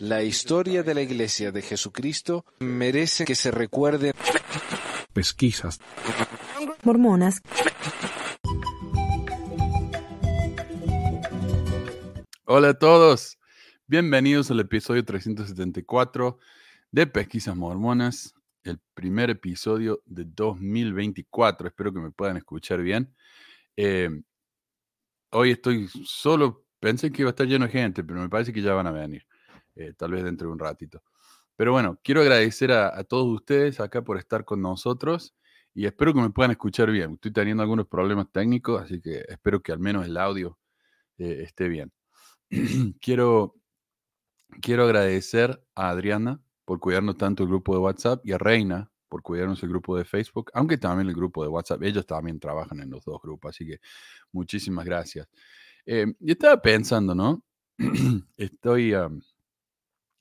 La historia de la Iglesia de Jesucristo merece que se recuerde. Pesquisas. Mormonas. Hola a todos. Bienvenidos al episodio 374 de Pesquisas Mormonas, el primer episodio de 2024. Espero que me puedan escuchar bien. Eh, hoy estoy solo, pensé que iba a estar lleno de gente, pero me parece que ya van a venir. Eh, tal vez dentro de un ratito. Pero bueno, quiero agradecer a, todos ustedes acá por estar con nosotros y espero que me puedan escuchar bien. Estoy teniendo algunos problemas técnicos, así que espero que al menos el audio eh, esté bien. quiero, quiero agradecer a Adriana por cuidarnos tanto el grupo de WhatsApp y a Reina por cuidarnos el grupo de Facebook, aunque también el grupo de WhatsApp. Ellos también trabajan en los dos grupos, así que muchísimas gracias. Eh, yo estaba pensando, ¿no? Estoy...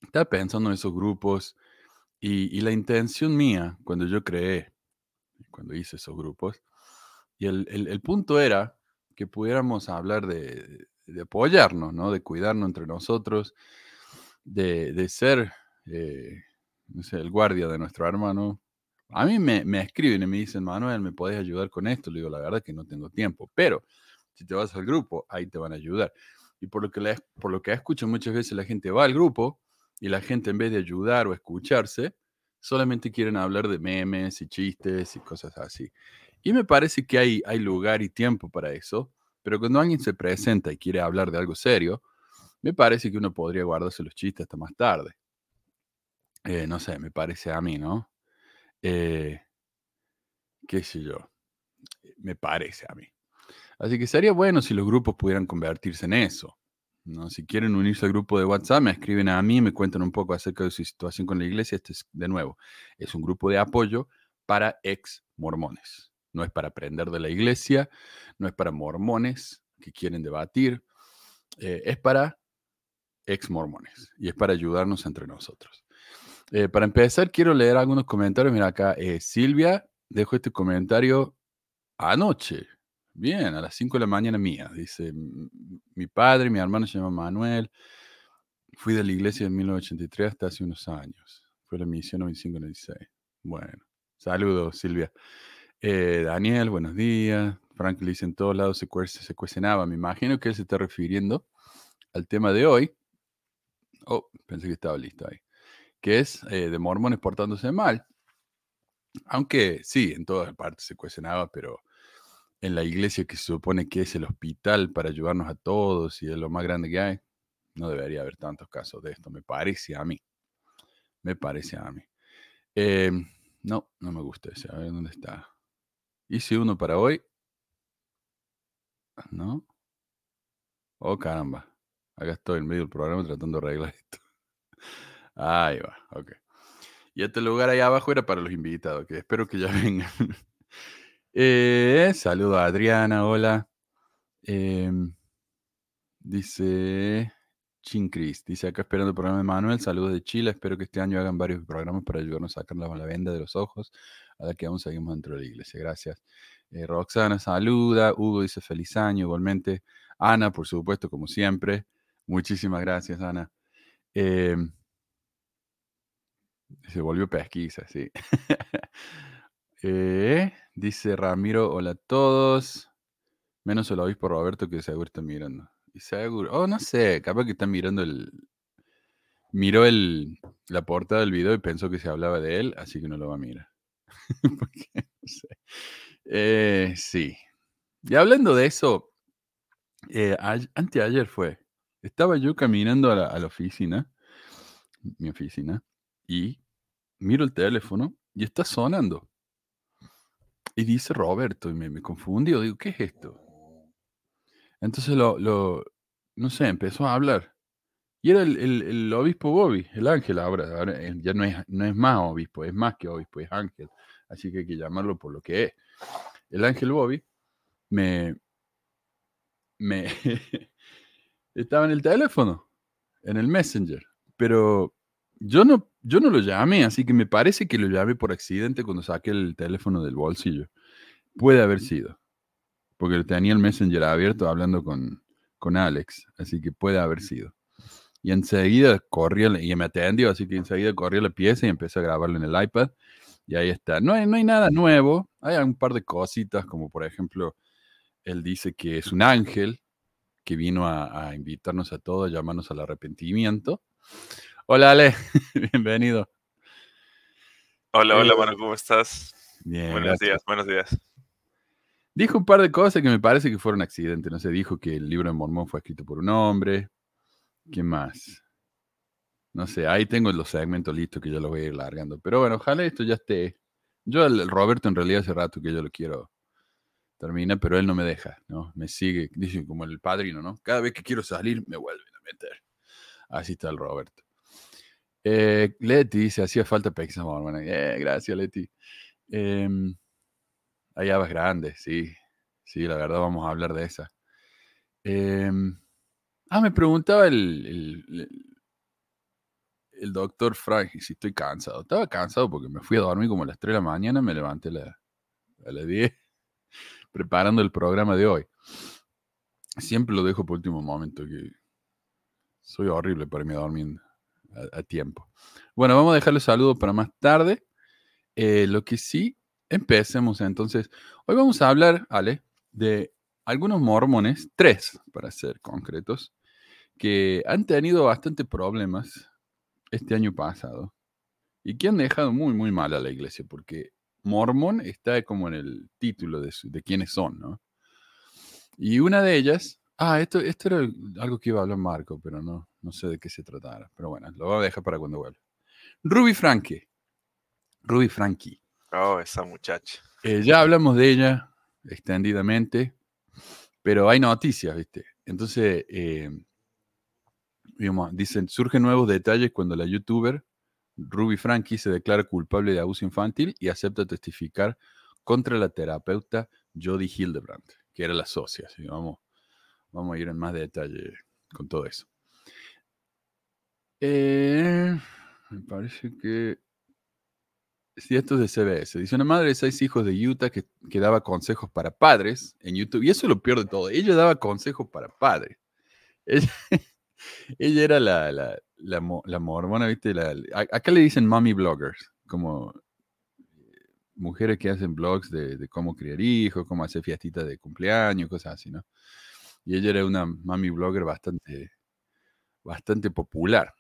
Estaba pensando en esos grupos y, la intención mía cuando yo creé, cuando hice esos grupos, y el, punto era que pudiéramos hablar de, apoyarnos, ¿no? De cuidarnos entre nosotros, de, ser, eh, no sé, el guardia de nuestro hermano. A mí me, escriben y me dicen, Manuel, ¿me puedes ayudar con esto? Le digo, la verdad es que no tengo tiempo, pero si te vas al grupo, ahí te van a ayudar. Y por lo que, por lo que escucho muchas veces la gente va al grupo y la gente en vez de ayudar o escucharse, solamente quieren hablar de memes y chistes y cosas así. Y me parece que hay, hay lugar y tiempo para eso, pero cuando alguien se presenta y quiere hablar de algo serio, me parece que uno podría guardarse los chistes hasta más tarde. Eh, no sé, me parece a mí, ¿no? Eh, qué sé yo, me parece a mí. Así que sería bueno si los grupos pudieran convertirse en eso. ¿No? Si quieren unirse al grupo de WhatsApp, me escriben a mí, me cuentan un poco acerca de su situación con la iglesia. Este es, de nuevo, es un grupo de apoyo para ex mormones. No es para aprender de la iglesia, no es para mormones que quieren debatir, eh, es para ex mormones y es para ayudarnos entre nosotros. Eh, para empezar, quiero leer algunos comentarios. Mira acá, eh, Silvia dejó este comentario anoche. Bien, a las 5 de la mañana mía. Dice, mi padre, mi hermano se llama Manuel. Fui de la iglesia en 1983 hasta hace unos años. Fue la misión 9596. Bueno, saludos, Silvia. Eh, Daniel, buenos días. Frank le dice en todos lados se, se cuecenaba. Me imagino que él se está refiriendo al tema de hoy. Oh, pensé que estaba listo ahí. Que es eh, de mormones portándose mal. Aunque sí, en todas partes se cuecenaba, pero en la iglesia que se supone que es el hospital para ayudarnos a todos y es lo más grande que hay, no debería haber tantos casos de esto, me parece a mí. Me parece a mí. Em, no, no me gusta ese. A ver dónde está. Hice uno para hoy. ¿No? Oh, caramba. Acá estoy en medio del programa tratando de arreglar esto. Ahí va, ok. Y este lugar ahí abajo era para los invitados, que espero que ya vengan. Eh, saludo a Adriana, hola. Em, dice Chincris, dice acá esperando el programa de Manuel, saludos de Chile, espero que este año hagan varios programas para ayudarnos a sacar la, la venda de los ojos, a la que aún seguimos dentro de la iglesia. Gracias. Eh, Roxana saluda, Hugo dice feliz año, igualmente. Ana, por supuesto, como siempre. Muchísimas gracias, Ana. Em, se volvió pesquisa, sí. eh, Dice Ramiro, hola a todos. Menos el obispo Roberto que seguro está mirando. Y seguro, oh, no sé, capaz que está mirando el... Miró el, la portada del video y pensó que se hablaba de él, así que no lo va a mirar. sé. Eh, sí. Y hablando de eso, eh, anteayer fue. Estaba yo caminando a la oficina, mi oficina, y miro el teléfono y está sonando. Y dice Roberto, y me, me confundió, digo, ¿qué es esto? Entonces lo, lo, no sé, empezó a hablar. Y era el, el, obispo Bobby, el ángel ahora, ahora eh, ya no es, no es más obispo, es más que obispo, es ángel. Así que hay que llamarlo por lo que es. El ángel Bobby me, me estaba en el teléfono, en el messenger, pero yo no, yo no lo llamé, así que me parece que lo llamé por accidente cuando saqué el teléfono del bolsillo. Puede haber sido, porque tenía el Messenger abierto hablando con, con Alex, así que puede haber sido. Y enseguida corrí, y me atendió, así que enseguida corrí la pieza y empecé a grabarlo en el iPad. Y ahí está. No hay, no hay nada nuevo. Hay un par de cositas, como por ejemplo, él dice que es un ángel que vino a, a invitarnos a todos, a llamarnos al arrepentimiento. Hola, Ale. Bienvenido. Hola, hola, Eh, mano, ¿cómo estás? Bien, buenos gracias. días, buenos días. Dijo un par de cosas que me parece que fueron accidentes. No sé, dijo que el libro de Mormón fue escrito por un hombre. ¿Qué más? No sé, ahí tengo los segmentos listos que yo los voy a ir largando. Pero bueno, ojalá esto ya esté. Yo, el el Roberto, en realidad hace rato que yo lo quiero terminar, pero él no me deja, ¿no? Me sigue, dice como el padrino, ¿no? Cada vez que quiero salir, me vuelven a meter. Así está el Roberto. Eh, Leti dice, hacía falta Pexas Mormona. Eh, gracias, Leti. Em, hay habas grandes, sí. Sí, la verdad, vamos a hablar de esa. Em, ah, me preguntaba el, el, doctor Frank si estoy cansado. Estaba cansado porque me fui a dormir como a las 3 de la mañana, me levanté a las 10 preparando el programa de hoy. Siempre lo dejo por último momento, que soy horrible para irme dormiendo a, tiempo. Bueno, vamos a dejar los saludos para más tarde. Eh, lo que sí, empecemos entonces. Hoy vamos a hablar, Ale, de algunos mormones, tres para ser concretos, que han tenido bastante problemas este año pasado y que han dejado muy, muy mal a la iglesia, porque mormón está como en el título de, su- de quiénes son, ¿no? Y una de ellas, ah, esto, esto era algo que iba a hablar Marco, pero no, no sé de qué se tratara. Pero bueno, lo voy a dejar para cuando vuelva. Ruby Frankie. Ruby Frankie. Oh, esa muchacha. Eh, ya hablamos de ella extendidamente, pero hay noticias, ¿viste? Entonces, eh, digamos, dicen, surgen nuevos detalles cuando la youtuber Ruby Frankie se declara culpable de abuso infantil y acepta testificar contra la terapeuta Jodie Hildebrand, que era la socia. que vamos, vamos a ir en más detalle con todo eso. Eh, me parece que Sí, esto es de CBS. Dice una madre de seis hijos de Utah que, daba consejos para padres en YouTube. Y eso es lo peor de todo. Ella daba consejos para padres. Ella, era la, la, la, la mormona, ¿viste? Acá le dicen mommy bloggers, como eh, mujeres que hacen blogs de, de cómo criar hijos, cómo hacer fiestitas de cumpleaños, cosas así, ¿no? Y ella era una mommy blogger bastante, bastante popular.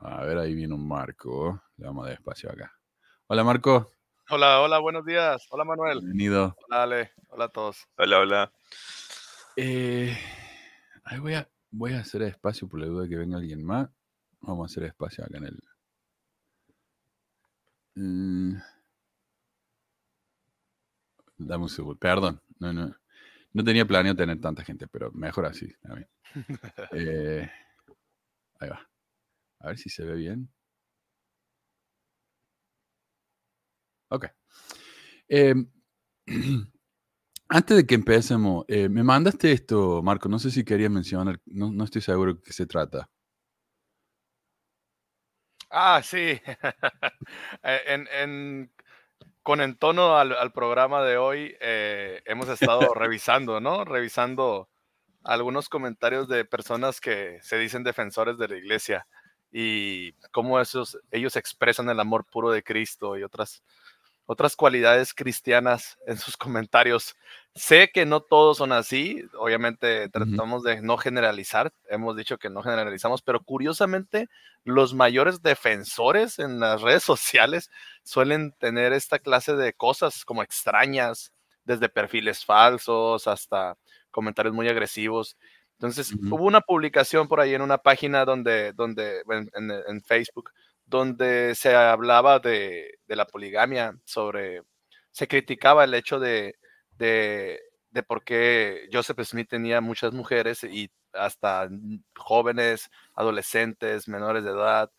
A ver, ahí viene un marco. Le vamos a dar espacio acá. Hola, Marco. Hola, hola, buenos días. Hola Manuel. Bienvenido. Hola Ale. Hola a todos. Hola, hola. Eh, ahí voy, a, voy a hacer espacio por la duda de que venga alguien más. Vamos a hacer espacio acá en el. Mm. Dame un segundo. Perdón. No, no, no tenía planeado tener tanta gente, pero mejor así. Eh, ahí va. A ver si se ve bien. Ok. Em, antes de que empecemos, eh, me mandaste esto, Marco. No sé si querías mencionar, no, no estoy seguro de qué se trata. Ah, sí. Eh, en, en- con en tono al, al programa de hoy, eh, hemos estado revisando, ¿no? Revisando algunos comentarios de personas que se dicen defensores de la iglesia y cómo esos, ellos expresan el amor puro de Cristo y otras, otras cualidades cristianas en sus comentarios. Sé que no todos son así, obviamente tratamos de no generalizar, hemos dicho que no generalizamos, pero curiosamente los mayores defensores en las redes sociales suelen tener esta clase de cosas como extrañas, desde perfiles falsos hasta comentarios muy agresivos. Entonces, hubo una publicación por ahí en una página donde, donde en, en- en Facebook, donde se hablaba de, la poligamia, sobre, se criticaba el hecho de, de, por qué Joseph Smith tenía muchas mujeres y hasta jóvenes, adolescentes, menores de edad,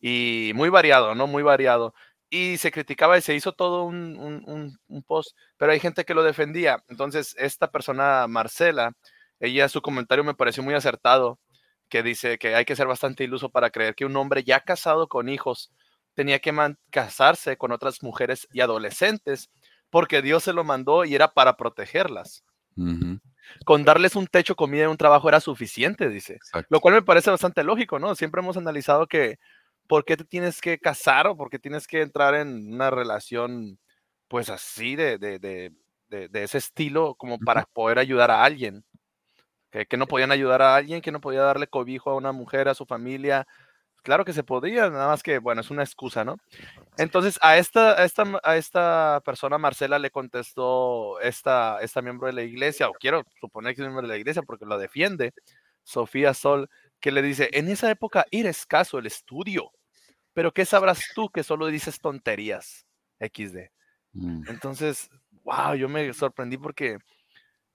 y muy variado, ¿no? Muy variado. Y se criticaba y se hizo todo un- un post, pero hay gente que lo defendía. Entonces, esta persona, Marcela, ella, su comentario me pareció muy acertado, que dice que hay que ser bastante iluso para creer que un hombre ya casado con hijos tenía que casarse con otras mujeres y adolescentes porque Dios se lo mandó y era para protegerlas. Con darles un techo, comida y un trabajo era suficiente, dice. Exacto. Lo cual me parece bastante lógico, ¿no? Siempre hemos analizado que por qué te tienes que casar o por qué tienes que entrar en una relación, pues así, de, de, de, de- de ese estilo, como para poder ayudar a alguien. Que, que no podían ayudar a alguien, que no podía darle cobijo a una mujer, a su familia. Claro que se podía, nada más que, bueno, es una excusa, ¿no? Entonces, a esta, a esta, a esta persona, Marcela, le contestó esta, esta miembro de la iglesia, o quiero suponer que es miembro de la iglesia porque lo defiende, Sofía Sol, que le dice, en esa época era escaso el estudio, pero ¿qué sabrás tú que solo dices tonterías? XD. Mm, Entonces, wow, yo me sorprendí porque,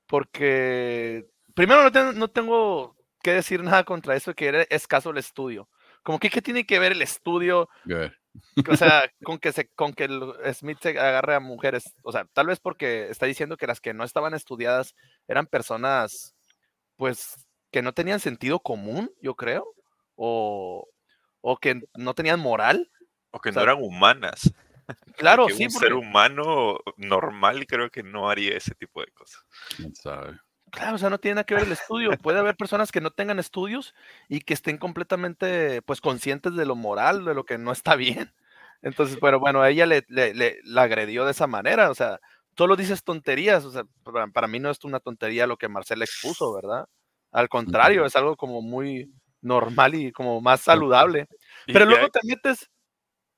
porque, primero no, no tengo que decir nada contra eso, que era escaso el estudio. Como que, ¿qué tiene que ver el estudio good. o sea, con que, se, con que el Smith se agarre a mujeres, o sea, tal vez porque está diciendo que las que no estaban estudiadas eran personas, pues, que no tenían sentido común, yo creo, o, o que no tenían moral. O que O sea, no eran humanas. Claro, sí, un ser humano normal creo que no haría ese tipo de cosas. ¿Quién sabe? Claro, o sea, no tiene nada que ver el estudio. Puede haber personas que no tengan estudios y que estén completamente, pues, conscientes de lo moral, de lo que no está bien. Entonces, pero bueno, ella le, le, le- la agredió de esa manera, o sea, solo dices tonterías, o sea, para, para mí no es una tontería lo que Marcela expuso, ¿verdad? Al contrario, es algo como muy normal y como más saludable. Pero luego te metes,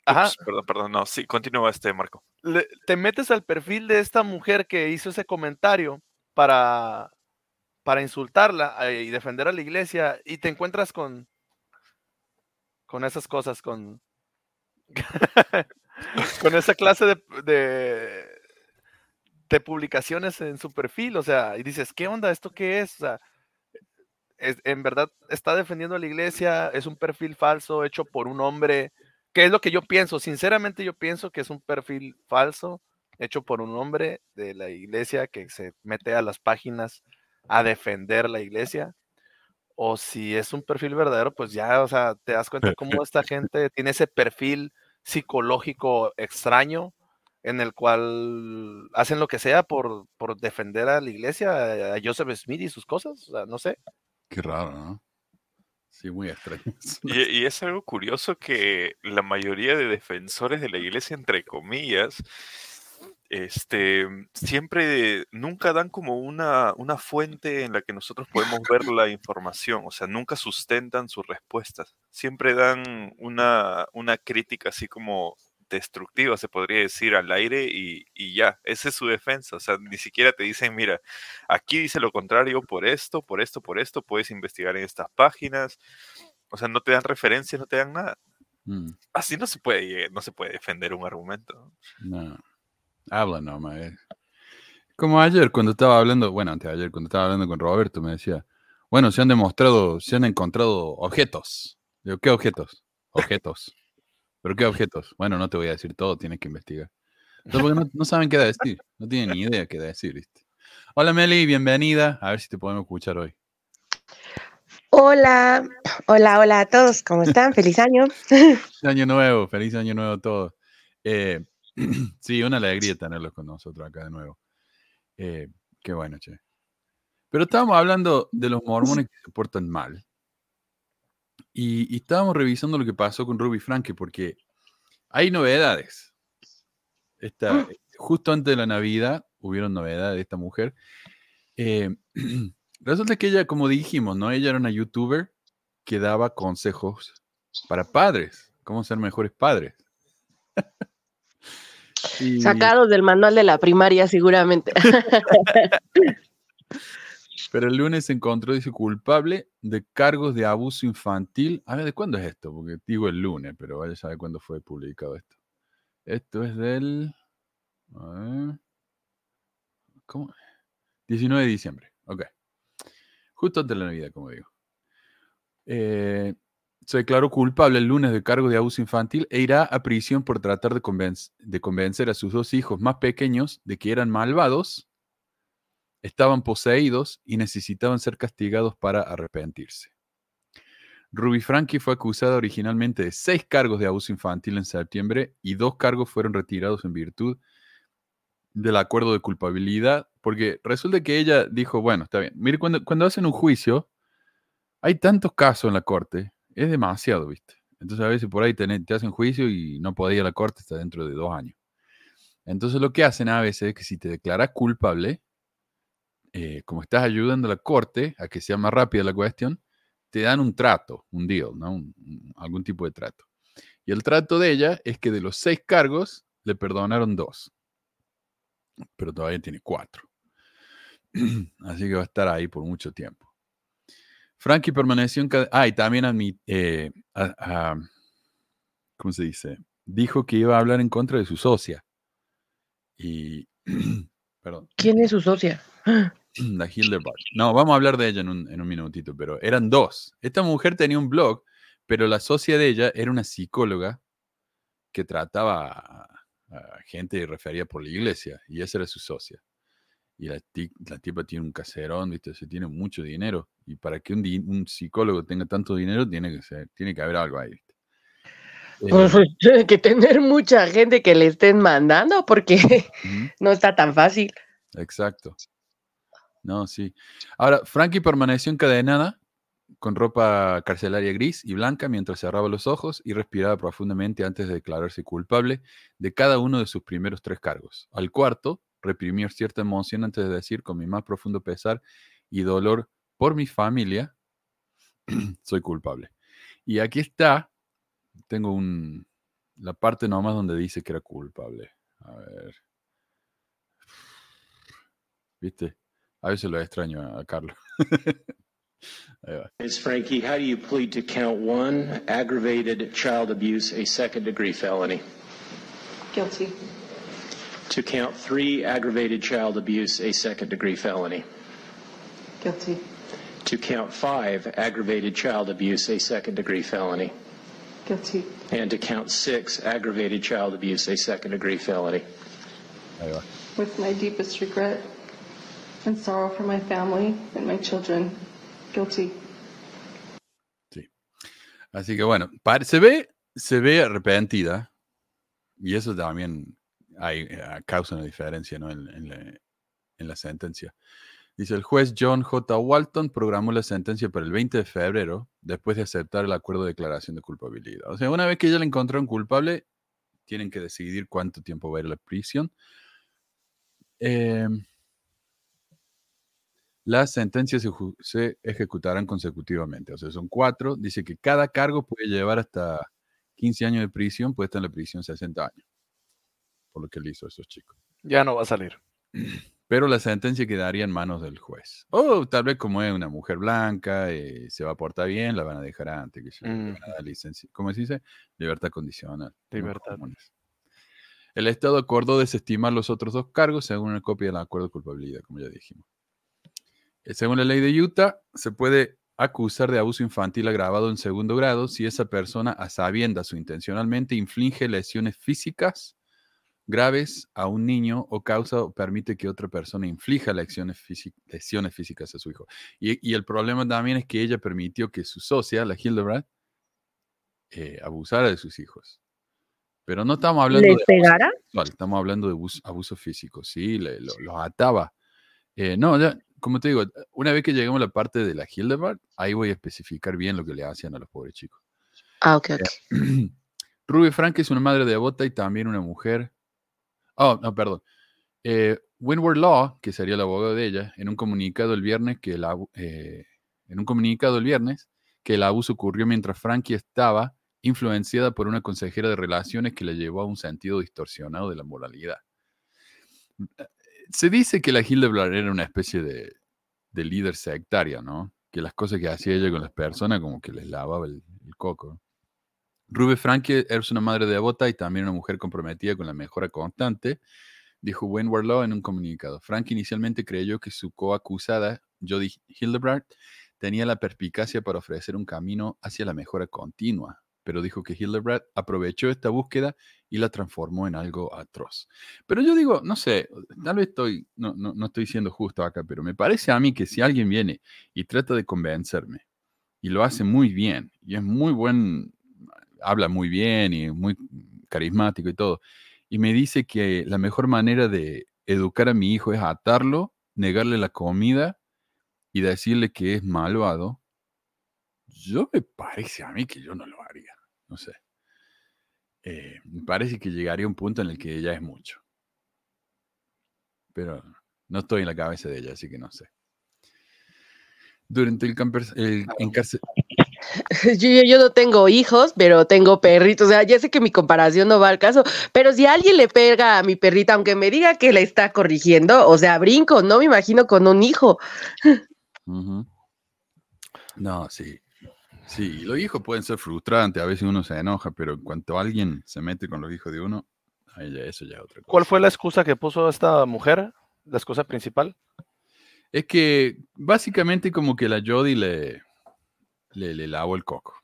ajá, Ups, perdón, perdón, no, sí, continúa este, Marco. le- te metes al perfil de esta mujer que hizo ese comentario para, para insultarla eh, y defender a la iglesia y te encuentras con, con esas cosas, con, con esa clase de, de, de publicaciones en su perfil, o sea, y dices, ¿qué onda? ¿Esto qué es? O sea, es- en verdad está defendiendo a la iglesia, es un perfil falso hecho por un hombre, ¿qué es lo que yo pienso? Sinceramente yo pienso que es un perfil falso hecho por un hombre de la iglesia que se mete a las páginas a defender la iglesia. O si es un perfil verdadero, pues ya, o sea, te das cuenta cómo esta gente tiene ese perfil psicológico extraño en el cual hacen lo que sea por, por defender a la iglesia, a Joseph Smith y sus cosas, o sea, no sé. Qué raro, ¿no? Sí, muy extraño. Y, y es algo curioso que la mayoría de defensores de la iglesia, entre comillas, este, siempre, nunca dan como una, una fuente en la que nosotros podemos ver la información, o sea, nunca sustentan sus respuestas, siempre dan una, una crítica así como destructiva, se podría decir, al aire y, y ya, esa es su defensa, o sea, ni siquiera te dicen, mira, aquí dice lo contrario por esto, por esto, por esto, puedes investigar en estas páginas, o sea, no te dan referencias, no te dan nada. Mm, Así no se puede, no se puede defender un argumento. ¿no? Habla nomás. Como ayer cuando estaba hablando, bueno, antes de ayer cuando estaba hablando con Roberto, me decía, bueno, se han demostrado, se han encontrado objetos. Digo, ¿qué objetos? Objetos. ¿Pero qué objetos? Bueno, no te voy a decir todo, tienes que investigar. Entonces, porque no, no saben qué decir, no tienen ni idea qué decir, ¿viste? Hola Meli, bienvenida. A ver si te podemos escuchar hoy. Hola, hola, hola a todos, ¿cómo están? Feliz año. Feliz año nuevo, feliz año nuevo a todos. Eh, sí, una alegría tenerlos con nosotros acá de nuevo. Eh, qué bueno, che. Pero estábamos hablando de los mormones que se portan mal. Y, y estábamos revisando lo que pasó con Ruby Franke, porque hay novedades. Esta, justo antes de la Navidad hubieron novedades de esta mujer. Eh, resulta que ella, como dijimos, ¿no? Ella era una youtuber que daba consejos para padres, cómo ser mejores padres. Y- Sacados del manual de la primaria, seguramente. Pero el lunes se encontró, dice, culpable de cargos de abuso infantil. A ver, ¿de cuándo es esto? Porque digo el lunes, pero vaya a saber cuándo fue publicado esto. Esto es del... a ver, ¿Cómo? 19 de diciembre. Ok. Justo antes de la Navidad, como digo. Eh, se declaró culpable el lunes de cargos de abuso infantil e irá a prisión por tratar de convencer a sus dos hijos más pequeños de que eran malvados estaban poseídos y necesitaban ser castigados para arrepentirse. Ruby Frankie fue acusada originalmente de seis cargos de abuso infantil en septiembre y dos cargos fueron retirados en virtud del acuerdo de culpabilidad porque resulta que ella dijo, bueno, está bien. Mire, cuando, cuando hacen un juicio, hay tantos casos en la corte, es demasiado, ¿viste? Entonces a veces por ahí te, hacen juicio y no podés ir a la corte hasta dentro de dos años. Entonces lo que hacen a veces es que si te declaras culpable, eh, como estás ayudando a la corte a que sea más rápida la cuestión, te dan un trato, un deal, ¿no? Algún tipo de trato. Y el trato de ella es que de los seis cargos le perdonaron dos, pero todavía tiene cuatro. Así que va a estar ahí por mucho tiempo. Frankie permaneció en. Ah, y también eh, a- a- ¿cómo se dice? Dijo que iba a hablar en contra de su socia. Y, perdón, ¿Quién es su socia? la Hildebard. No, vamos a hablar de ella en un, en un minutito, pero eran dos. Esta mujer tenía un blog, pero la socia de ella era una psicóloga que trataba a, a gente y refería por la iglesia, y esa era su socia. Y la, ti- la tipa tiene un caserón, ¿viste? Se tiene mucho dinero. Y para que un, psicólogo tenga tanto dinero, tiene que, ser, tiene que haber algo ahí, ¿viste? Eh, Pues, tiene que tener mucha gente que le estén mandando porque no está tan fácil. Exacto. No, sí. Ahora, Frankie permaneció encadenada con ropa carcelaria gris y blanca mientras cerraba los ojos y respiraba profundamente antes de declararse culpable de cada uno de sus primeros tres cargos. Al cuarto, reprimió cierta emoción antes de decir con mi más profundo pesar y dolor por mi familia, soy culpable. Y aquí está, tengo un, la parte nomás donde dice que era culpable. A ver. ¿Viste? A veces lo extraño a, a Carlos. Ahí va. Ms. Frankie, how do you plead to count one, aggravated child abuse, a second degree felony? Guilty. To count three, aggravated child abuse, a second degree felony? Guilty. To count five, aggravated child abuse, a second degree felony? Guilty. And to count six, aggravated child abuse, a second degree felony? Ahí va. With my deepest regret and sorrow for my family and my children. Guilty. Así que bueno, pare- se ve, se ve arrepentida y eso también hay, eh, causa una diferencia en, la, en la sentencia. Dice, el juez John J. Walton programó la sentencia para el 20 de febrero después de aceptar el acuerdo de declaración de culpabilidad. O sea, una vez que ya la encontraron culpable, tienen que decidir cuánto tiempo va a ir a la prisión. Eh, las sentencias se ejecutarán consecutivamente, o sea, son cuatro. Dice que cada cargo puede llevar hasta 15 años de prisión, puede estar en la prisión 60 años, por lo que le hizo a esos chicos. Ya no va a salir. Pero la sentencia quedaría en manos del juez. O tal vez como es una mujer blanca, eh, se va a portar bien, la van a dejar antes, que se le van a dar licencia. ¿Cómo se dice? Libertad condicional. Libertad. El Estado acordó desestimar los otros dos cargos según una copia del acuerdo de culpabilidad, como ya dijimos. Eh, Según la ley de Utah, se puede acusar de abuso infantil agravado en segundo grado si esa persona, a sabiendas o intencionalmente, inflige lesiones físicas graves a un niño o causa o permite que otra persona inflija lesiones, físi- lesiones físicas a su hijo. Y, y el problema también es que ella permitió que su socia, la Hildebrand, eh, abusara de sus hijos. Pero no estamos hablando ¿Les de abuso pegara? sexual, estamos hablando de abuso, abuso físico, sí, le- lo- los ataba. Eh, no, ya, como te digo, una vez que lleguemos a la parte de la Hildebard, ahí voy a especificar bien lo que le hacían a los pobres chicos. Ah, ok, ok. Ruby Frank es una madre devota y también una mujer. Oh, no, perdón. Eh, Winward Law, que sería el abogado de ella, en un comunicado el viernes que el eh, en un comunicado el viernes que el abuso ocurrió mientras Frankie estaba influenciada por una consejera de relaciones que le llevó a un sentido distorsionado de la moralidad. Se dice que la Hildeblatt era una especie de, de líder sectaria, ¿no? Que las cosas que hacía ella con las personas como que les lavaba el, el coco. Ruby Frankie es una madre devota y también una mujer comprometida con la mejora constante, dijo Wentworth Law en un comunicado. Frank inicialmente creyó que su coacusada, Jodie Hildebrandt, tenía la perspicacia para ofrecer un camino hacia la mejora continua, pero dijo que Hildebrandt aprovechó esta búsqueda y la transformó en algo atroz. Pero yo digo, no sé, tal vez estoy, no, no, no estoy siendo justo acá, pero me parece a mí que si alguien viene y trata de convencerme y lo hace muy bien y es muy buen, habla muy bien y muy carismático y todo, y me dice que la mejor manera de educar a mi hijo es atarlo negarle la comida y decirle que es malvado, yo me parece a mí que yo no lo haría. No sé. Eh, me parece que llegaría un punto en el que ya es mucho. Pero no estoy en la cabeza de ella, así que no sé. Durante el, el encarce- Yo, yo- yo no tengo hijos, pero tengo perritos. O sea, ya sé que mi comparación no va al caso, pero si alguien le pega a mi perrita, aunque me diga que le está corrigiendo, o sea, brinco, no me imagino con un hijo. No, sí. Sí, los hijos pueden ser frustrantes, a veces uno se enoja, pero en cuanto alguien se mete con los hijos de uno, ahí ya- eso ya es otra cosa. ¿Cuál fue la excusa que puso esta mujer? La excusa principal. Es que básicamente como que la Jody le, le, le lavó el coco.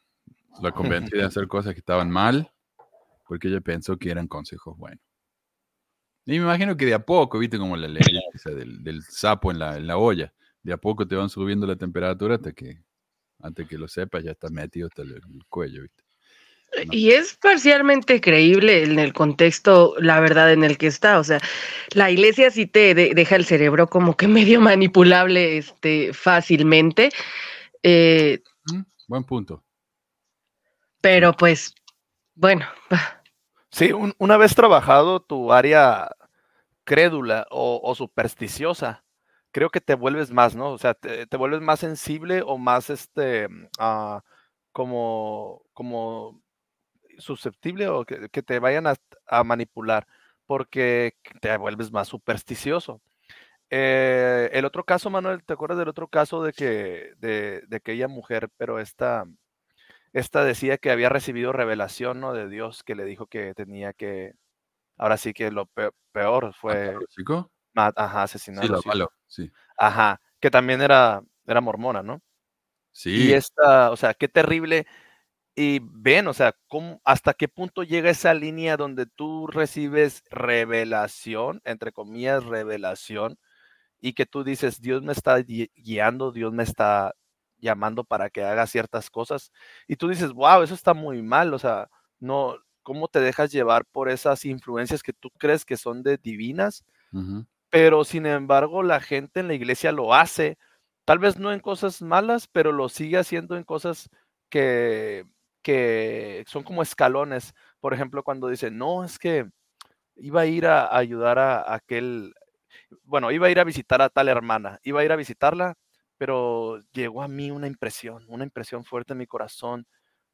La convenció de hacer cosas que estaban mal porque ella pensó que eran consejos buenos. Y me imagino que de a poco, viste como la ley esa del, del sapo en la, en la olla, de a poco te van subiendo la temperatura hasta que, antes que lo sepas, ya estás metido hasta el, el cuello, viste. Y es parcialmente creíble en el contexto, la verdad, en el que está. O sea, la iglesia sí te de- deja el cerebro como que medio manipulable este, fácilmente. eh, ¿Mm? Buen punto. pero pues, bueno, Sí, un- una vez trabajado tu área crédula o, o supersticiosa, creo que te vuelves más, ¿no? O sea, te, te vuelves más sensible o más, este, ah, como, como susceptible o que, que te vayan a, a manipular, porque te vuelves más supersticioso. Eh, el otro caso, Manuel, ¿te acuerdas del otro caso de que, de, de aquella mujer, pero esta, esta decía que había recibido revelación, ¿no? De Dios, que le dijo que tenía que, ahora sí que lo pe- peor fue, ma- ajá, asesinar Sí, a lo malo, sí. Ajá, que también era, era mormona, ¿no? Y Sí, esta, o sea, qué terrible. Y ven, o sea, cómo, hasta qué punto llega esa línea donde tú recibes revelación, entre comillas, revelación, y que tú dices, Dios me está gui- guiando, Dios me está llamando para que haga ciertas cosas, y tú dices, wow, eso está muy mal, o sea, no, ¿cómo te dejas llevar por esas influencias que tú crees que son de divinas? pero sin embargo la gente en la iglesia lo hace, tal vez no en cosas malas, pero lo sigue haciendo en cosas que, que son como escalones. Por ejemplo, cuando dice, no, es que iba a ir a, a ayudar a, a aquel, bueno, iba a ir a visitar a tal hermana, iba a ir a visitarla, pero llegó a mí una impresión, una impresión fuerte en mi corazón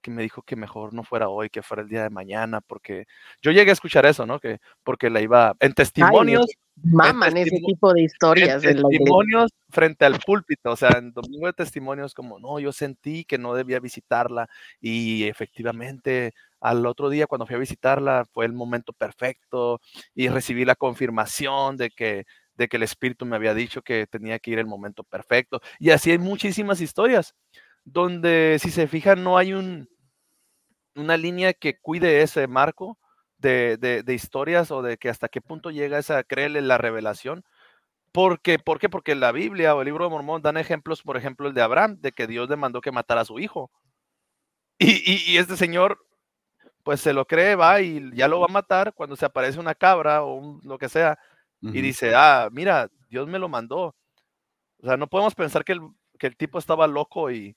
que me dijo que mejor no fuera hoy, que fuera el día de mañana, porque yo llegué a escuchar eso, ¿no? Que porque la iba en testimonios, maman ese tipo de en historias en la testimonios frente al púlpito, o sea, en domingo de testimonios como, no, yo sentí que no debía visitarla y efectivamente al otro día cuando fui a visitarla fue el momento perfecto y recibí la confirmación de que de que el espíritu me había dicho que tenía que ir el momento perfecto y así hay muchísimas historias donde si se fijan no hay un una línea que cuide ese marco de, de- historias o de que hasta qué punto llega esa, créele la revelación. Porque, ¿Por qué? Porque la Biblia o el libro de Mormón dan ejemplos, por ejemplo, el de Abraham, de que Dios le mandó que matara a su hijo. Y- y este señor, pues se lo cree, va y ya lo va a matar cuando se aparece una cabra o un- lo que sea. Y dice, ah, mira, Dios me lo mandó. O sea, no podemos pensar que el, que el tipo estaba loco y,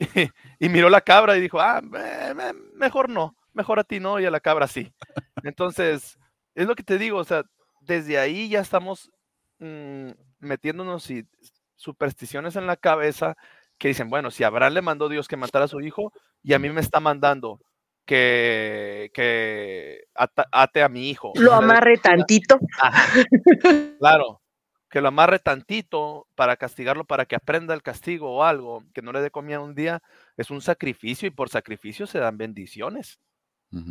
y, miró la cabra y dijo, ah, me- me- mejor no, mejor a ti no y a la cabra sí. Entonces, es lo que te digo, o sea, desde ahí ya estamos mm, metiéndonos y supersticiones en la cabeza que dicen, bueno, si Abraham le mandó Dios que matara a su hijo y a mí me está mandando que, que ata- ate a mi hijo. Lo amarre tantito. Ajá. Claro, que lo amarre tantito para castigarlo, para que aprenda el castigo o algo, que no le dé comida un día, es un sacrificio y por sacrificio se dan bendiciones.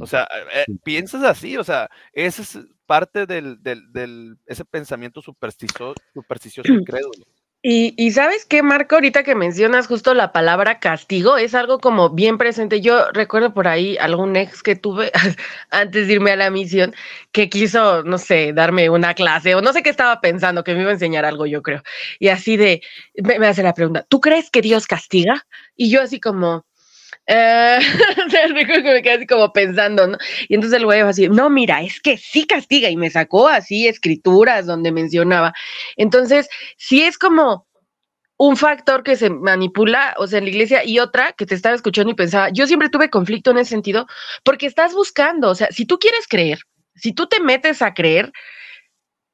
O sea, eh, piensas así, o sea, ese es parte del, del, del- ese pensamiento supersticioso, supersticioso y crédulo. Y, y sabes qué, Marco, ahorita que mencionas justo la palabra castigo, es algo como bien presente. Yo recuerdo por ahí algún ex que tuve antes de irme a la misión que quiso, no sé, darme una clase o no sé qué estaba pensando, que me iba a enseñar algo, yo creo. Y así de, me, me hace la pregunta, ¿tú crees que Dios castiga? Y yo así como, Sea, recuerdo que me quedé así como pensando, ¿no? Y entonces el güey así, no, mira, es que sí castiga y me sacó así escrituras donde mencionaba. Entonces, sí es como un factor que se manipula, o sea, en la iglesia y otra que te estaba escuchando y pensaba, yo siempre tuve conflicto en ese sentido, porque estás buscando, o sea, si tú quieres creer, si tú te metes a creer,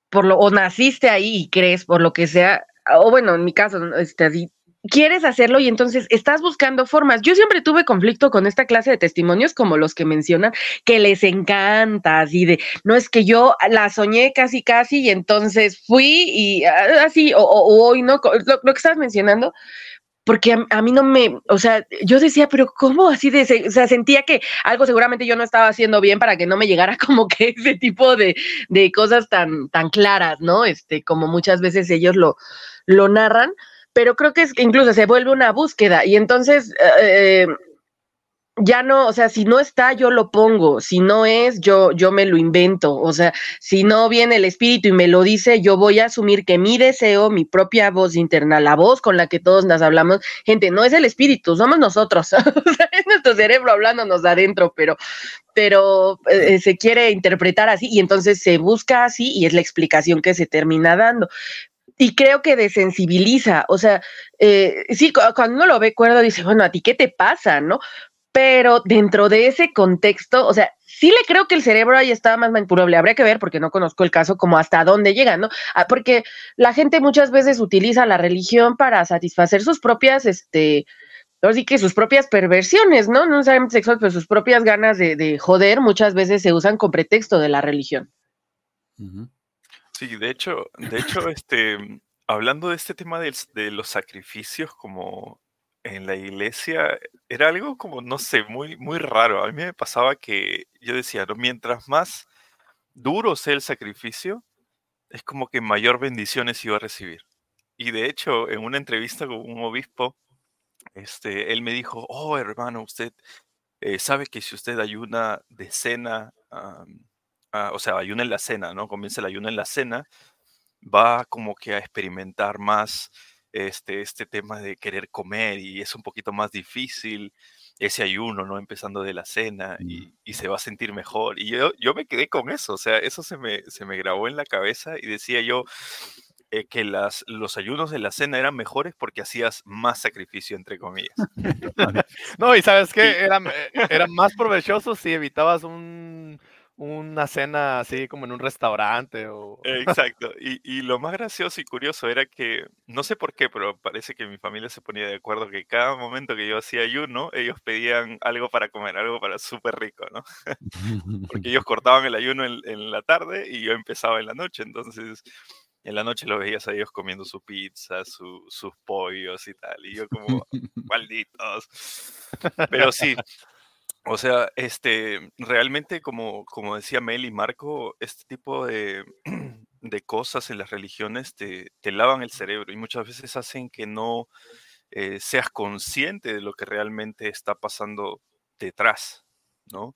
por lo, o naciste ahí y crees por lo que sea, o bueno, en mi caso, este, así, quieres hacerlo y entonces estás buscando formas. Yo siempre tuve conflicto con esta clase de testimonios como los que mencionan, que les encanta, así de, no es que yo la soñé casi, casi y entonces fui y ah, así, o, hoy, ¿no? Lo, que estás mencionando. Porque a, a, mí no me, o sea, yo decía, pero ¿cómo así de, o sea, sentía que algo seguramente yo no estaba haciendo bien para que no me llegara como que ese tipo de, de cosas tan, tan claras, ¿no? Este, como muchas veces ellos lo, lo narran pero creo que es, incluso se vuelve una búsqueda y entonces eh, ya no, o sea, si no está, yo lo pongo, si no es, yo, yo me lo invento, o sea, si no viene el espíritu y me lo dice, yo voy a asumir que mi deseo, mi propia voz interna, la voz con la que todos nos hablamos, gente, no es el espíritu, somos nosotros, es nuestro cerebro hablándonos adentro, pero, pero eh, se quiere interpretar así y entonces se busca así y es la explicación que se termina dando y creo que desensibiliza, o sea, eh, sí, cuando uno lo ve cuerdo dice, bueno, ¿a ti qué te pasa, no? Pero dentro de ese contexto, o sea, sí le creo que el cerebro ahí está más manipulable. Habría que ver, porque no conozco el caso, como hasta dónde llega, ¿no? Ah, porque la gente muchas veces utiliza la religión para satisfacer sus propias, este, así que sus propias perversiones, ¿no? No necesariamente sexuales, pero sus propias ganas de, de, joder muchas veces se usan con pretexto de la religión. Ujú. Sí, de hecho, de hecho, este, hablando de este tema de, los sacrificios como en la iglesia, era algo como, no sé, muy, muy raro. A mí me pasaba que yo decía, ¿no? mientras más duro sea el sacrificio, es como que mayor bendiciones iba a recibir. Y de hecho, en una entrevista con un obispo, este, él me dijo, oh hermano, usted eh, sabe que si usted ayuna de cena, ah, o sea, ayuna en la cena, ¿no? Comienza el ayuno en la cena, va como que a experimentar más este, este tema de querer comer y es un poquito más difícil ese ayuno, ¿no? Empezando de la cena Mm. y, y se va a sentir mejor. Y yo, yo me quedé con eso, o sea, eso se me, se me grabó en la cabeza y decía yo eh, que las, los ayunos de la cena eran mejores porque hacías más sacrificio, entre comillas. No, y sabes Sí. qué, era, eh, era más provechoso si evitabas un, una cena así como en un restaurante o... Exacto. Y, y lo más gracioso y curioso era que, no sé por qué, pero parece que mi familia se ponía de acuerdo que cada momento que yo hacía ayuno, ellos pedían algo para comer, algo para súper rico, ¿no? Porque ellos cortaban el ayuno en, en la tarde y yo empezaba en la noche. Entonces, en la noche lo veías a ellos comiendo su pizza, su- sus pollos y tal. Y yo como, malditos. Pero sí, o sea, este, realmente como, como decía Mel y Marco, este tipo de, de cosas en las religiones te, te lavan el cerebro y muchas veces hacen que no eh, seas consciente de lo que realmente está pasando detrás, ¿no?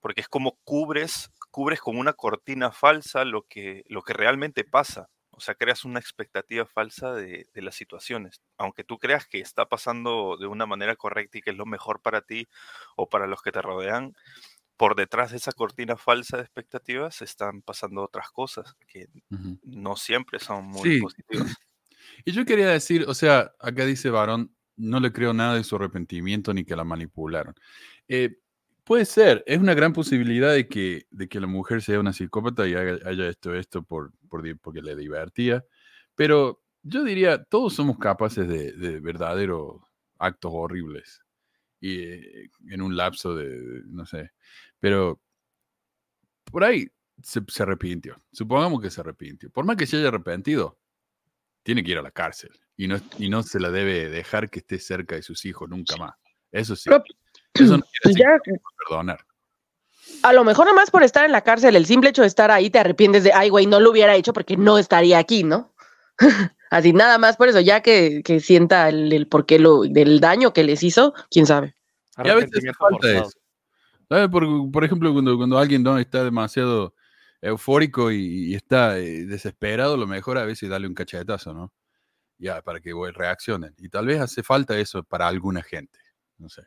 Porque es como cubres, cubres con una cortina falsa lo que, lo que realmente pasa. O sea, creas una expectativa falsa de, de las situaciones. Aunque tú creas que está pasando de una manera correcta y que es lo mejor para ti o para los que te rodean, por detrás de esa cortina falsa de expectativas están pasando otras cosas que no siempre son muy Sí. positivas. Y yo quería decir, o sea, acá dice Varón, no le creo nada de su arrepentimiento ni que la manipularon. Eh, puede ser, es una gran posibilidad de que, de que la mujer sea una psicópata y haga, haya esto, esto por, por porque le divertía, pero yo diría, todos somos capaces de, de verdaderos actos horribles y eh, en un lapso de, de- no sé, pero por ahí se, se arrepintió. Supongamos que se arrepintió. Por más que se haya arrepentido, tiene que ir a la cárcel y no, y no se la debe dejar que esté cerca de sus hijos nunca más. Eso sí. Pero- Eso no quiere decir Ya, que no pueda perdonar. a lo mejor nomás por estar en la cárcel, el simple hecho de estar ahí te arrepientes de, ay, güey, no lo hubiera hecho porque no estaría aquí, ¿no? Así, nada más por eso, ya que, que sienta el, el porqué lo, del daño que les hizo, quién sabe. Y a veces falta eso. ¿Sabes? Por, por ejemplo, cuando, cuando alguien no está demasiado eufórico y, y está eh, desesperado, lo mejor a veces es darle un cachetazo, ¿no? Ya, para que reaccionen. Y tal vez hace falta eso para alguna gente. No sé.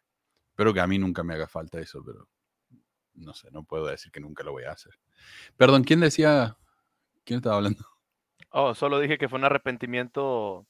Espero que a mí nunca me haga falta eso, pero no sé, no puedo decir que nunca lo voy a hacer. Perdón, ¿quién decía? ¿Quién estaba hablando? Oh, solo dije que fue un arrepentimiento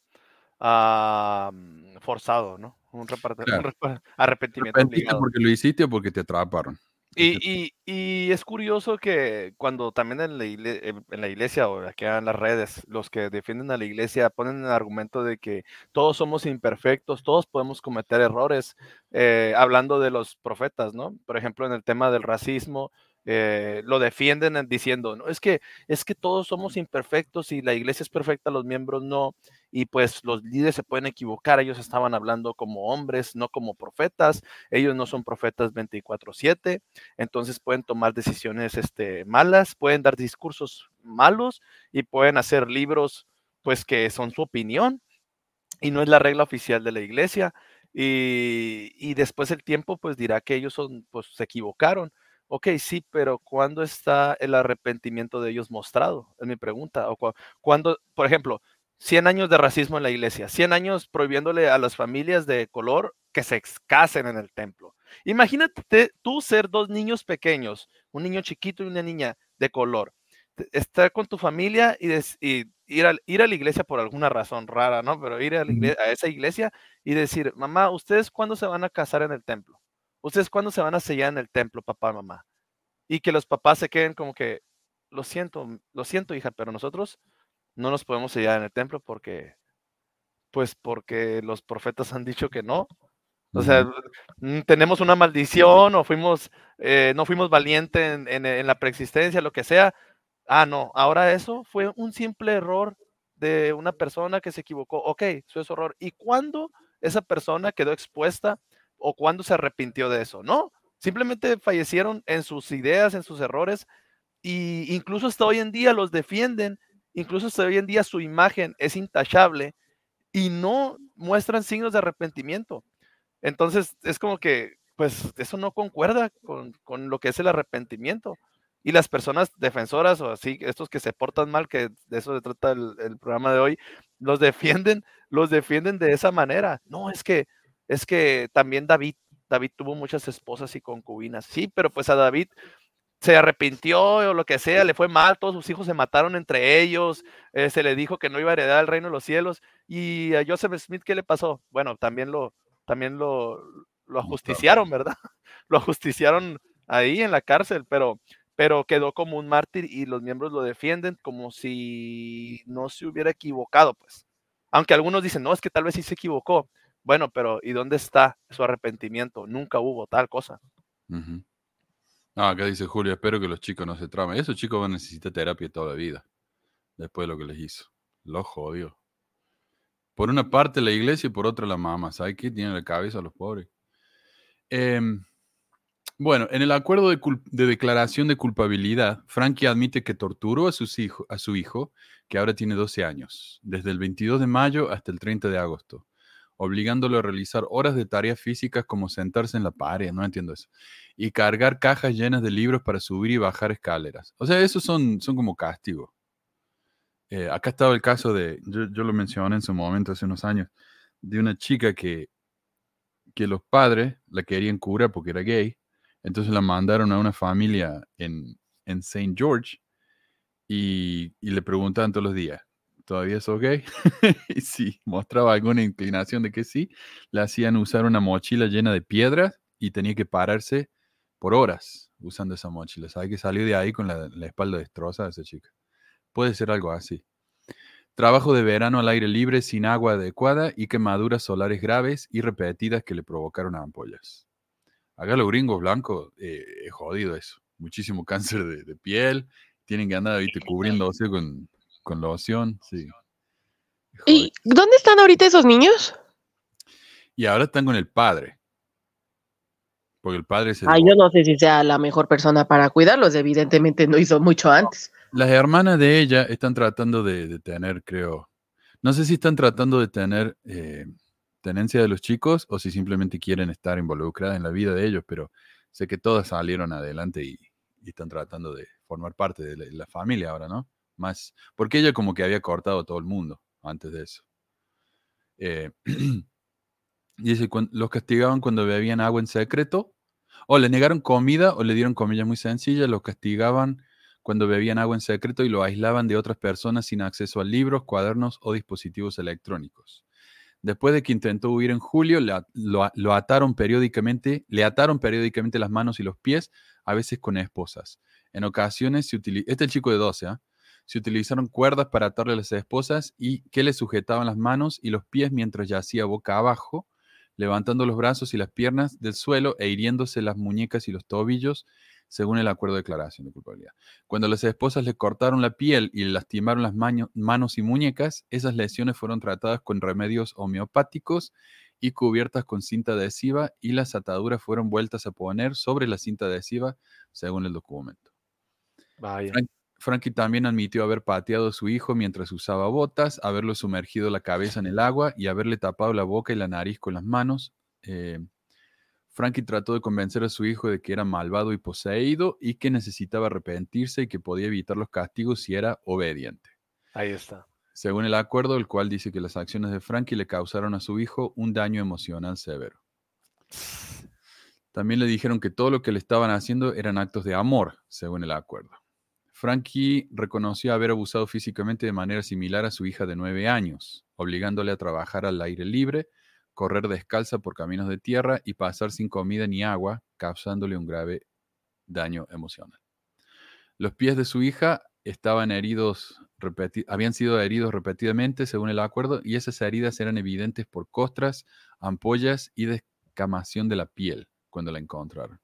mm, forzado, ¿no? Un, un Claro. repa- arrepentimiento ¿Arrepentiste obligado. porque lo hiciste o porque te atraparon? Y, y- y es curioso que cuando también en la, igle- en en la iglesia o aquí en las redes, los que defienden a la iglesia ponen el argumento de que todos somos imperfectos, todos podemos cometer errores, eh, hablando de los profetas, ¿no? Por ejemplo, en el tema del racismo, eh, lo defienden en- diciendo, no, es que, es que todos somos imperfectos y la iglesia es perfecta, los miembros no, y pues los líderes se pueden equivocar, ellos estaban hablando como hombres, no como profetas, ellos no son profetas 24/7 entonces pueden tomar decisiones este, malas, pueden dar discursos malos y pueden hacer libros pues que son su opinión y no es la regla oficial de la iglesia y, y después el tiempo pues dirá que ellos son pues se equivocaron. Ok, sí, pero ¿cuándo está el arrepentimiento de ellos mostrado? Es mi pregunta. O cu- cuando, por ejemplo, 100 años de racismo en la iglesia, 100 años prohibiéndole a las familias de color que se casen en el templo. Imagínate tú ser dos niños pequeños, un niño chiquito y una niña de color, estar con tu familia y, des- y ir, al- ir a la iglesia por alguna razón rara, ¿no? Pero ir a, la igle- a esa iglesia y decir, mamá, ¿ustedes cuándo se van a casar en el templo? ¿Ustedes cuándo se van a sellar en el templo, papá, mamá? Y que los papás se queden como que, lo siento, lo siento, hija, pero nosotros no nos podemos sellar en el templo porque, pues porque los profetas han dicho que no. O sea, mm, tenemos una maldición o fuimos, eh, no fuimos valientes en, en- en la preexistencia, lo que sea. Ah, no, ahora eso fue un simple error de una persona que se equivocó. Ok, eso es error. ¿Y cuándo esa persona quedó expuesta o cuándo se arrepintió de eso? No, simplemente fallecieron en sus ideas, en sus errores y incluso hasta hoy en día los defienden, incluso hasta hoy en día su imagen es intachable y no muestran signos de arrepentimiento. Entonces es como que, pues eso no concuerda con, con lo que es el arrepentimiento. Y las personas defensoras o así, estos que se portan mal, que de eso se trata el, el programa de hoy, los defienden, los defienden de esa manera. No, es que, es que también David, David tuvo muchas esposas y concubinas. Sí, pero pues a David se arrepintió o lo que sea, le fue mal, todos sus hijos se mataron entre ellos, eh, se le dijo que no iba a heredar el reino de los cielos. Y a Joseph Smith, ¿qué le pasó? Bueno, también lo, también lo, lo ajusticiaron, ¿verdad? Lo ajusticiaron ahí en la cárcel, pero, pero quedó como un mártir y los miembros lo defienden como si no se hubiera equivocado, pues. Aunque algunos dicen, no, es que tal vez sí se equivocó. Bueno, pero ¿y dónde está su arrepentimiento? Nunca hubo tal cosa. No, acá dice Julio, espero que los chicos no se tramen. Esos chicos van a necesitar terapia toda la vida, después de lo que les hizo. Lo jodió. Por una parte la iglesia y por otra la mamá. ¿Sabes qué? Tienen la cabeza los pobres. Em, bueno, en el acuerdo de, de declaración de culpabilidad, Frankie admite que torturó a, sus hijo- a su hijo, que ahora tiene 12 años, desde el 22 de mayo hasta el 30 de agosto, obligándolo a realizar horas de tareas físicas como sentarse en la pared, no entiendo eso, y cargar cajas llenas de libros para subir y bajar escaleras. O sea, esos son, son como castigos. Eh, acá estaba el caso de, yo, lo mencioné en su momento hace unos años, de una chica que, que los padres la querían curar porque era gay, entonces la mandaron a una familia en, en St. George y, y le preguntaban todos los días, ¿todavía sos gay? y si mostraba alguna inclinación de que sí, le hacían usar una mochila llena de piedras y tenía que pararse por horas usando esa mochila. ¿Sabe que salió de ahí con la, la espalda destrozada esa chica? Puede ser algo así. Trabajo de verano al aire libre sin agua adecuada y quemaduras solares graves y repetidas que le provocaron ampollas. Acá los gringos blancos, eh, es jodido eso. Muchísimo cáncer de, de piel, tienen que andar ¿viste? cubriéndose con, con loción, sí. ¿Y dónde están ahorita esos niños? Y ahora están con el padre. Porque el padre se... Ay, yo no sé si sea la mejor persona para cuidarlos, evidentemente no hizo mucho antes. Las hermanas de ella están tratando de, de tener, creo, no sé si están tratando de tener eh, tenencia de los chicos o si simplemente quieren estar involucradas en la vida de ellos, pero sé que todas salieron adelante y, y están tratando de formar parte de la, la familia ahora, ¿no? Más, porque ella como que había cortado a todo el mundo antes de eso. Eh, Dice, los castigaban cuando bebían agua en secreto, o le negaron comida o le dieron comida muy sencilla, los castigaban cuando bebían agua en secreto y lo aislaban de otras personas sin acceso a libros, cuadernos o dispositivos electrónicos. Después de que intentó huir en julio, le lo, ataron periódicamente, le ataron periódicamente las manos y los pies, a veces con esposas. En ocasiones se utiliza, este es el chico de 12, ¿ah? Se utilizaron cuerdas para atarle a las esposas y que le sujetaban las manos y los pies mientras yacía boca abajo, levantando los brazos y las piernas del suelo e hiriéndose las muñecas y los tobillos, según el acuerdo de declaración de culpabilidad. Cuando las esposas le cortaron la piel y le lastimaron las manos y muñecas, esas lesiones fueron tratadas con remedios homeopáticos y cubiertas con cinta adhesiva y las ataduras fueron vueltas a poner sobre la cinta adhesiva, según el documento. Vaya. Frank- Frankie también admitió haber pateado a su hijo mientras usaba botas, haberlo sumergido la cabeza en el agua y haberle tapado la boca y la nariz con las manos. Eh, Frankie trató de convencer a su hijo de que era malvado y poseído y que necesitaba arrepentirse y que podía evitar los castigos si era obediente. Ahí está. Según el acuerdo, el cual dice que las acciones de Frankie le causaron a su hijo un daño emocional severo. También le dijeron que todo lo que le estaban haciendo eran actos de amor, según el acuerdo. Frankie reconoció haber abusado físicamente de manera similar a su hija de nueve años, obligándole a trabajar al aire libre, correr descalza por caminos de tierra y pasar sin comida ni agua, causándole un grave daño emocional. Los pies de su hija estaban heridos, habían sido heridos repetidamente según el acuerdo y esas heridas eran evidentes por costras, ampollas y descamación de la piel cuando la encontraron.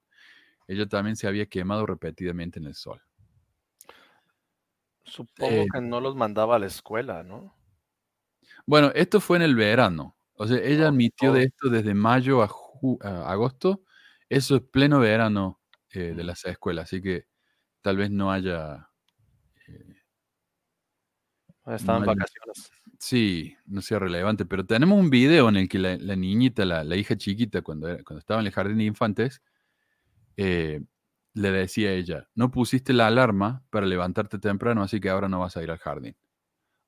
Ella también se había quemado repetidamente en el sol. Supongo Eh, que no los mandaba a la escuela, ¿no? Bueno, esto fue en el verano. O sea, ella admitió de esto desde mayo a, agosto. Eso es pleno verano eh, de las escuelas, así que tal vez no haya... eh, Estaban en no haya- vacaciones. Sí, no sea relevante, pero tenemos un video en el que la, la niñita, la, la hija chiquita, cuando, era- cuando estaba en el jardín de infantes, eh, le decía ella, no pusiste la alarma para levantarte temprano, así que ahora no vas a ir al jardín.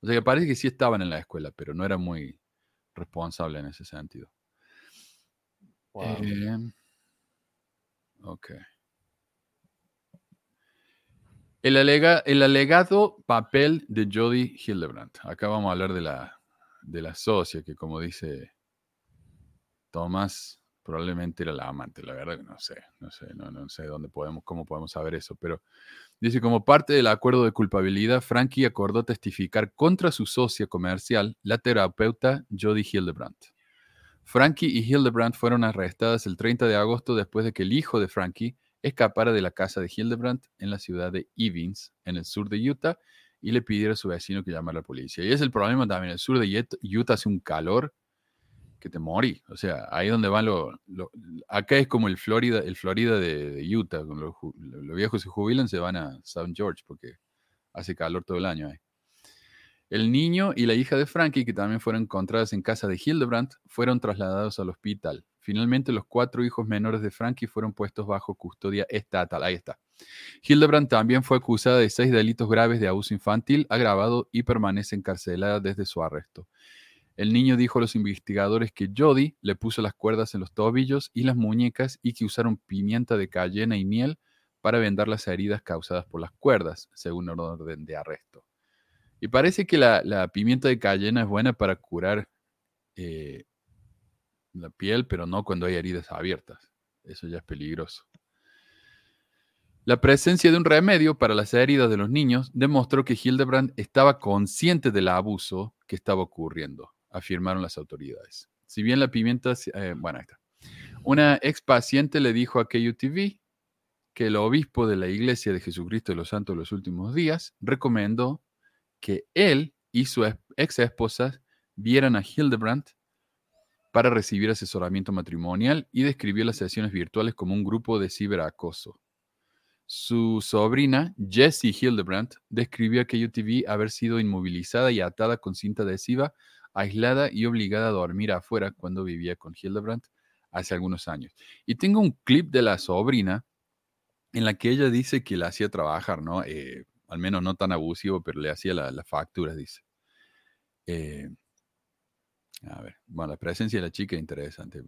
O sea que parece que sí estaban en la escuela, pero no era muy responsable en ese sentido. Wow. Eh, ok. El, alega- el alegado papel de Jody Hildebrandt. Acá vamos a hablar de la, de la socia, que como dice Tomás, probablemente era la amante. La verdad no sé, no sé, no, no sé dónde podemos, cómo podemos saber eso, pero dice, como parte del acuerdo de culpabilidad, Frankie acordó testificar contra su socia comercial, la terapeuta Jody Hildebrandt. Frankie y Hildebrandt fueron arrestadas el 30 de agosto después de que el hijo de Frankie escapara de la casa de Hildebrandt en la ciudad de Evans, en el sur de Utah, y le pidiera a su vecino que llamara a la policía. Y es el problema también, el sur de Ut- Utah hace un calor que te morí. O sea, ahí donde van los... acá es como el Florida, el Florida de, Utah. Los, viejos se jubilan, se van a South George porque hace calor todo el año ahí. El niño y la hija de Frankie, que también fueron encontradas en casa de Hildebrandt, fueron trasladados al hospital. Finalmente, los cuatro hijos menores de Frankie fueron puestos bajo custodia estatal. Ahí está. Hildebrandt también fue acusada de seis delitos graves de abuso infantil agravado y permanece encarcelada desde su arresto. El niño dijo a los investigadores que Jody le puso las cuerdas en los tobillos y las muñecas y que usaron pimienta de cayena y miel para vendar las heridas causadas por las cuerdas, según el orden de arresto. Y parece que la, pimienta de cayena es buena para curar eh, la piel, pero no cuando hay heridas abiertas. Eso ya es peligroso. La presencia de un remedio para las heridas de los niños demostró que Hildebrand estaba consciente del abuso que estaba ocurriendo, afirmaron las autoridades. Si bien la pimienta, eh, bueno, ahí está. Una ex paciente le dijo a KUTV que el obispo de la Iglesia de Jesucristo de los Santos de los Últimos Días recomendó que él y su ex esposa vieran a Hildebrandt para recibir asesoramiento matrimonial y describió las sesiones virtuales como un grupo de ciberacoso. Su sobrina, Jessie Hildebrandt, describió a KUTV haber sido inmovilizada y atada con cinta adhesiva, aislada y obligada a dormir afuera cuando vivía con Hildebrandt hace algunos años. Y tengo un clip de la sobrina en la que ella dice que la hacía trabajar, ¿no? Eh, al menos no tan abusivo, pero le hacía las la facturas, dice. Eh, A ver, bueno, la presencia de la chica es interesante.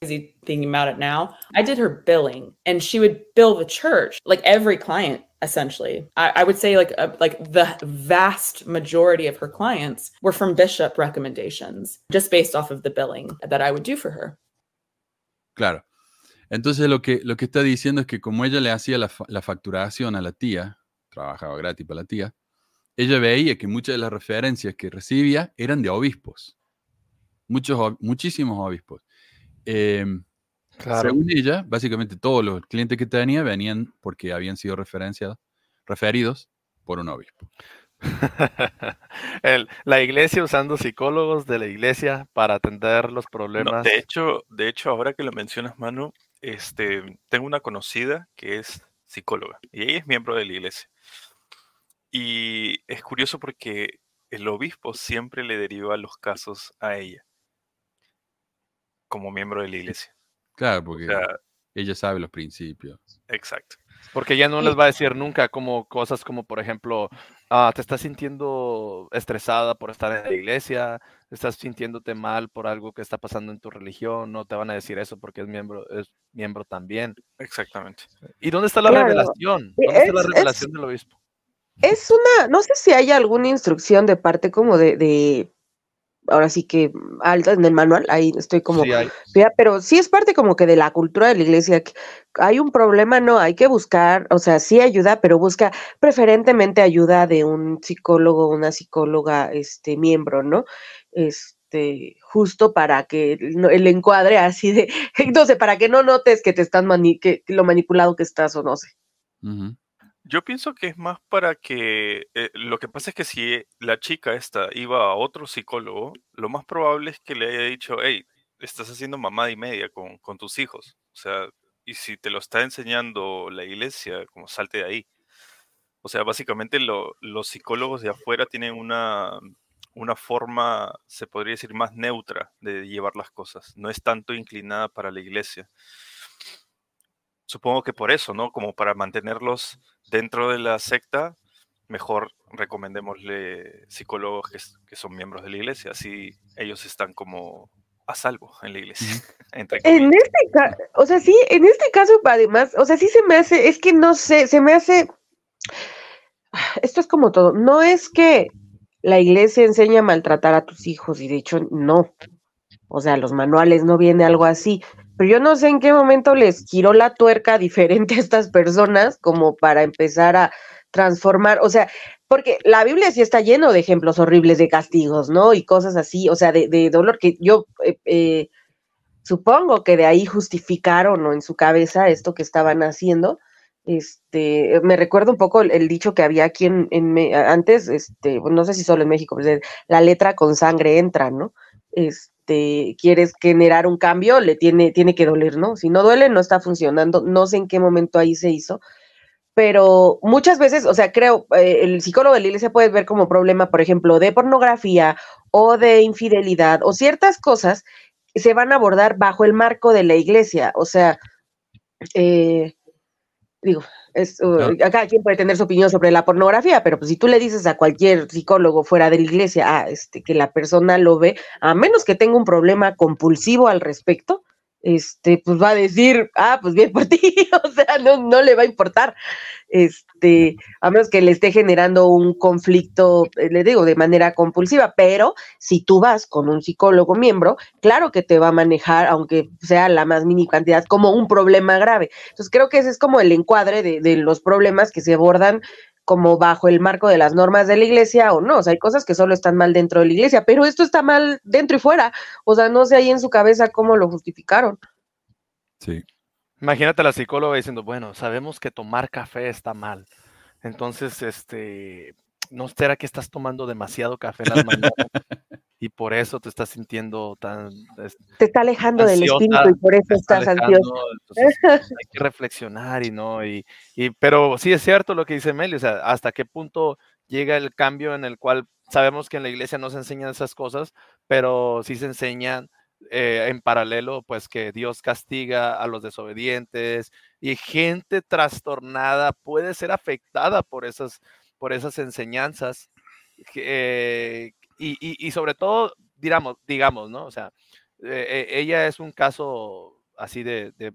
thinking about it now. I did her billing, and she would bill the church, like every client, essentially. I, I would say like uh, like the vast majority of her clients were from bishop recommendations, just based off of the billing that I would do for her. Claro. Entonces lo que, lo que está diciendo es que como ella le hacía la, la facturación a la tía, trabajaba gratis para la tía, ella veía que muchas de las referencias que recibía eran de obispos. Muchos, muchísimos obispos. Em, Claro. Según ella, básicamente todos los clientes que tenía venían porque habían sido referenciados, referidos por un obispo. El- la iglesia usando psicólogos de la iglesia para atender los No, problemas. de hecho, de hecho, ahora que lo mencionas, Manu, este, tengo una conocida que es psicóloga y ella es miembro de la iglesia. Y es curioso porque el obispo siempre le deriva los casos a ella como miembro de la iglesia. Claro, O porque sea, ella sabe los principios. exacto. Porque ya no les va a decir nunca como cosas como, por ejemplo, ah, te estás sintiendo estresada por estar en la iglesia, estás sintiéndote mal por algo que está pasando en tu religión, no te van a decir eso porque es miembro, es miembro también. Exactamente. ¿Y dónde está la Claro. revelación? ¿Dónde está la es- revelación del obispo? Es una, no sé si hay alguna instrucción de parte como de, de ahora sí que alta en el manual, ahí estoy como, Sí ya, pero sí es parte como que de la cultura de la iglesia, que hay un problema, no, hay que buscar, o sea, sí ayuda, pero busca preferentemente ayuda de un psicólogo, una psicóloga, este, miembro, ¿no? Este, justo para que el encuadre así de, sé, para que no notes que te están mani que, lo manipulado que estás o no sé. Ujú. Yo pienso que es más para que eh, lo que pasa es que si la chica esta iba a otro psicólogo, lo más probable es que le haya dicho, hey, estás haciendo mamada y media con, con tus hijos. O sea, y si te lo está enseñando la iglesia, como salte de ahí. O sea, básicamente lo- los psicólogos de afuera tienen una, una forma, se podría decir, más neutra de llevar las cosas. No es tanto inclinada para la iglesia. Supongo que por eso, ¿no? Como para mantenerlos dentro de la secta, mejor recomendémosle psicólogos que, son miembros de la iglesia, así ellos están como a salvo en la iglesia. entre En este caso, o sea, sí, en este caso, además, o sea, sí se me hace, es que no sé, se me hace, esto es como todo, no es que la iglesia enseña a maltratar a tus hijos, y de hecho, no, o sea, los manuales no viene algo así, pero yo no sé en qué momento les giró la tuerca diferente a estas personas como para empezar a transformar, o sea, porque la Biblia sí está lleno de ejemplos horribles de castigos, ¿no? Y cosas así, o sea, de, de dolor que yo... eh, eh, supongo que de ahí justificaron ¿no? en su cabeza esto que estaban haciendo. Este, me recuerda un poco el, dicho que había aquí en, en Me- antes, este, no sé si solo en México, la letra con sangre entra, ¿no? Este, quieres generar un cambio, le tiene, tiene que doler, ¿no? Si no duele, no está funcionando. No sé en qué momento ahí se hizo, pero muchas veces, o sea, creo, eh, el psicólogo de la iglesia puede ver como problema, por ejemplo, de pornografía o de infidelidad o ciertas cosas se van a abordar bajo el marco de la iglesia. O sea, eh, digo, es, uh, acá quien puede tener su opinión sobre la pornografía, pero pues si tú le dices a cualquier psicólogo fuera de la iglesia ah, este, que la persona lo ve, a menos que tenga un problema compulsivo al respecto, este, pues va a decir, ah, pues bien por ti, o sea, no, no le va a importar, este, a menos que le esté generando un conflicto, eh, le digo, de manera compulsiva, pero si tú vas con un psicólogo miembro, claro que te va a manejar, aunque sea la más mínima cantidad, como un problema grave. Entonces creo que ese es como el encuadre de, de los problemas que se abordan como bajo el marco de las normas de la iglesia o no. O sea, hay cosas que solo están mal dentro de la iglesia, pero esto está mal dentro y fuera. O sea, no sé ahí en su cabeza cómo lo justificaron. Sí. Imagínate a la psicóloga diciendo, bueno, sabemos que tomar café está mal. Entonces, este, ¿no será que estás tomando demasiado café en las mañanas? Y por eso te estás sintiendo tan Te está alejando del ansiosa, espíritu y por eso estás ansioso. hay que reflexionar y no, y, y- pero sí es cierto lo que dice Meli, o sea, hasta qué punto llega el cambio en el cual sabemos que en la iglesia no se enseñan esas cosas, pero sí se enseñan eh, en paralelo, pues que Dios castiga a los desobedientes y gente trastornada puede ser afectada por esas, por esas enseñanzas. que, eh, y, y- y sobre todo digamos, digamos, ¿no? O sea, eh, eh, ella es un caso así de, de,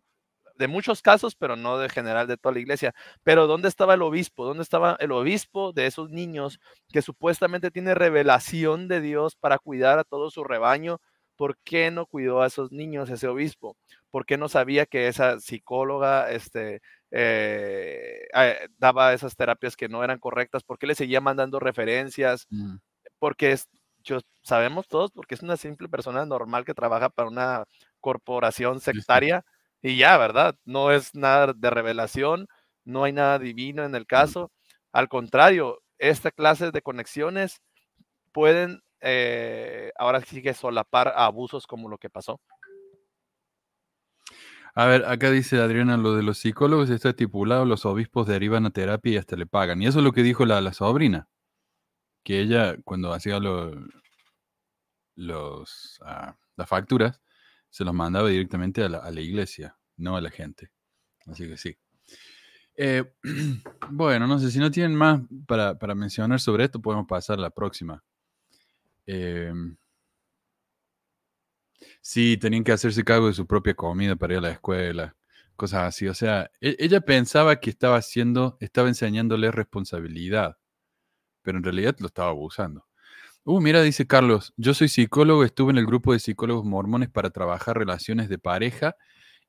de muchos casos, pero no de general de toda la iglesia. Pero ¿dónde estaba el obispo? ¿Dónde estaba el obispo de esos niños que supuestamente tiene revelación de Dios para cuidar a todo su rebaño? ¿Por qué no cuidó a esos niños ese obispo? ¿Por qué no sabía que esa psicóloga este, eh, eh, daba esas terapias que no eran correctas? ¿Por qué le seguía mandando referencias? Mm. Porque es, yo, sabemos todos, porque es una simple persona normal que trabaja para una corporación sectaria y ya, ¿verdad? No es nada de revelación, no hay nada divino en el caso. Al contrario, esta clase de conexiones pueden eh, ahora sí que solapar abusos como lo que pasó. A ver, acá dice Adriana, lo de los psicólogos está estipulado, los obispos derivan a terapia y hasta le pagan. Y eso es lo que dijo la, la sobrina, que ella cuando hacía lo- los, ah, las facturas, se los mandaba directamente a la, a la iglesia, no a la gente. Así que sí. Eh, bueno, no sé, si no tienen más para, para mencionar sobre esto, podemos pasar a la próxima. Em, Sí, tenían que hacerse cargo de su propia comida para ir a la escuela, cosas así. O sea, e- ella pensaba que estaba haciendo, estaba enseñándole responsabilidad, pero en realidad lo estaba abusando. Uh, mira, dice Carlos, yo soy psicólogo, estuve en el grupo de psicólogos mormones para trabajar relaciones de pareja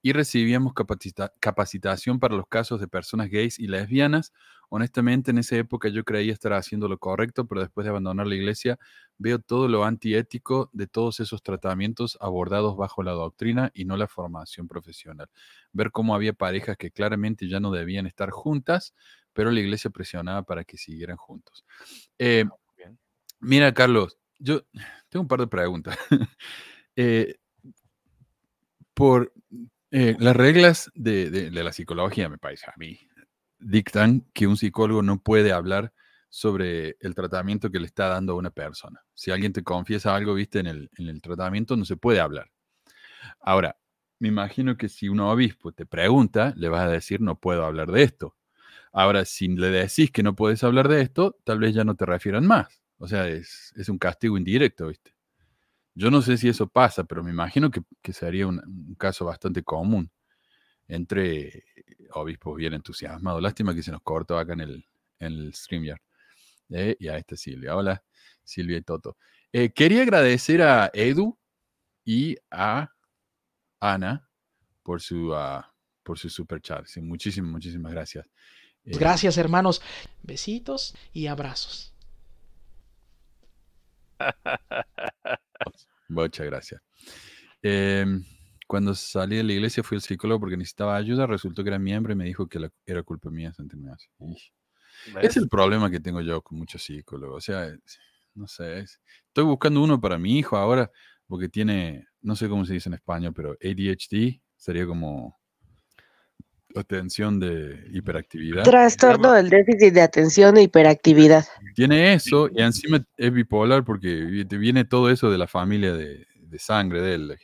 y recibíamos capacita- capacitación para los casos de personas gays y lesbianas. Honestamente, en esa época yo creía estar haciendo lo correcto, pero después de abandonar la iglesia, veo todo lo antiético de todos esos tratamientos abordados bajo la doctrina y no la formación profesional. Ver cómo había parejas que claramente ya no debían estar juntas, pero la iglesia presionaba para que siguieran juntos. Eh, bien. mira, Carlos, yo tengo un par de preguntas. Eh, por eh, las reglas de, de- de la psicología, me parece a mí, dictan que un psicólogo no puede hablar sobre el tratamiento que le está dando a una persona. Si alguien te confiesa algo, viste, en el, en el tratamiento, no se puede hablar. Ahora, me imagino que si un obispo te pregunta, le vas a decir, no puedo hablar de esto. Ahora, si le decís que no puedes hablar de esto, tal vez ya no te refieran más. O sea, es, es un castigo indirecto, ¿viste? Yo no sé si eso pasa, pero me imagino que, que sería un, caso bastante común entre obispos bien entusiasmados. Lástima que se nos cortó acá en el, en el StreamYard. Eh, y a esta Silvia. Hola, Silvia y Toto. Eh, quería agradecer a Edu y a Ana por su, ah, por su super chat. Muchísimas, muchísimas gracias. Eh, Gracias, hermanos. Besitos y abrazos. Muchas gracias. Em, cuando salí de la iglesia fui al psicólogo porque necesitaba ayuda. Resultó que era miembro y me dijo que la- era culpa mía sentirme así. Es el problema que tengo yo con muchos psicólogos. O sea, es- no sé. es- estoy buscando uno para mi hijo ahora porque tiene, no sé cómo se dice en español, pero ADHD sería como atención de hiperactividad. Trastorno del déficit de atención e hiperactividad. Tiene eso y encima es bipolar porque viene todo eso de la familia de, de sangre de él.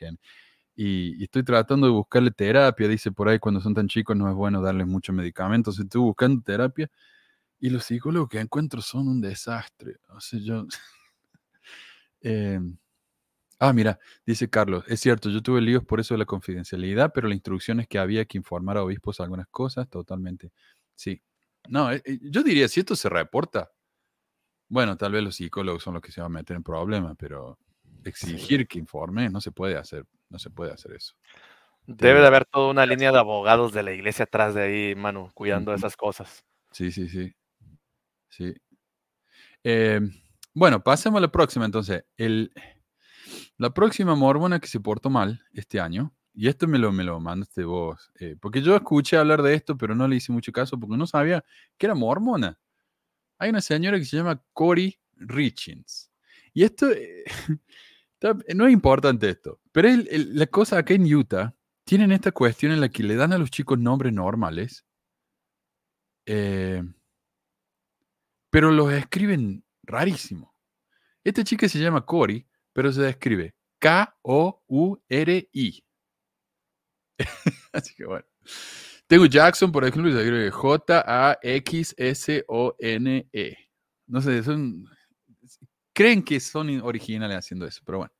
Y, y estoy tratando de buscarle terapia. Dice por ahí, cuando son tan chicos no es bueno darles mucho medicamento. Entonces estoy buscando terapia y los psicólogos que encuentro son un desastre. O sea, yo... Eh, ah, mira, dice Carlos, es cierto, yo tuve líos por eso de la confidencialidad, pero la instrucción es que había que informar a obispos algunas cosas, totalmente. Sí. No, eh, eh, yo diría, si esto se reporta, bueno, tal vez los psicólogos son los que se van a meter en problemas, pero exigir que informe no se puede hacer, no se puede hacer eso. Debe de haber toda una línea de abogados de la iglesia atrás de ahí, Manu, cuidando esas cosas. Sí, sí, sí. Sí. Eh, bueno, pasemos a la próxima entonces. El, la próxima mormona que se portó mal este año, y esto me lo, me lo mandaste vos, eh, porque yo escuché hablar de esto, pero no le hice mucho caso porque no sabía que era mormona. Hay una señora que se llama Cory Richins. Y esto, eh, no es importante esto, pero la cosa acá en Utah, tienen esta cuestión en la que le dan a los chicos nombres normales. eh, pero los escriben rarísimo. Esta chica se llama Cory, pero se escribe K-O-U-R-I. Así que bueno. Tengo Jackson, por ejemplo, y se escribe J-A-X-S-O-N-E. E. No sé, son. creen que son originales haciendo eso, pero bueno.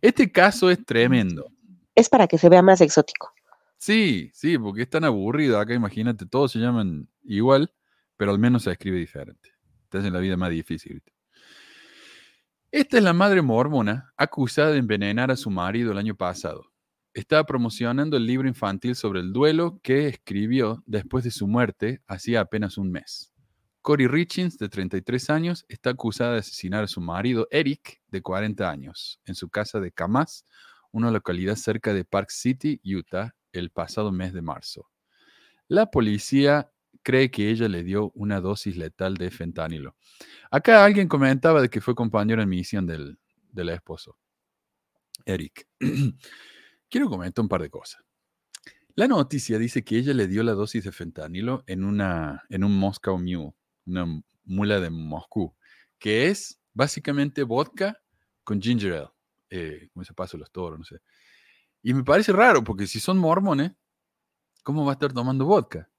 Este caso es tremendo. Es para que se vea más exótico. Sí, sí, porque es tan aburrido acá, imagínate, todos se llaman igual, pero al menos se escribe diferente. Te hacen la vida más difícil. Esta es la madre mormona acusada de envenenar a su marido el año pasado. Estaba promocionando el libro infantil sobre el duelo que escribió después de su muerte hacía apenas un mes. Cory Richins, de 33 años, está acusada de asesinar a su marido Eric, de 40 años, en su casa de Camas, una localidad cerca de Park City, Utah, el pasado mes de marzo. La policía cree que ella le dio una dosis letal de fentanilo. Acá alguien comentaba de que fue compañero en misión del, del esposo, Eric. Quiero comentar un par de cosas. La noticia dice que ella le dio la dosis de fentanilo en, una, en un Moscow Mule, una mula de Moscú, que es básicamente vodka con ginger ale, eh, como se pasa los toros, no sé. Y me parece raro, porque si son mormones, ¿cómo va a estar tomando vodka?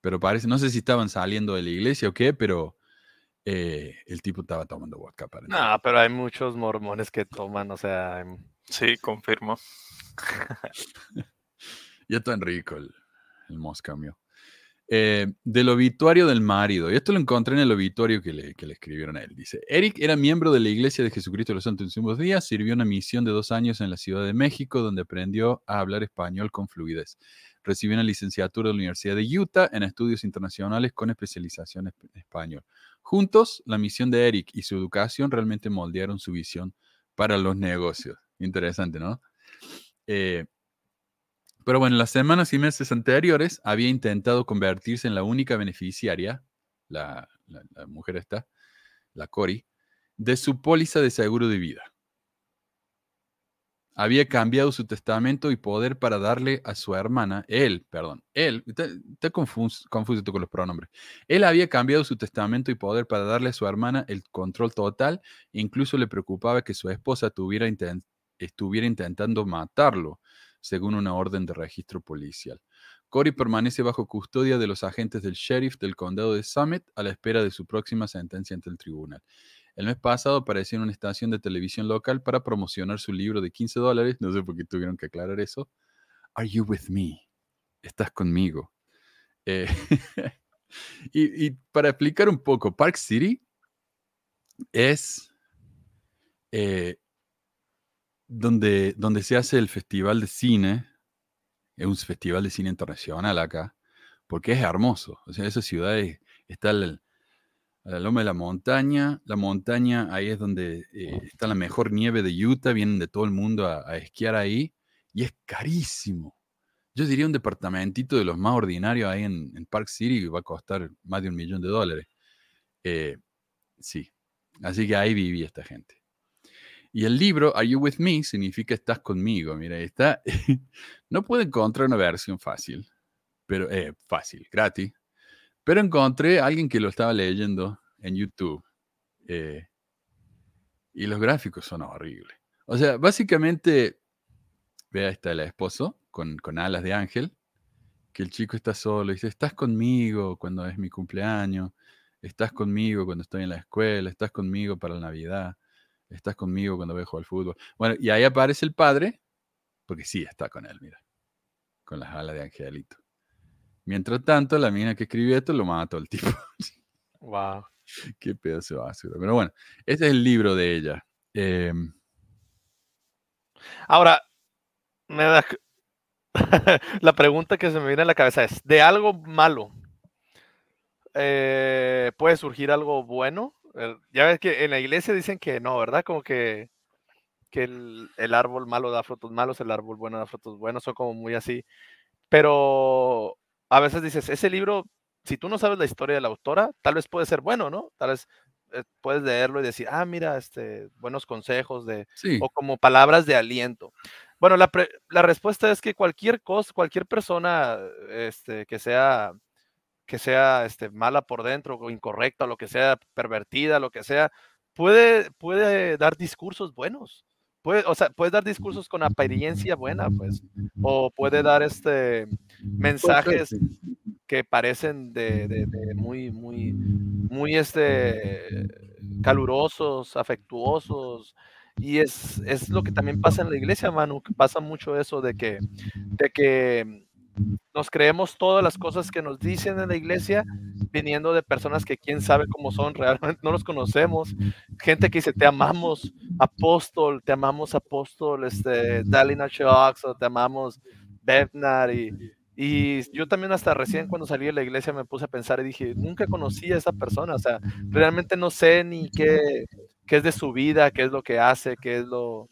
Pero parece, no sé si estaban saliendo de la iglesia o qué, pero eh, el tipo estaba tomando vodka. Para no, pero hay muchos mormones que toman, o sea... Sí, confirmo. ya está en rico el, el Moscow Mule. Eh, del obituario del marido. Y esto lo encontré en el obituario que le, que le, escribieron a él. Dice, Eric era miembro de la Iglesia de Jesucristo de los Santos Últimos Días, sirvió una misión de dos años en la Ciudad de México, donde aprendió a hablar español con fluidez. Recibió una licenciatura de la Universidad de Utah en estudios internacionales con especialización en español. Juntos, la misión de Eric y su educación realmente moldearon su visión para los negocios. Interesante, ¿no? Eh, pero bueno, en las semanas y meses anteriores había intentado convertirse en la única beneficiaria, la, la, la mujer esta, la Cori, de su póliza de seguro de vida. Había cambiado su testamento y poder para darle a su hermana, él, perdón, él, está con los pronombres. Él había cambiado su testamento y poder para darle a su hermana el control total, incluso le preocupaba que su esposa tuviera estuviera intentando matarlo, según una orden de registro policial. Cory permanece bajo custodia de los agentes del sheriff del condado de Summit a la espera de su próxima sentencia ante el tribunal. El mes pasado apareció en una estación de televisión local para promocionar su libro de 15 dólares, no sé por qué tuvieron que aclarar eso. Are you with me? Estás conmigo. Eh, y, para explicar un poco, Park City es eh, donde, donde se hace el festival de cine, es un festival de cine internacional acá, porque es hermoso. O sea, esa ciudad es, está al, a la loma de la montaña. La montaña, ahí es donde eh, está la mejor nieve de Utah, vienen de todo el mundo a, a, esquiar ahí, y es carísimo. Yo diría un departamentito de los más ordinarios ahí en, en Park City va a costar más de un millón de dólares. Eh, sí, así que ahí vivía esta gente. Y el libro, Are You With Me, significa estás conmigo. Mira, está. no puedo encontrar una versión fácil, pero eh, fácil, gratis. Pero encontré a alguien que lo estaba leyendo en YouTube. Eh, y los gráficos son horribles. O sea, básicamente, vea, está el esposo con, alas de ángel, que el chico está solo y dice, estás conmigo cuando es mi cumpleaños, estás conmigo cuando estoy en la escuela, estás conmigo para la Navidad estás conmigo cuando veo al fútbol. Bueno, y ahí aparece el padre, porque sí está con él, mira, con las alas de Angelito. Mientras tanto, la mina que escribió esto lo mata el tipo. Wow. Qué pedazo de basura. Pero bueno, ese es el libro de ella. Eh... Ahora, me da... la pregunta que se me viene a la cabeza es, de algo malo, eh, ¿puede surgir algo bueno? Ya ves que en la iglesia dicen que no, ¿verdad? Como que, que el, el, árbol malo da frutos malos, el árbol bueno da frutos buenos, son como muy así. Pero a veces dices, ese libro, si tú no sabes la historia de la autora, tal vez puede ser bueno, ¿no? Tal vez eh, puedes leerlo y decir, ah, mira, este, buenos consejos de, sí. o como palabras de aliento. Bueno, la, pre, la respuesta es que cualquier cosa, cualquier persona este, que sea que sea este, mala por dentro o incorrecta, lo que sea, pervertida, lo que sea, puede, puede dar discursos buenos. Puede, o sea, puede dar discursos con apariencia buena, pues, o puede dar este mensajes que parecen de, de, de muy, muy, muy este calurosos, afectuosos. Y es, es lo que también pasa en la iglesia, Manu, que pasa mucho eso de que, de que nos creemos todas las cosas que nos dicen en la iglesia viniendo de personas que quién sabe cómo son, realmente no los conocemos. Gente que dice, te amamos, apóstol, te amamos, apóstol, este, Dalina o te amamos, Bebnar. Y, y yo también hasta recién cuando salí de la iglesia me puse a pensar y dije, nunca conocí a esa persona, o sea, realmente no sé ni qué, qué es de su vida, qué es lo que hace, qué es lo,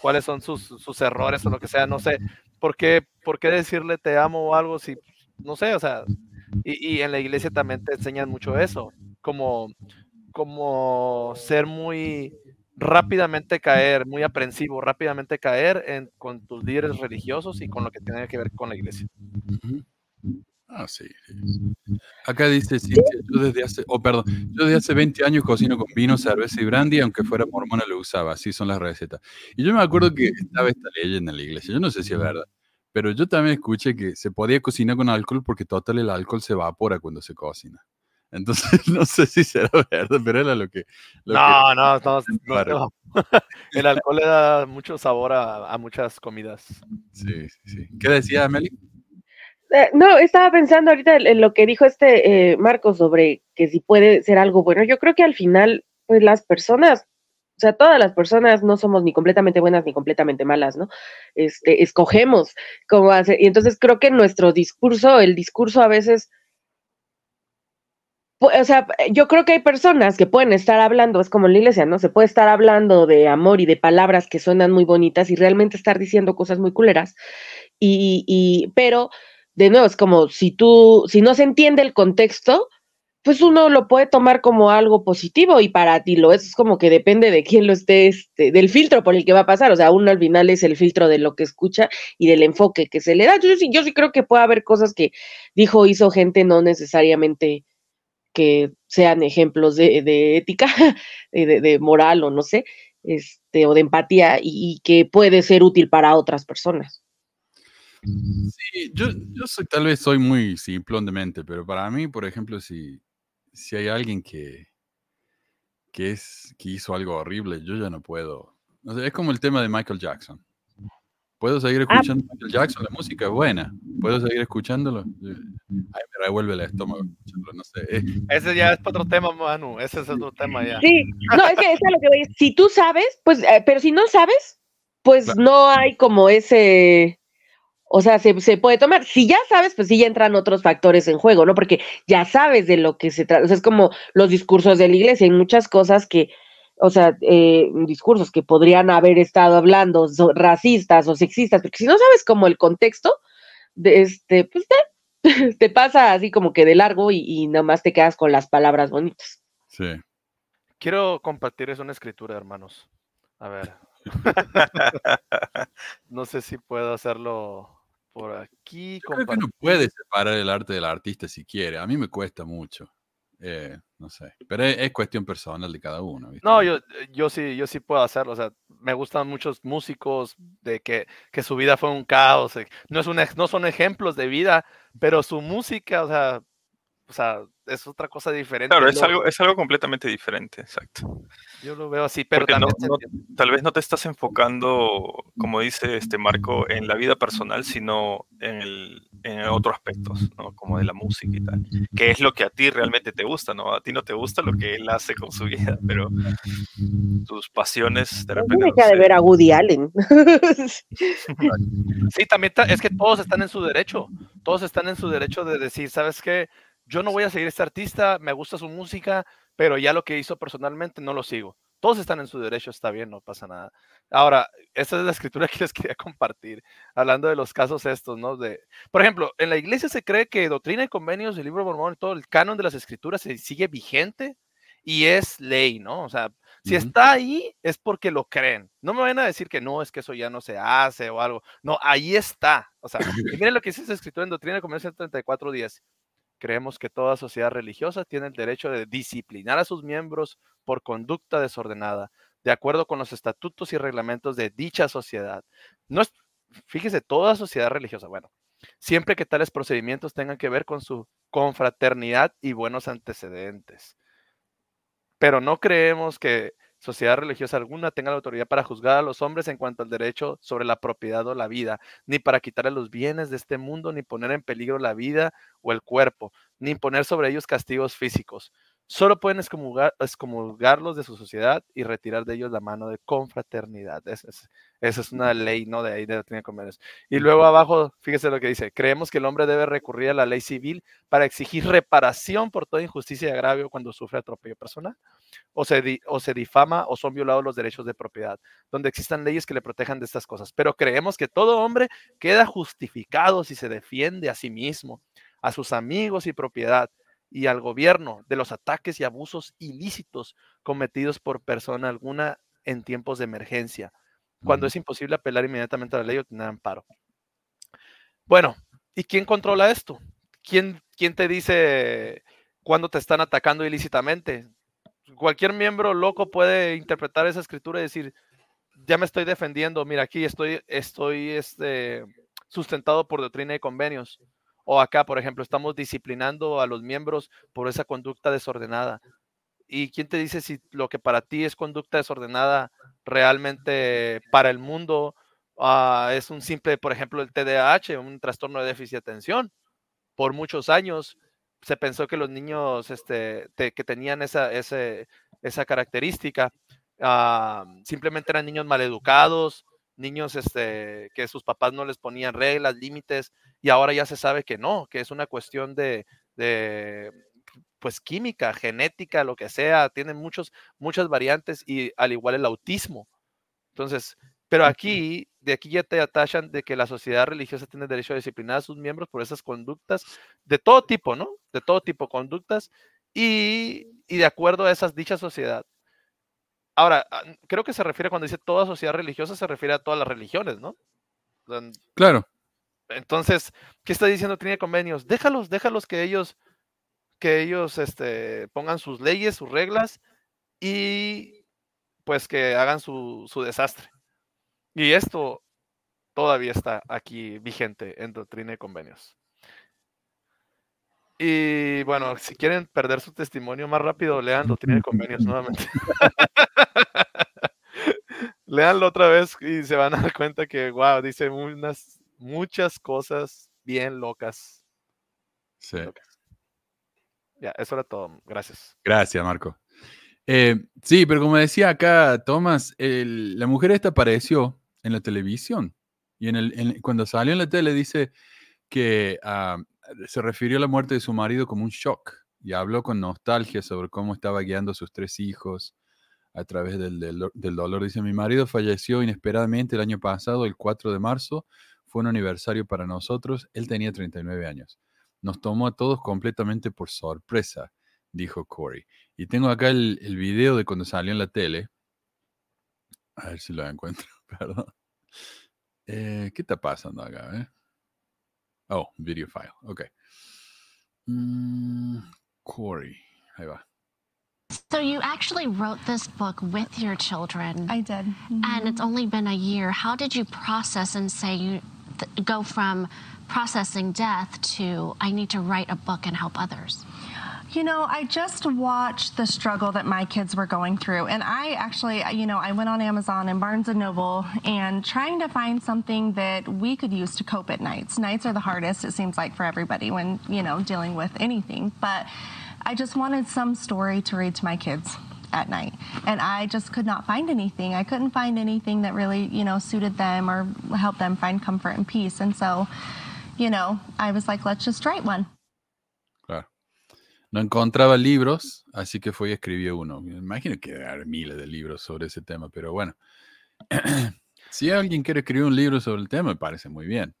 cuáles son sus, sus errores o lo que sea, no sé. ¿Por qué, ¿Por qué decirle te amo o algo si, no sé, o sea, y, y, en la iglesia también te enseñan mucho eso, como, como ser muy rápidamente caer, muy aprensivo, rápidamente caer en, con tus líderes religiosos y con lo que tiene que ver con la iglesia. Ah, sí. Acá dice Cintia, yo desde hace, oh, perdón, yo desde hace 20 años cocino con vino, cerveza y brandy, aunque fuera mormona lo usaba, así son las recetas. Y yo me acuerdo que estaba esta leyenda en la iglesia, yo no sé si es verdad, pero yo también escuché que se podía cocinar con alcohol porque total el alcohol se evapora cuando se cocina. Entonces, no sé si será verdad, pero era lo que... Lo no, no, no, no, El alcohol le da mucho sabor a, a muchas comidas. Sí, sí, sí. ¿Qué decía Meli? Eh, no, estaba pensando ahorita en lo que dijo este eh, Marco sobre que si puede ser algo bueno. Yo creo que al final, pues las personas, o sea, todas las personas no somos ni completamente buenas ni completamente malas, ¿no? Este, escogemos cómo hacer. Y entonces creo que nuestro discurso, el discurso a veces, o sea, yo creo que hay personas que pueden estar hablando, es como en la iglesia, ¿no? Se puede estar hablando de amor y de palabras que suenan muy bonitas y realmente estar diciendo cosas muy culeras. Y, y pero de nuevo, es como si tú, si no se entiende el contexto, pues uno lo puede tomar como algo positivo y para ti lo es, es como que depende de quién lo esté, este, del filtro por el que va a pasar, o sea, uno al final es el filtro de lo que escucha y del enfoque que se le da. Yo, yo sí creo que puede haber cosas que dijo, hizo gente, no necesariamente que sean ejemplos de, de ética, de, de, moral o no sé, este, o de empatía y, que puede ser útil para otras personas. Sí, yo, yo soy, tal vez soy muy simplón de mente, pero para mí, por ejemplo, si, si hay alguien que, que, es, que hizo algo horrible, yo ya no puedo. O sea, es como el tema de Michael Jackson. ¿Puedo seguir Ah, escuchando Michael Jackson? La música es buena. ¿Puedo seguir escuchándolo? Ay, me revuelve el estómago no sé. Eh, Ese ya es otro tema, Manu. Ese es otro tema ya. Sí, no, es que eso es lo que voy. Si tú sabes, pues, eh, pero si no sabes, pues Claro. no hay como ese, o sea, se, se puede tomar. Si ya sabes, pues sí ya entran otros factores en juego, ¿no? Porque ya sabes de lo que se trata. O sea, es como los discursos de la iglesia. Hay muchas cosas que, o sea, eh, discursos que podrían haber estado hablando so- racistas o sexistas, porque si no sabes como el contexto, de este, pues te, te pasa así como que de largo y, y nomás te quedas con las palabras bonitas. Sí. Quiero compartirles una escritura, hermanos. A ver. no sé si puedo hacerlo por aquí. Yo creo que compartir. puede separar el arte del artista si quiere. A mí me cuesta mucho. Eh, no sé. Pero es, es cuestión personal de cada uno. No, yo, yo sí, yo sí puedo hacerlo. O sea, me gustan muchos músicos de que, que su vida fue un caos. eh, No, es un, no son ejemplos de vida, pero su música, o sea, o sea, es otra cosa diferente. Claro, es Lo- algo, es algo completamente diferente, exacto. Yo lo veo así, pero no- también no- entiende. tal vez no te estás enfocando, como dice este Marco, en la vida personal, sino en, el, en otros aspectos, ¿no? Como de la música y tal. Que es lo que a ti realmente te gusta, ¿no? A ti no te gusta lo que él hace con su vida, pero tus pasiones de repente... no Deja de sé. ver a Woody Allen. Sí, también ta- es que todos están en su derecho. Todos están en su derecho de decir, ¿sabes qué? Yo no voy a seguir a este artista, me gusta su música, pero ya lo que hizo personalmente no lo sigo. Todos están en su derecho, está bien, no pasa nada. Ahora, esta es la escritura que les quería compartir, hablando de los casos estos, ¿no? De, por ejemplo, en la iglesia se cree que doctrina y convenios, el libro de Mormón, todo el canon de las escrituras se sigue vigente y es ley, ¿no? O sea, si está ahí es porque lo creen. No me van a decir que no, es que eso ya no se hace o algo. No, ahí está. O sea, miren lo que dice esa escritura en Doctrina y Convenios 34.10. Creemos que toda sociedad religiosa tiene el derecho de disciplinar a sus miembros por conducta desordenada, de acuerdo con los estatutos y reglamentos de dicha sociedad. No es, fíjese, toda sociedad religiosa, bueno, siempre que tales procedimientos tengan que ver con su confraternidad y buenos antecedentes. pero no creemos que sociedad religiosa alguna tenga la autoridad para juzgar a los hombres en cuanto al derecho sobre la propiedad o la vida, ni para quitarle los bienes de este mundo, ni poner en peligro la vida o el cuerpo, ni imponer sobre ellos castigos físicos. Solo pueden excomulgar, excomulgarlos de su sociedad y retirar de ellos la mano de confraternidad. Esa es, esa es una ley, ¿no? De ahí de la Convenios. Y luego abajo, fíjese lo que dice, creemos que el hombre debe recurrir a la ley civil para exigir reparación por toda injusticia y agravio cuando sufre atropello personal, o se, o se difama o son violados los derechos de propiedad, donde existan leyes que le protejan de estas cosas. Pero creemos que todo hombre queda justificado si se defiende a sí mismo, a sus amigos y propiedad y al gobierno de los ataques y abusos ilícitos cometidos por persona alguna en tiempos de emergencia, cuando es imposible apelar inmediatamente a la ley o tener amparo. Bueno, ¿y quién controla esto? ¿Quién, quién te dice cuándo te están atacando ilícitamente? Cualquier miembro loco puede interpretar esa escritura y decir, ya me estoy defendiendo, mira, aquí estoy, estoy este, sustentado por doctrina y convenios. O acá, por ejemplo, estamos disciplinando a los miembros por esa conducta desordenada. ¿Y quién te dice si lo que para ti es conducta desordenada realmente para el mundo ah, es un simple, por ejemplo, el TDAH, un trastorno de déficit de atención? Por muchos años se pensó que los niños este, que tenían esa, característica ah, simplemente eran niños maleducados, niños este, que sus papás no les ponían reglas, límites, y ahora ya se sabe que no, que es una cuestión de, pues química, genética, lo que sea, tiene muchos, muchas variantes y al igual el autismo. Entonces, pero aquí, de aquí ya te atachan de que la sociedad religiosa tiene derecho a disciplinar a sus miembros por esas conductas de todo tipo, ¿no? De todo tipo de conductas y, y de acuerdo a esas dicha sociedad. Ahora, ah, creo que se refiere cuando dice toda sociedad religiosa, se refiere a todas las religiones, ¿no? Claro. Entonces, ¿qué está diciendo Tiene Convenios? Déjalos, déjalos que ellos, que ellos este, pongan sus leyes, sus reglas y pues que hagan su, su desastre. Y esto todavía está aquí vigente en Doctrina y Convenios. Y bueno, si quieren perder su testimonio más rápido, lean Doctrina y Convenios nuevamente. Leanlo otra vez y se van a dar cuenta que, wow, dice unas muchas cosas bien locas. Sí. Ya, eso era todo. Gracias. Gracias, Marco. Eh, sí, pero como decía acá Tomás, la mujer esta apareció en la televisión y en el, cuando salió en la tele dice que ah, se refirió a la muerte de su marido como un shock y habló con nostalgia sobre cómo estaba guiando a sus tres hijos a través del, dolor. Dice, mi marido falleció inesperadamente el año pasado, el 4 de marzo, fue un aniversario para nosotros. Él tenía 39 años. Nos tomó a todos completamente por sorpresa, dijo Corey. Y tengo acá el, el video de cuando salió en la tele. A ver si lo encuentro, perdón. Eh, ¿Qué está pasando acá? Eh? Oh, video file. Ok. Mm, Corey. Ahí va. So you actually wrote this book with your children. I did. Mm-hmm. And it's only been a year. How did you process and say you th- go from processing death to I need to write a book and help others? You know, I just watched the struggle that my kids were going through. And I actually, you know, I went on Amazon and Barnes and Noble and trying to find something that we could use to cope at nights. Nights are the hardest, it seems like, for everybody when, you know, dealing with anything. But I just wanted some story to read to my kids at night. And I just could not find anything. I couldn't find anything that really, you know, suited them or helped them find comfort and peace. And so, you know, I was like, let's just write one. Claro. No encontraba libros, así que fue y escribió uno. Me imagino que hay miles de libros sobre ese tema, pero bueno. si alguien quiere escribir un libro sobre el tema, me parece muy bien.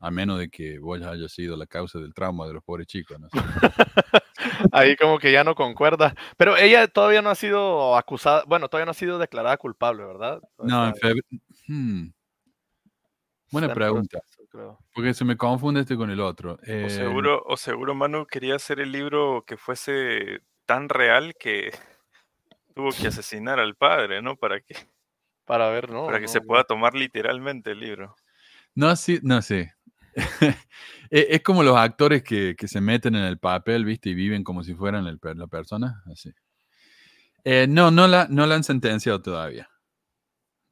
A menos de que vos hayas sido la causa del trauma de los pobres chicos. ¿no? Ahí como que ya no concuerda. Pero ella todavía no ha sido acusada, bueno, todavía no ha sido declarada culpable, ¿verdad? No, en febrero. Hmm. Buena pregunta. Porque se me confunde este con el otro. O Eh, seguro, o seguro Manu quería hacer el libro que fuese tan real que tuvo que asesinar al padre, ¿no? Para que, Para ver, ¿no? para que no, se no. pueda tomar literalmente el libro. No, sí, no sé. es, es como los actores que, que se meten en el papel, ¿viste? Y viven como si fueran el la persona. Así. Eh, no, no la, no la han sentenciado todavía,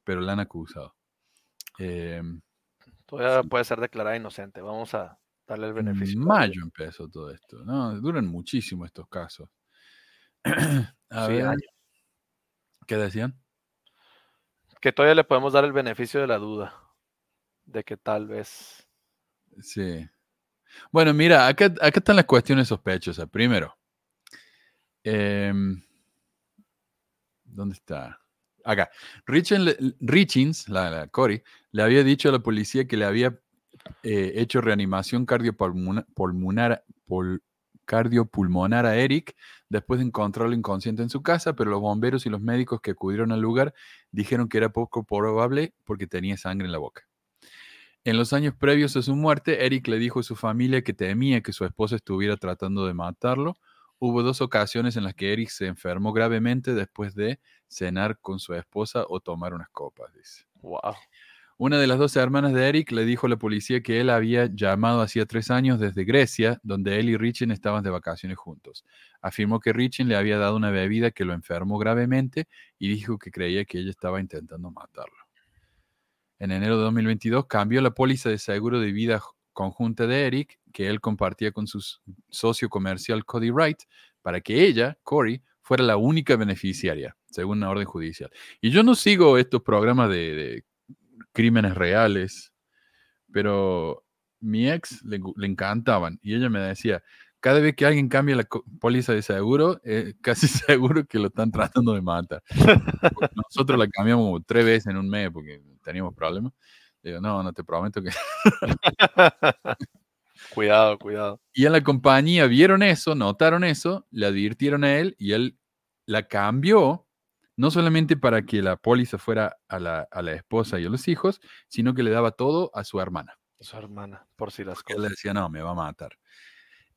pero la han acusado. Eh, Todavía puede ser declarada inocente. Vamos a darle el beneficio. En mayo empezó todo esto, ¿no? Duran muchísimo estos casos. a Sí, ver, años. ¿qué decían? Que todavía le podemos dar el beneficio de la duda. De que tal vez. Sí. Bueno, mira, acá, acá están las cuestiones sospechosas. Primero, em, ¿dónde está? Acá. Richins, la, la Cory, le había dicho a la policía que le había eh, hecho reanimación cardiopulmonar, pulmonar- pul- cardiopulmonar a Eric después de encontrarlo inconsciente en su casa, pero los bomberos y los médicos que acudieron al lugar dijeron que era poco probable porque tenía sangre en la boca. En los años previos a su muerte, Eric le dijo a su familia que temía que su esposa estuviera tratando de matarlo. Hubo dos ocasiones en las que Eric se enfermó gravemente después de cenar con su esposa o tomar unas copas, dice. Wow. Una de las dos hermanas de Eric le dijo a la policía que él había llamado hacía tres años desde Grecia, donde él y Richin estaban de vacaciones juntos. Afirmó que Richin le había dado una bebida que lo enfermó gravemente y dijo que creía que ella estaba intentando matarlo. En enero de 2022 cambió la póliza de seguro de vida conjunta de Eric, que él compartía con su socio comercial Cody Wright, para que ella, Corey, fuera la única beneficiaria, según una orden judicial. Y yo no sigo estos programas de, de crímenes reales, pero mi ex le, encantaban y ella me decía, cada vez que alguien cambia la póliza de seguro, eh, casi seguro que lo están tratando de matar. Nosotros la cambiamos tres veces en un mes porque teníamos problemas. Digo, no, no te prometo que... Cuidado, cuidado. Y en la compañía vieron eso, notaron eso, le advirtieron a él y él la cambió, no solamente para que la póliza fuera a la, a la esposa y a los hijos, sino que le daba todo a su hermana. Su hermana, por si las Él le cosas. decía, no, me va a matar.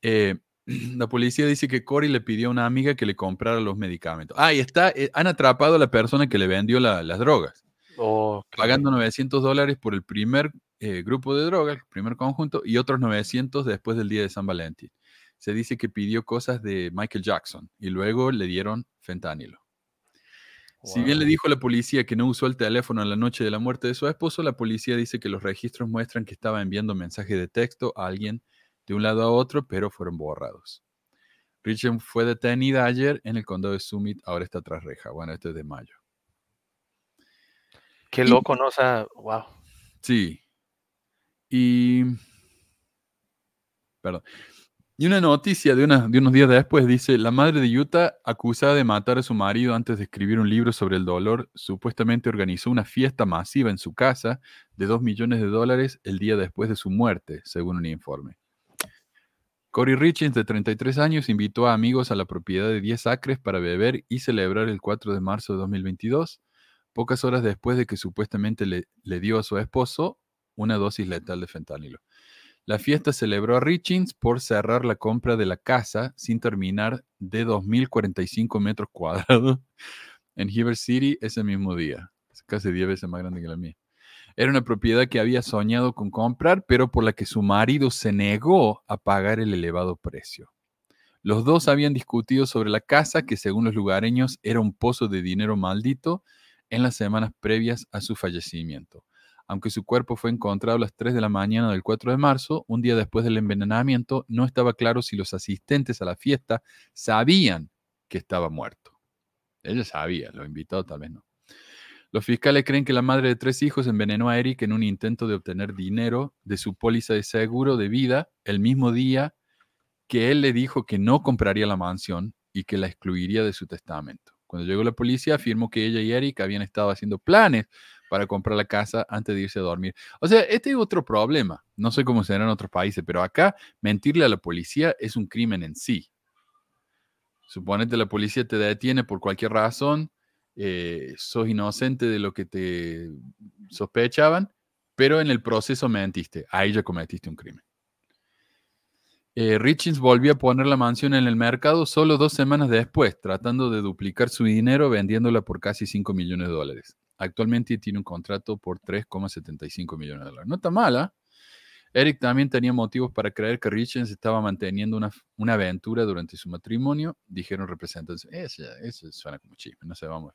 Eh, la policía dice que Cory le pidió a una amiga que le comprara los medicamentos. Ah, y está, eh, han atrapado a la persona que le vendió la- las drogas, Oh, pagando 900 dólares por el primer eh, grupo de drogas, el primer conjunto, y otros 900 después del día de San Valentín. Se dice que pidió cosas de Michael Jackson y luego le dieron fentanilo. Si bien le dijo a la policía que no usó el teléfono en la noche de la muerte de su esposo, la policía dice que los registros muestran que estaba enviando mensajes de texto a alguien de un lado a otro, pero fueron borrados. Richard fue detenida ayer en el condado de Summit, ahora está tras reja. Bueno, este es de mayo. Qué Y- loco, ¿no? O sea, wow. Sí. Y. Perdón. Y una noticia de, una- de unos días después dice: La madre de Utah, acusada de matar a su marido antes de escribir un libro sobre el dolor, supuestamente organizó una fiesta masiva en su casa de 2 millones de dólares el día después de su muerte, según un informe. Cory Richins, de 33 años, invitó a amigos a la propiedad de 10 acres para beber y celebrar el 4 de marzo de 2022, pocas horas después de que supuestamente le, le dio a su esposo una dosis letal de fentanilo. La fiesta celebró a Richins por cerrar la compra de la casa sin terminar de 2.045 metros cuadrados en Heber City ese mismo día. Es casi 10 veces más grande que la mía. Era una propiedad que había soñado con comprar, pero por la que su marido se negó a pagar el elevado precio. Los dos habían discutido sobre la casa, que según los lugareños era un pozo de dinero maldito, en las semanas previas a su fallecimiento. Aunque su cuerpo fue encontrado a las 3 de la mañana del 4 de marzo, un día después del envenenamiento, no estaba claro si los asistentes a la fiesta sabían que estaba muerto. Ella sabía, los invitados tal vez no. Los fiscales creen que la madre de tres hijos envenenó a Eric en un intento de obtener dinero de su póliza de seguro de vida el mismo día que él le dijo que no compraría la mansión y que la excluiría de su testamento. Cuando llegó la policía, afirmó que ella y Eric habían estado haciendo planes para comprar la casa antes de irse a dormir. O sea, este es otro problema. No sé cómo será en otros países, pero acá mentirle a la policía es un crimen en sí. Suponete la policía te detiene por cualquier razón, eh, sos inocente de lo que te sospechaban, pero en el proceso mentiste. Ahí ya cometiste un crimen. Eh, Richins volvió a poner la mansión en el mercado solo dos semanas después, tratando de duplicar su dinero vendiéndola por casi 5 millones de dólares. Actualmente tiene un contrato por 3,75 millones de dólares. No está mala. Eric también tenía motivos para creer que Richens estaba manteniendo una, una aventura durante su matrimonio, dijeron representantes. Eso, eso suena como chisme, no sé, vamos.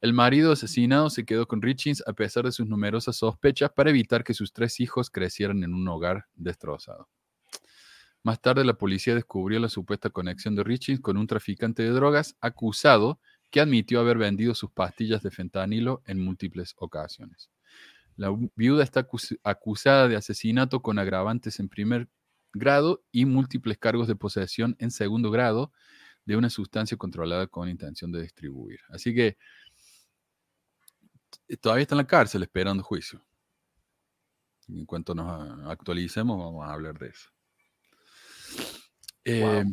El marido asesinado se quedó con Richins a pesar de sus numerosas sospechas para evitar que sus tres hijos crecieran en un hogar destrozado. Más tarde, la policía descubrió la supuesta conexión de Richins con un traficante de drogas acusado que admitió haber vendido sus pastillas de fentanilo en múltiples ocasiones. La viuda está acusada de asesinato con agravantes en primer grado y múltiples cargos de posesión en segundo grado de una sustancia controlada con intención de distribuir. Así que todavía está en la cárcel esperando juicio. En cuanto nos actualicemos, vamos a hablar de eso. Eh,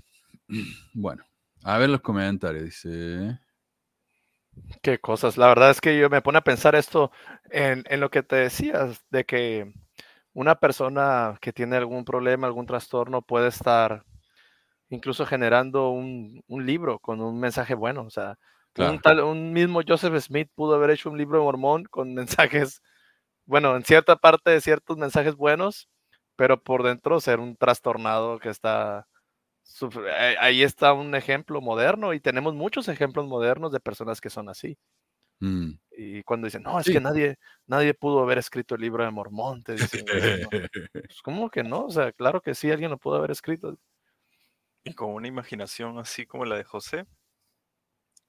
bueno, a ver los comentarios. Dice. Qué cosas. La verdad es que yo me pone a pensar esto en, en, lo que te decías, de que una persona que tiene algún problema, algún trastorno, puede estar incluso generando un, un libro con un mensaje bueno. O sea, un, tal, un, mismo Joseph Smith pudo haber hecho un libro de mormón con mensajes, bueno, en cierta parte ciertos mensajes buenos, pero por dentro ser un trastornado que está ahí está un ejemplo moderno y tenemos muchos ejemplos modernos de personas que son así. Mm. Y cuando dicen, no, es que nadie, nadie pudo haber escrito el libro de Mormón, te dicen, pues, ¿cómo que no? O sea, claro que sí, alguien lo pudo haber escrito. Y con una imaginación así como la de José,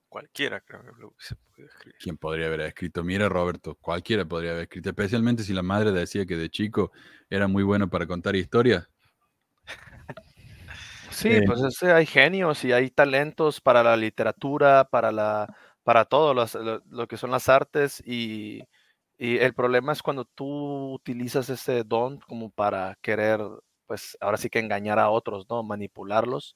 cualquiera creo que lo se puede escribir. ¿Quién podría haber escrito? Mira, Roberto, cualquiera podría haber escrito, especialmente si la madre decía que de chico era muy bueno para contar historias. Sí, pues hay genios y hay talentos para la literatura, para la, para todo lo, que son las artes y, el problema es cuando tú utilizas ese don como para querer, pues ahora sí que engañar a otros, ¿no? Manipularlos.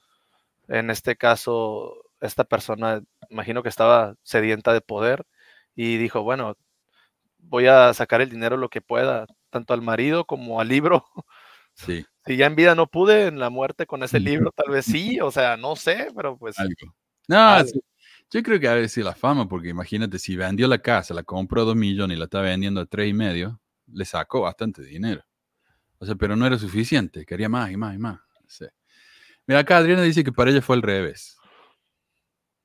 En este caso, esta persona, imagino que estaba sedienta de poder y dijo, bueno, voy a sacar el dinero lo que pueda, tanto al marido como al libro. Sí. Si ya en vida no pude, en la muerte con ese libro tal vez sí, o sea, no sé, pero pues... No, yo creo que a veces la fama, porque imagínate, si vendió la casa, la compró a dos millones y la está vendiendo a tres y medio, le sacó bastante dinero. O sea, pero no era suficiente, quería más y más y más. Mira, acá Adriana dice que para ella fue al revés.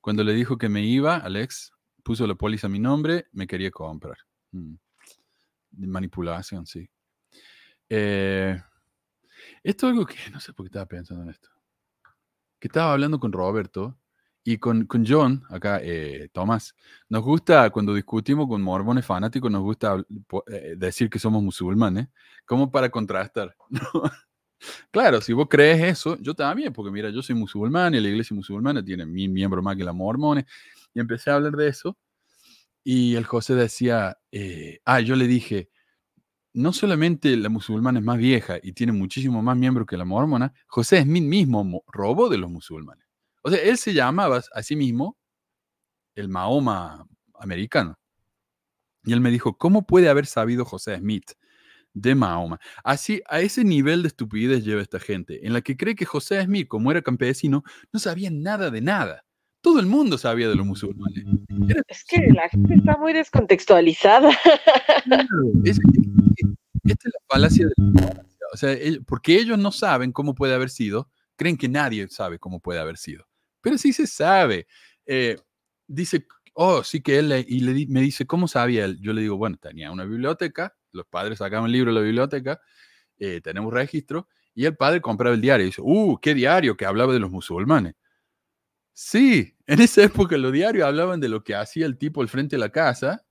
Cuando le dijo que me iba, Alex puso la póliza a mi nombre, me quería comprar. Mm. Manipulación, sí. Eh, esto es algo que no sé por qué estaba pensando en esto. Que estaba hablando con Roberto y con, con John, acá, eh, Tomás. Nos gusta, cuando discutimos con mormones fanáticos, nos gusta eh, decir que somos musulmanes, como para contrastar. claro, si vos crees eso, yo también, porque mira, yo soy musulmán y la iglesia musulmana tiene mil miembros más que la mormones. Y empecé a hablar de eso. Y el José decía, eh, ah, yo le dije, no solamente la musulmana es más vieja y tiene muchísimo más miembros que la mormona, José Smith mismo robó de los musulmanes. O sea, él se llamaba a sí mismo el Mahoma americano. Y él me dijo, ¿cómo puede haber sabido José Smith de Mahoma? Así, a ese nivel de estupidez lleva esta gente, en la que cree que José Smith, como era campesino, no sabía nada de nada. Todo el mundo sabía de los musulmanes. Es que la gente está muy descontextualizada. esta es la falacia de la O sea, porque ellos no saben cómo puede haber sido, creen que nadie sabe cómo puede haber sido. Pero sí se sabe. Eh, dice, oh, sí que él, y le, me dice, ¿cómo sabía él? Yo le digo, bueno, tenía una biblioteca, los padres sacaban el libro de la biblioteca, eh, tenemos registro, y el padre compraba el diario y dice, uh, qué diario que hablaba de los musulmanes. Sí, en esa época los diarios hablaban de lo que hacía el tipo al frente de la casa,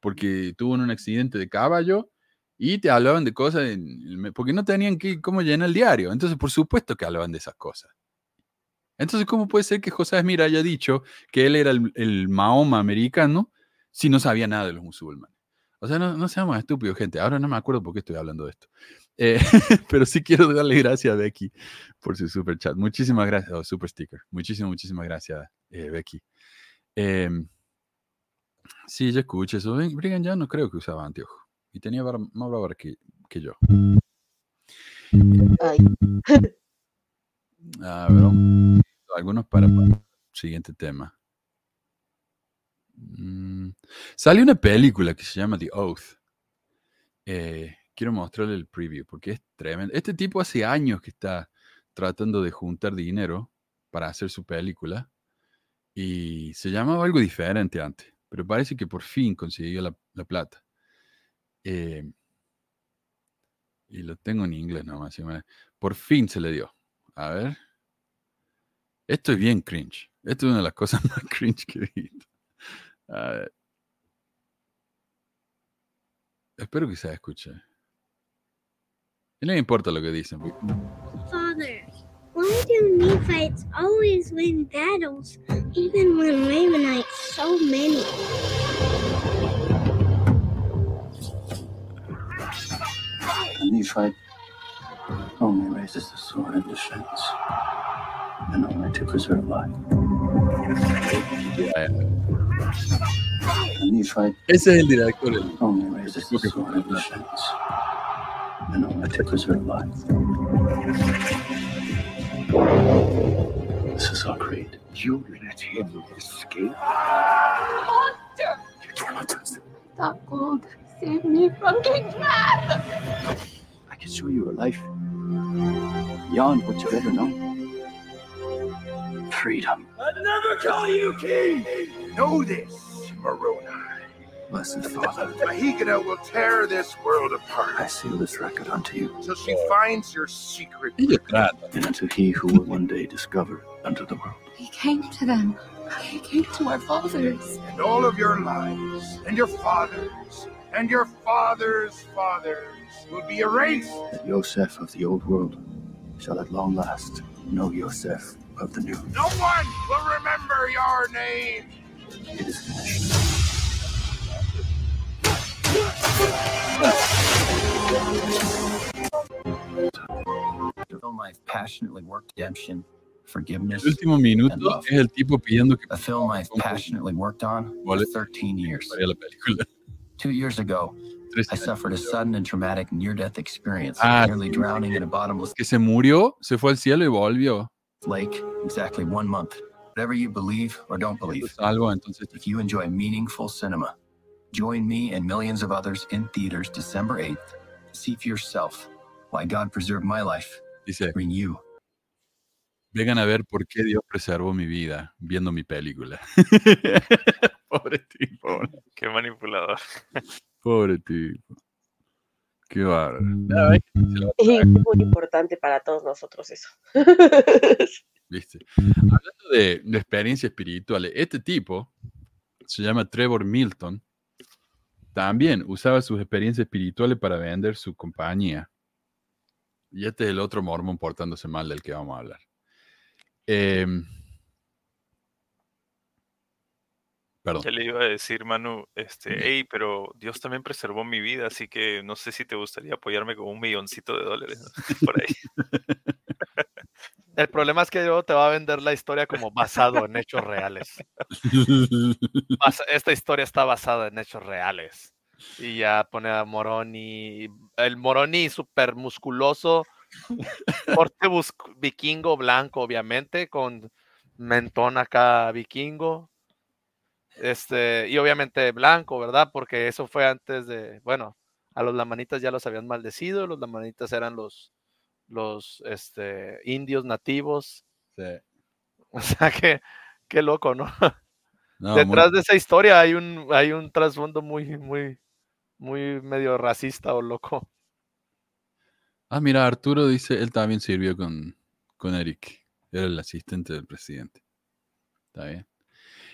porque tuvo un accidente de caballo y te hablaban de cosas, porque no tenían que, cómo llenar el diario. Entonces, por supuesto que hablaban de esas cosas. Entonces, ¿cómo puede ser que José Smith haya dicho que él era el, Mahoma americano si no sabía nada de los musulmanes? O sea, no, no seamos estúpidos, gente. Ahora no me acuerdo por qué estoy hablando de esto. Eh, pero sí quiero darle gracias a Becky por su super chat. Muchísimas gracias, oh, super sticker. Muchísimas, muchísimas gracias, eh, Becky. Em, sí, yo escucho eso. Brigham ya no creo que usaba anteojos y tenía más barba que, que yo. Ay. A ver, algunos para, el siguiente tema. Mm, sale una película que se llama The Oath, eh, quiero mostrarle el preview porque es tremendo. Este tipo hace años que está tratando de juntar dinero para hacer su película y se llamaba algo diferente antes, pero parece que por fin consiguió la, la plata. Eh, y lo tengo en inglés nomás. Por fin se le dio. A ver. Esto es bien cringe. Esto es una de las cosas más cringe que he visto. A ver. Espero que se escuche. Y no importa lo que dicen. Father, why do Nephites always win battles, even when Lamanites so many? Nephite only raises the sword in defense and only to preserve life. The Nephite Ese es el director. el- only raises the sword in defense and only to preserve life. This is our creed. You let him escape. Monster! You cannot touch them. Stop gold. Save me from King's wrath! I can show you a life beyond what you've ever known. Freedom. I'd never call you king! Know this, Moroni. Blessed Father, Mahigana will tear this world apart I seal this record unto you till she finds your secret. and unto he who will one day discover unto the world. He came to them. He came to our fathers. And all of your lives, and your fathers, and your fathers' fathers will be erased. That Yosef of the old world shall at long last know Yosef of the new. No one will remember your name. It is finished. The film I've passionately worked redemption, forgiveness. El último minuto and love. es el tipo pidiendo que A film I've passionately worked on for 13 years. Two years ago, I suffered a sudden and traumatic near-death experience, Ah, nearly drowning in a bottomless Que se murió, se fue al cielo y volvió. lake exactly one month. Whatever you believe or don't believe, Salvo, entonces if you enjoy meaningful cinema, join me and millions of others in theaters December 8th. See for yourself why God preserved my life. Dice, Bring you. vengan a ver por qué Dios preservó mi vida viendo mi película. Pobre tipo. Qué manipulador. Pobre tipo. Qué bárbaro. Nada, es muy importante para todos nosotros eso. ¿viste? Hablando de, de experiencias espirituales, este tipo se llama Trevor Milton. También usaba sus experiencias espirituales para vender su compañía. Y este es el otro mormón portándose mal del que vamos a hablar. Em, perdón. Ya le iba a decir, Manu, este, hey, pero Dios también preservó mi vida, así que no sé si te gustaría apoyarme con un milloncito de dólares ¿no? por ahí. El problema es que yo te va a vender la historia como basado en hechos reales. Esta historia está basada en hechos reales. Y ya pone a Moroni, el Moroni súper musculoso, corte vikingo blanco, obviamente, con mentón acá vikingo. Este, y obviamente blanco, ¿verdad? Porque eso fue antes de, bueno, a los lamanitas ya los habían maldecido, los lamanitas eran los, los este, indios nativos. O sea que, qué loco, ¿no? No, muy- Detrás de esa historia hay un, hay un trasfondo muy, muy, muy medio racista o loco. Ah, mira, Arturo dice, él también sirvió con, con Eric. Era el asistente del presidente. Está bien.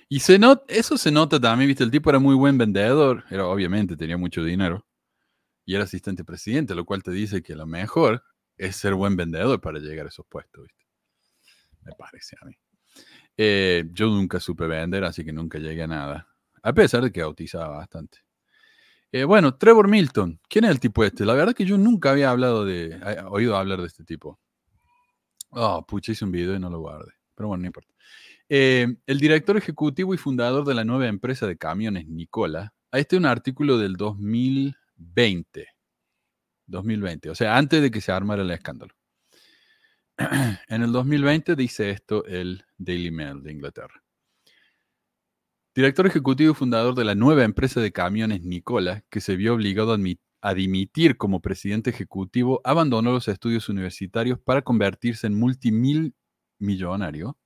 Y se not- eso se nota también, viste, el tipo era muy buen vendedor, era obviamente tenía mucho dinero y era asistente presidente, lo cual te dice que lo mejor es ser buen vendedor para llegar a esos puestos, viste. Me parece a mí. Eh, yo nunca supe vender, así que nunca llegué a nada, a pesar de que bautizaba bastante. Eh, bueno, Trevor Milton, ¿quién es el tipo este? La verdad que yo nunca había hablado de, eh, oído hablar de este tipo. Oh, pucha, hice un video y no lo guardé. Pero bueno, no importa. Eh, el director ejecutivo y fundador de la nueva empresa de camiones, Nicola, este es un artículo del 2020. 2020, o sea, antes de que se armara el escándalo. en el 2020 dice esto el Daily Mail de Inglaterra. Director ejecutivo y fundador de la nueva empresa de camiones Nicola, que se vio obligado a, a dimitir como presidente ejecutivo, abandonó los estudios universitarios para convertirse en multimil millonario,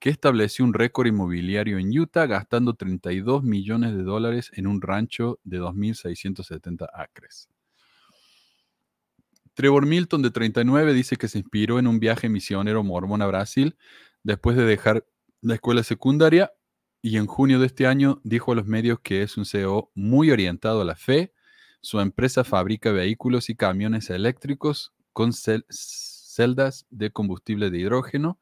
que estableció un récord inmobiliario en Utah gastando 32 millones de dólares en un rancho de 2.670 acres. Trevor Milton, de 39, dice que se inspiró en un viaje misionero mormón a Brasil después de dejar la escuela secundaria y en junio de este año dijo a los medios que es un CEO muy orientado a la fe. Su empresa fabrica vehículos y camiones eléctricos con celdas de combustible de hidrógeno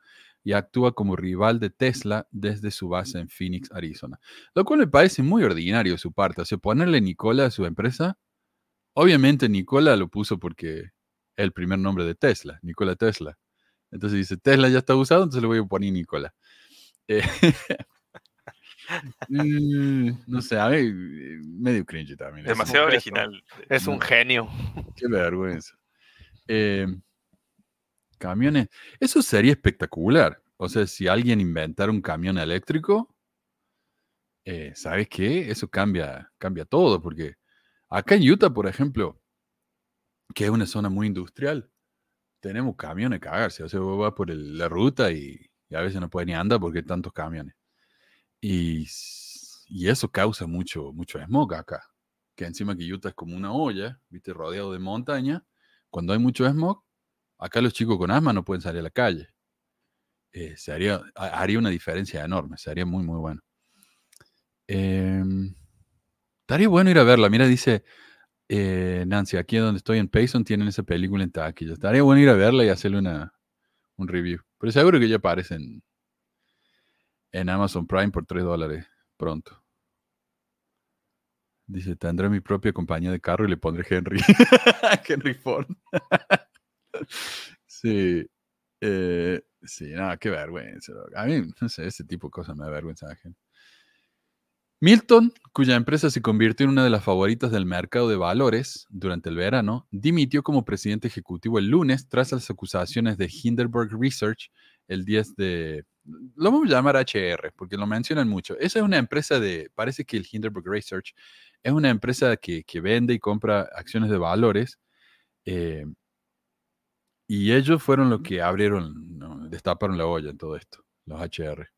y actúa como rival de Tesla desde su base en Phoenix, Arizona. Lo cual me parece muy ordinario de su parte. O sea, ponerle Nicola a su empresa. Obviamente Nicola lo puso porque es el primer nombre de Tesla, Nicola Tesla. Entonces dice, Tesla ya está usado, entonces le voy a poner Nicola. Eh, mm, no sé, a mí medio cringe también. Demasiado original. Es un genio. Qué vergüenza. Eh, Camiones. Eso sería espectacular. O sea, si alguien inventara un camión eléctrico, eh, ¿sabes qué? Eso cambia, cambia todo, porque acá en Utah, por ejemplo, que es una zona muy industrial, tenemos camiones cagarse. O sea, vos vas por la ruta y, a veces no puedes ni andar porque hay tantos camiones. Y, y, eso causa mucho, mucho smog acá. Que encima que Utah es como una olla, viste, rodeado de montaña. Cuando hay mucho smog, Acá los chicos con asma no pueden salir a la calle. Eh, se haría, haría una diferencia enorme, sería muy, muy bueno. Em, estaría bueno ir a verla. Mira, dice eh, Nancy, aquí donde estoy en Payson tienen esa película en taquilla. Estaría bueno ir a verla y hacerle una, un review. Pero seguro que ya aparece en, Amazon Prime por 3 dólares pronto. Dice, tendré mi propia compañía de carro y le pondré Henry. Henry Ford. sí. Eh, sí, nada, qué vergüenza. A mí, no sé, ese tipo de cosas me da vergüenza. Milton, cuya empresa se convirtió en una de las favoritas del mercado de valores durante el verano, dimitió como presidente ejecutivo el lunes tras las acusaciones de Hindenburg Research el 10 de... Lo vamos a llamar HR, porque lo mencionan mucho. Esa es una empresa de... Parece que el Hindenburg Research es una empresa que, que vende y compra acciones de valores. Eh, y ellos fueron los que abrieron, destaparon la olla en todo esto, los HR.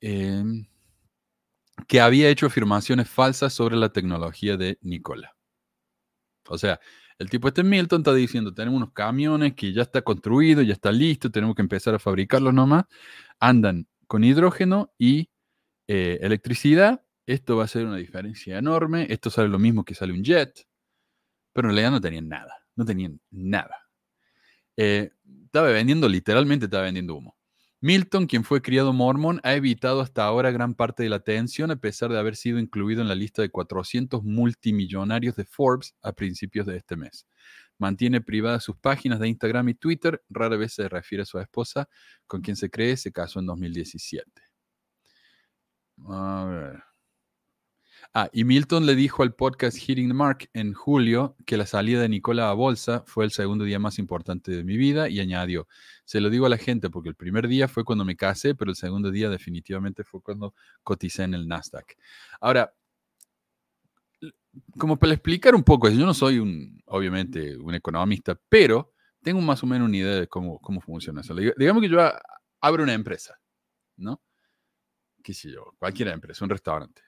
Em, que había hecho afirmaciones falsas sobre la tecnología de Nicola. O sea, el tipo este Milton está diciendo, tenemos unos camiones que ya está construido, ya está listo, tenemos que empezar a fabricarlos nomás. Andan con hidrógeno y eh, electricidad. Esto va a ser una diferencia enorme. Esto sale lo mismo que sale un jet. Pero en realidad no tenían nada. No tenían nada. Eh, estaba vendiendo, literalmente estaba vendiendo humo. Milton, quien fue criado mormón, ha evitado hasta ahora gran parte de la atención a pesar de haber sido incluido en la lista de 400 multimillonarios de Forbes a principios de este mes. Mantiene privadas sus páginas de Instagram y Twitter, rara vez se refiere a su esposa, con quien se cree se casó en 2017. A ver. Ah, y Milton le dijo al podcast Hitting the Mark en julio que la salida de Nicola a bolsa fue el segundo día más importante de mi vida y añadió, se lo digo a la gente porque el primer día fue cuando me casé, pero el segundo día definitivamente fue cuando coticé en el Nasdaq. Ahora, como para explicar un poco, yo no soy un, obviamente, un economista, pero tengo más o menos una idea de cómo, cómo funciona eso. Digamos que yo abro una empresa, ¿no? ¿Qué sé yo? Cualquier empresa, un restaurante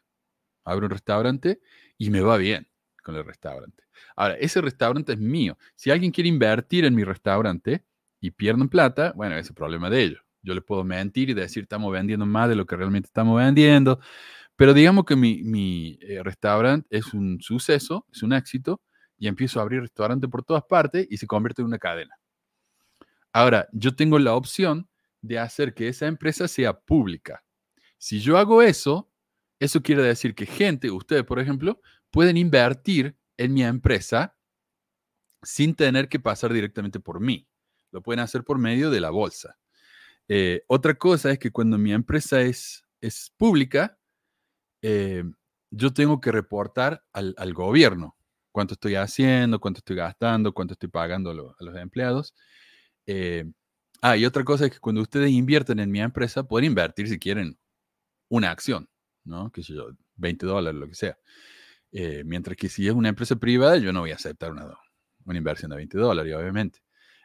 abro un restaurante y me va bien con el restaurante. Ahora, ese restaurante es mío. Si alguien quiere invertir en mi restaurante y pierden plata, bueno, es el problema de ellos. Yo le puedo mentir y decir, estamos vendiendo más de lo que realmente estamos vendiendo. Pero digamos que mi, eh, restaurante es un suceso, es un éxito, y empiezo a abrir restaurante por todas partes y se convierte en una cadena. Ahora, yo tengo la opción de hacer que esa empresa sea pública. Si yo hago eso, eso quiere decir que gente, ustedes por ejemplo, pueden invertir en mi empresa sin tener que pasar directamente por mí. Lo pueden hacer por medio de la bolsa. Eh, otra cosa es que cuando mi empresa es, es pública, eh, yo tengo que reportar al, gobierno cuánto estoy haciendo, cuánto estoy gastando, cuánto estoy pagando a los empleados. Eh, ah, y otra cosa es que cuando ustedes invierten en mi empresa, pueden invertir si quieren una acción. ¿No? Sé yo, 20 dólares, lo que sea. Eh, mientras que si es una empresa privada, yo no voy a aceptar una, una inversión de 20 dólares, obviamente.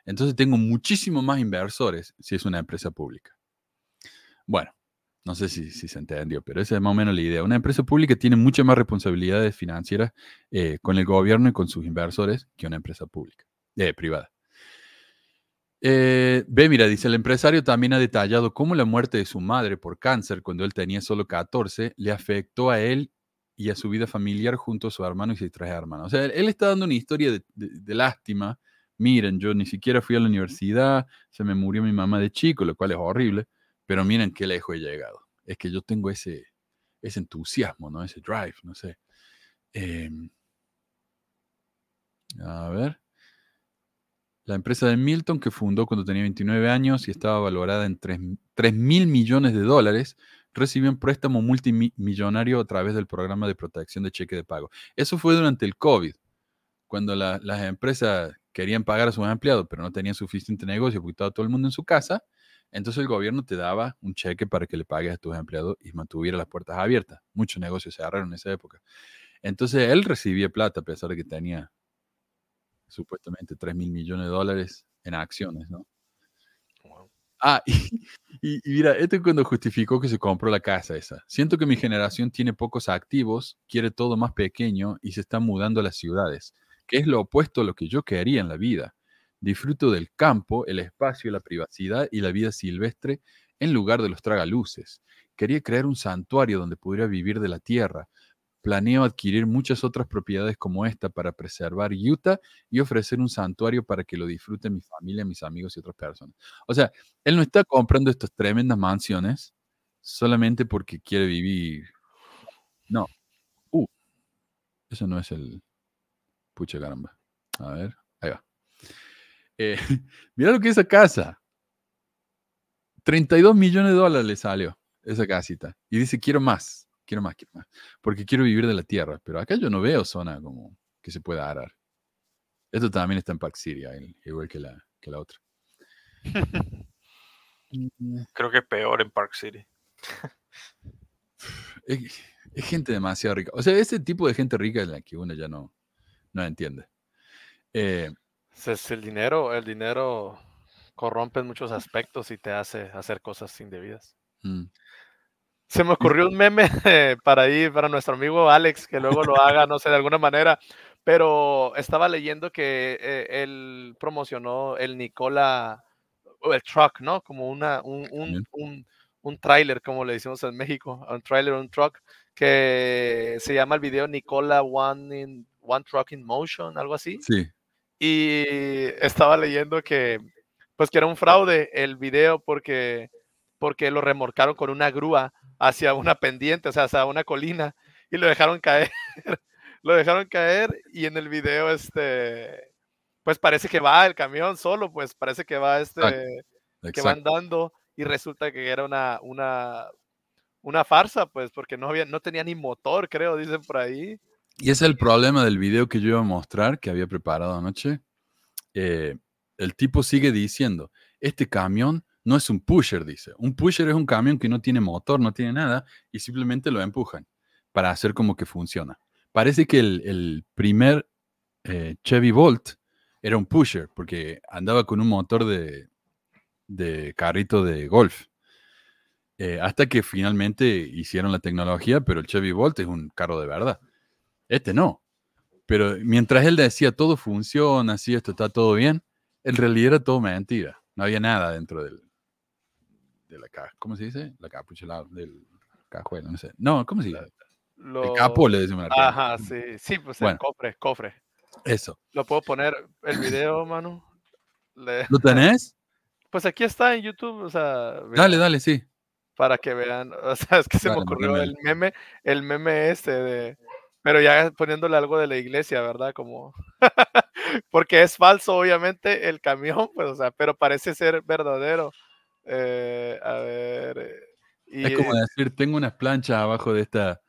Entonces tengo muchísimo más inversores si es una empresa pública. Bueno, no sé si, si, se entendió, pero esa es más o menos la idea. Una empresa pública tiene muchas más responsabilidades financieras eh, con el gobierno y con sus inversores que una empresa pública, eh, privada. Eh, mira, dice, el empresario también ha detallado cómo la muerte de su madre por cáncer cuando él tenía solo 14 le afectó a él y a su vida familiar junto a su hermano y sus tres hermanos. O sea, él, está dando una historia de, de lástima. Miren, yo ni siquiera fui a la universidad, se me murió mi mamá de chico, lo cual es horrible pero miren qué lejos he llegado. Es que yo tengo ese, ese entusiasmo, ¿no? Ese drive, no sé. Em, a ver. La empresa de Milton, que fundó cuando tenía 29 años y estaba valorada en 3, mil millones de dólares, recibió un préstamo multimillonario a través del programa de protección de cheque de pago. Eso fue durante el COVID, cuando las empresas querían pagar a sus empleados, pero no tenían suficiente negocio porque estaba todo el mundo en su casa. Entonces el gobierno te daba un cheque para que le pagues a tus empleados y mantuviera las puertas abiertas. Muchos negocios se cerraron en esa época. Entonces él recibía plata a pesar de que tenía supuestamente 3 mil millones de dólares en acciones, ¿no? Ah, y, mira, esto es cuando justificó que se compró la casa esa. Siento que mi generación tiene pocos activos, quiere todo más pequeño y se está mudando a las ciudades, que es lo opuesto a lo que yo quería en la vida. Disfruto del campo, el espacio, la privacidad y la vida silvestre en lugar de los tragaluces. Quería crear un santuario donde pudiera vivir de la tierra. Planeo adquirir muchas otras propiedades como esta para preservar Utah y ofrecer un santuario para que lo disfruten mi familia, mis amigos y otras personas. O sea, él no está comprando estas tremendas mansiones solamente porque quiere vivir. No. Uh, eso no es el. Pucha caramba. A ver, ahí va. Eh, mira lo que es esa casa. 32 millones de dólares le salió esa casita. Y dice, quiero más, quiero más, quiero más. Porque quiero vivir de la tierra. Pero acá yo no veo zona como que se pueda arar. Esto también está en Park City, igual que la, que la otra. Creo que peor en Park City. es, gente demasiado rica. O sea, ese tipo de gente rica es la que uno ya no, no entiende. Eh, es el dinero, el dinero corrompe en muchos aspectos y te hace hacer cosas indebidas. Se me ocurrió un meme para ir, para nuestro amigo Alex, que luego lo haga, no sé, de alguna manera, pero estaba leyendo que eh, él promocionó el Nicola, o el truck, ¿no? Como una, un, un, un, un tráiler, como le decimos en México, un trailer, un truck, que se llama el video Nicola One, in, One Truck in Motion, algo así. Sí y estaba leyendo que pues que era un fraude el video porque porque lo remorcaron con una grúa hacia una pendiente, o sea, hacia una colina y lo dejaron caer. lo dejaron caer y en el video este pues parece que va el camión solo, pues parece que va este que va andando y resulta que era una una una farsa, pues porque no había no tenía ni motor, creo, dicen por ahí. Y es el problema del video que yo iba a mostrar, que había preparado anoche. Eh, el tipo sigue diciendo, este camión no es un pusher, dice. Un pusher es un camión que no tiene motor, no tiene nada, y simplemente lo empujan para hacer como que funciona. Parece que el, primer eh, Chevy Volt era un pusher, porque andaba con un motor de, carrito de golf. Eh, hasta que finalmente hicieron la tecnología, pero el Chevy Volt es un carro de verdad. Este no. Pero mientras él decía todo funciona, así esto está todo bien, en realidad era todo mentira. No había nada dentro del, de la caja. ¿Cómo se dice? La capucha del cajuelo, no sé. No, ¿cómo se dice? El capo le decimos. Ajá, sí. Sí, pues el cofre, cofre. Eso. ¿Lo puedo poner el video, Manu? ¿Lo tenés? Pues aquí está en YouTube, o sea. Dale, dale, sí. Para que vean, o sea, es que se me ocurrió el meme, el meme este de pero ya poniéndole algo de la iglesia, ¿verdad? Como, porque es falso, obviamente, el camión, pues, o sea, pero parece ser verdadero. Eh, a ver. es como decir, tengo unas planchas abajo de esta,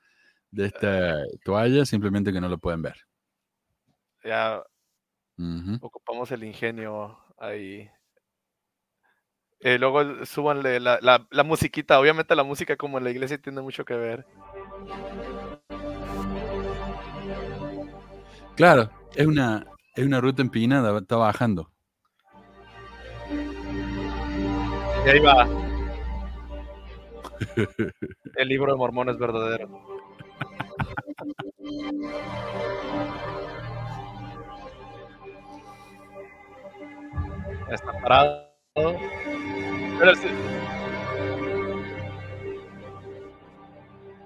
de esta toalla, simplemente que no lo pueden ver. Ya ocupamos el ingenio ahí. Eh, luego súbanle la, la, la musiquita, obviamente la música como en la iglesia tiene mucho que ver. Claro, es una, es una ruta empinada, está bajando. Y ahí va. El libro de Mormón es verdadero. Está parado. Pero sí.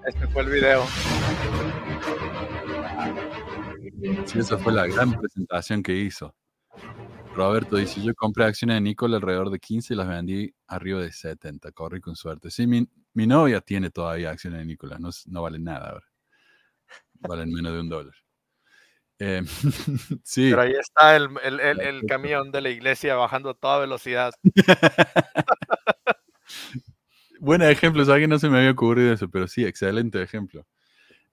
Este fue el video. Sí, esa fue la gran presentación que hizo. Roberto dice, yo compré acciones de Nicole alrededor de 15 y las vendí arriba de 70. Corrí con suerte. Sí, mi, mi novia tiene todavía acciones de Nicola. No, no valen nada ahora. Valen menos de un dólar. Eh, sí. Pero ahí está el, el- el- el camión de la iglesia bajando a toda velocidad. Buen ejemplo, que no se me había ocurrido eso, pero sí, excelente ejemplo.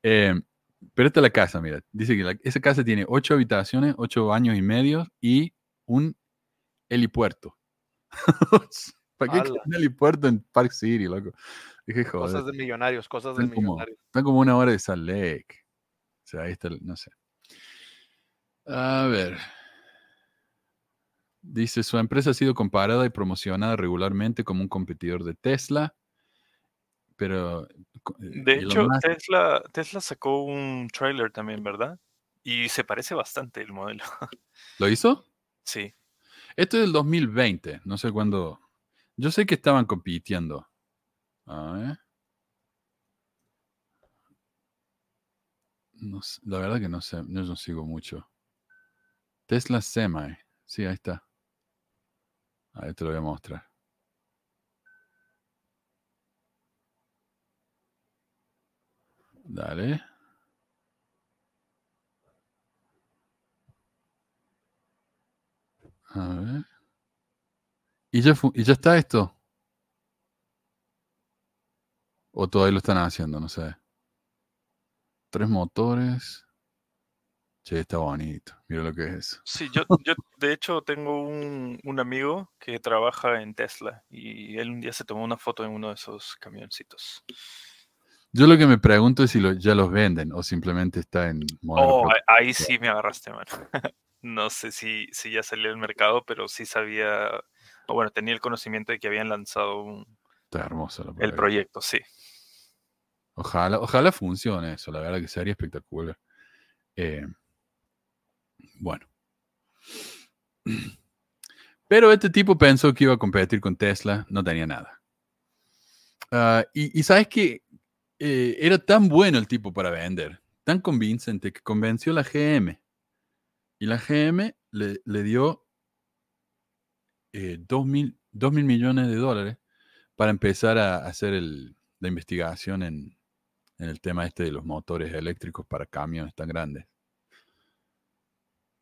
Eh, pero esta es la casa, mira. Dice que la- esa casa tiene ocho habitaciones, ocho baños y medio y un helipuerto. ¿Para qué un helipuerto en Park City, loco? Dije, joder. Cosas de millonarios, cosas de como, millonarios. están como una hora de Salt Lake. O sea, ahí está, el- no sé. A ver. Dice, su empresa ha sido comparada y promocionada regularmente como un competidor de Tesla, pero... eh, De hecho, Tesla, Tesla sacó un trailer también, ¿verdad? Y se parece bastante el modelo. ¿Lo hizo? Sí. Esto es del 2020, no sé cuándo... Yo sé que estaban compitiendo. A ver. La verdad que no sé, yo no sigo mucho. Tesla Semi. Sí, ahí está. Ahí te lo voy a mostrar. Dale. A ver. ¿Y ya, fu- ¿Y ya está esto? ¿O todavía lo están haciendo? No sé. Tres motores. Che, está bonito. Mira lo que es eso. Sí, yo, yo de hecho tengo un, un amigo que trabaja en Tesla y él un día se tomó una foto en uno de esos camioncitos. Yo lo que me pregunto es si lo- ya los venden o simplemente está en modelo Oh, ahí- sí me agarraste, mano. No sé si, si ya salió al mercado, pero sí sabía, o bueno, tenía el conocimiento de que habían lanzado un- Está hermoso. la el proyecto, sí. Ojalá, ojalá funcione eso, la verdad que sería espectacular. Eh, bueno. Pero este tipo pensó que iba a competir con Tesla, no tenía nada. Ah, y, y sabes que era tan bueno el tipo para vender, tan convincente que convenció a la GM. Y la GM le, le dio eh, 2 mil, dos mil millones de dólares para empezar a hacer el- la investigación en, en el tema este de los motores eléctricos para camiones tan grandes.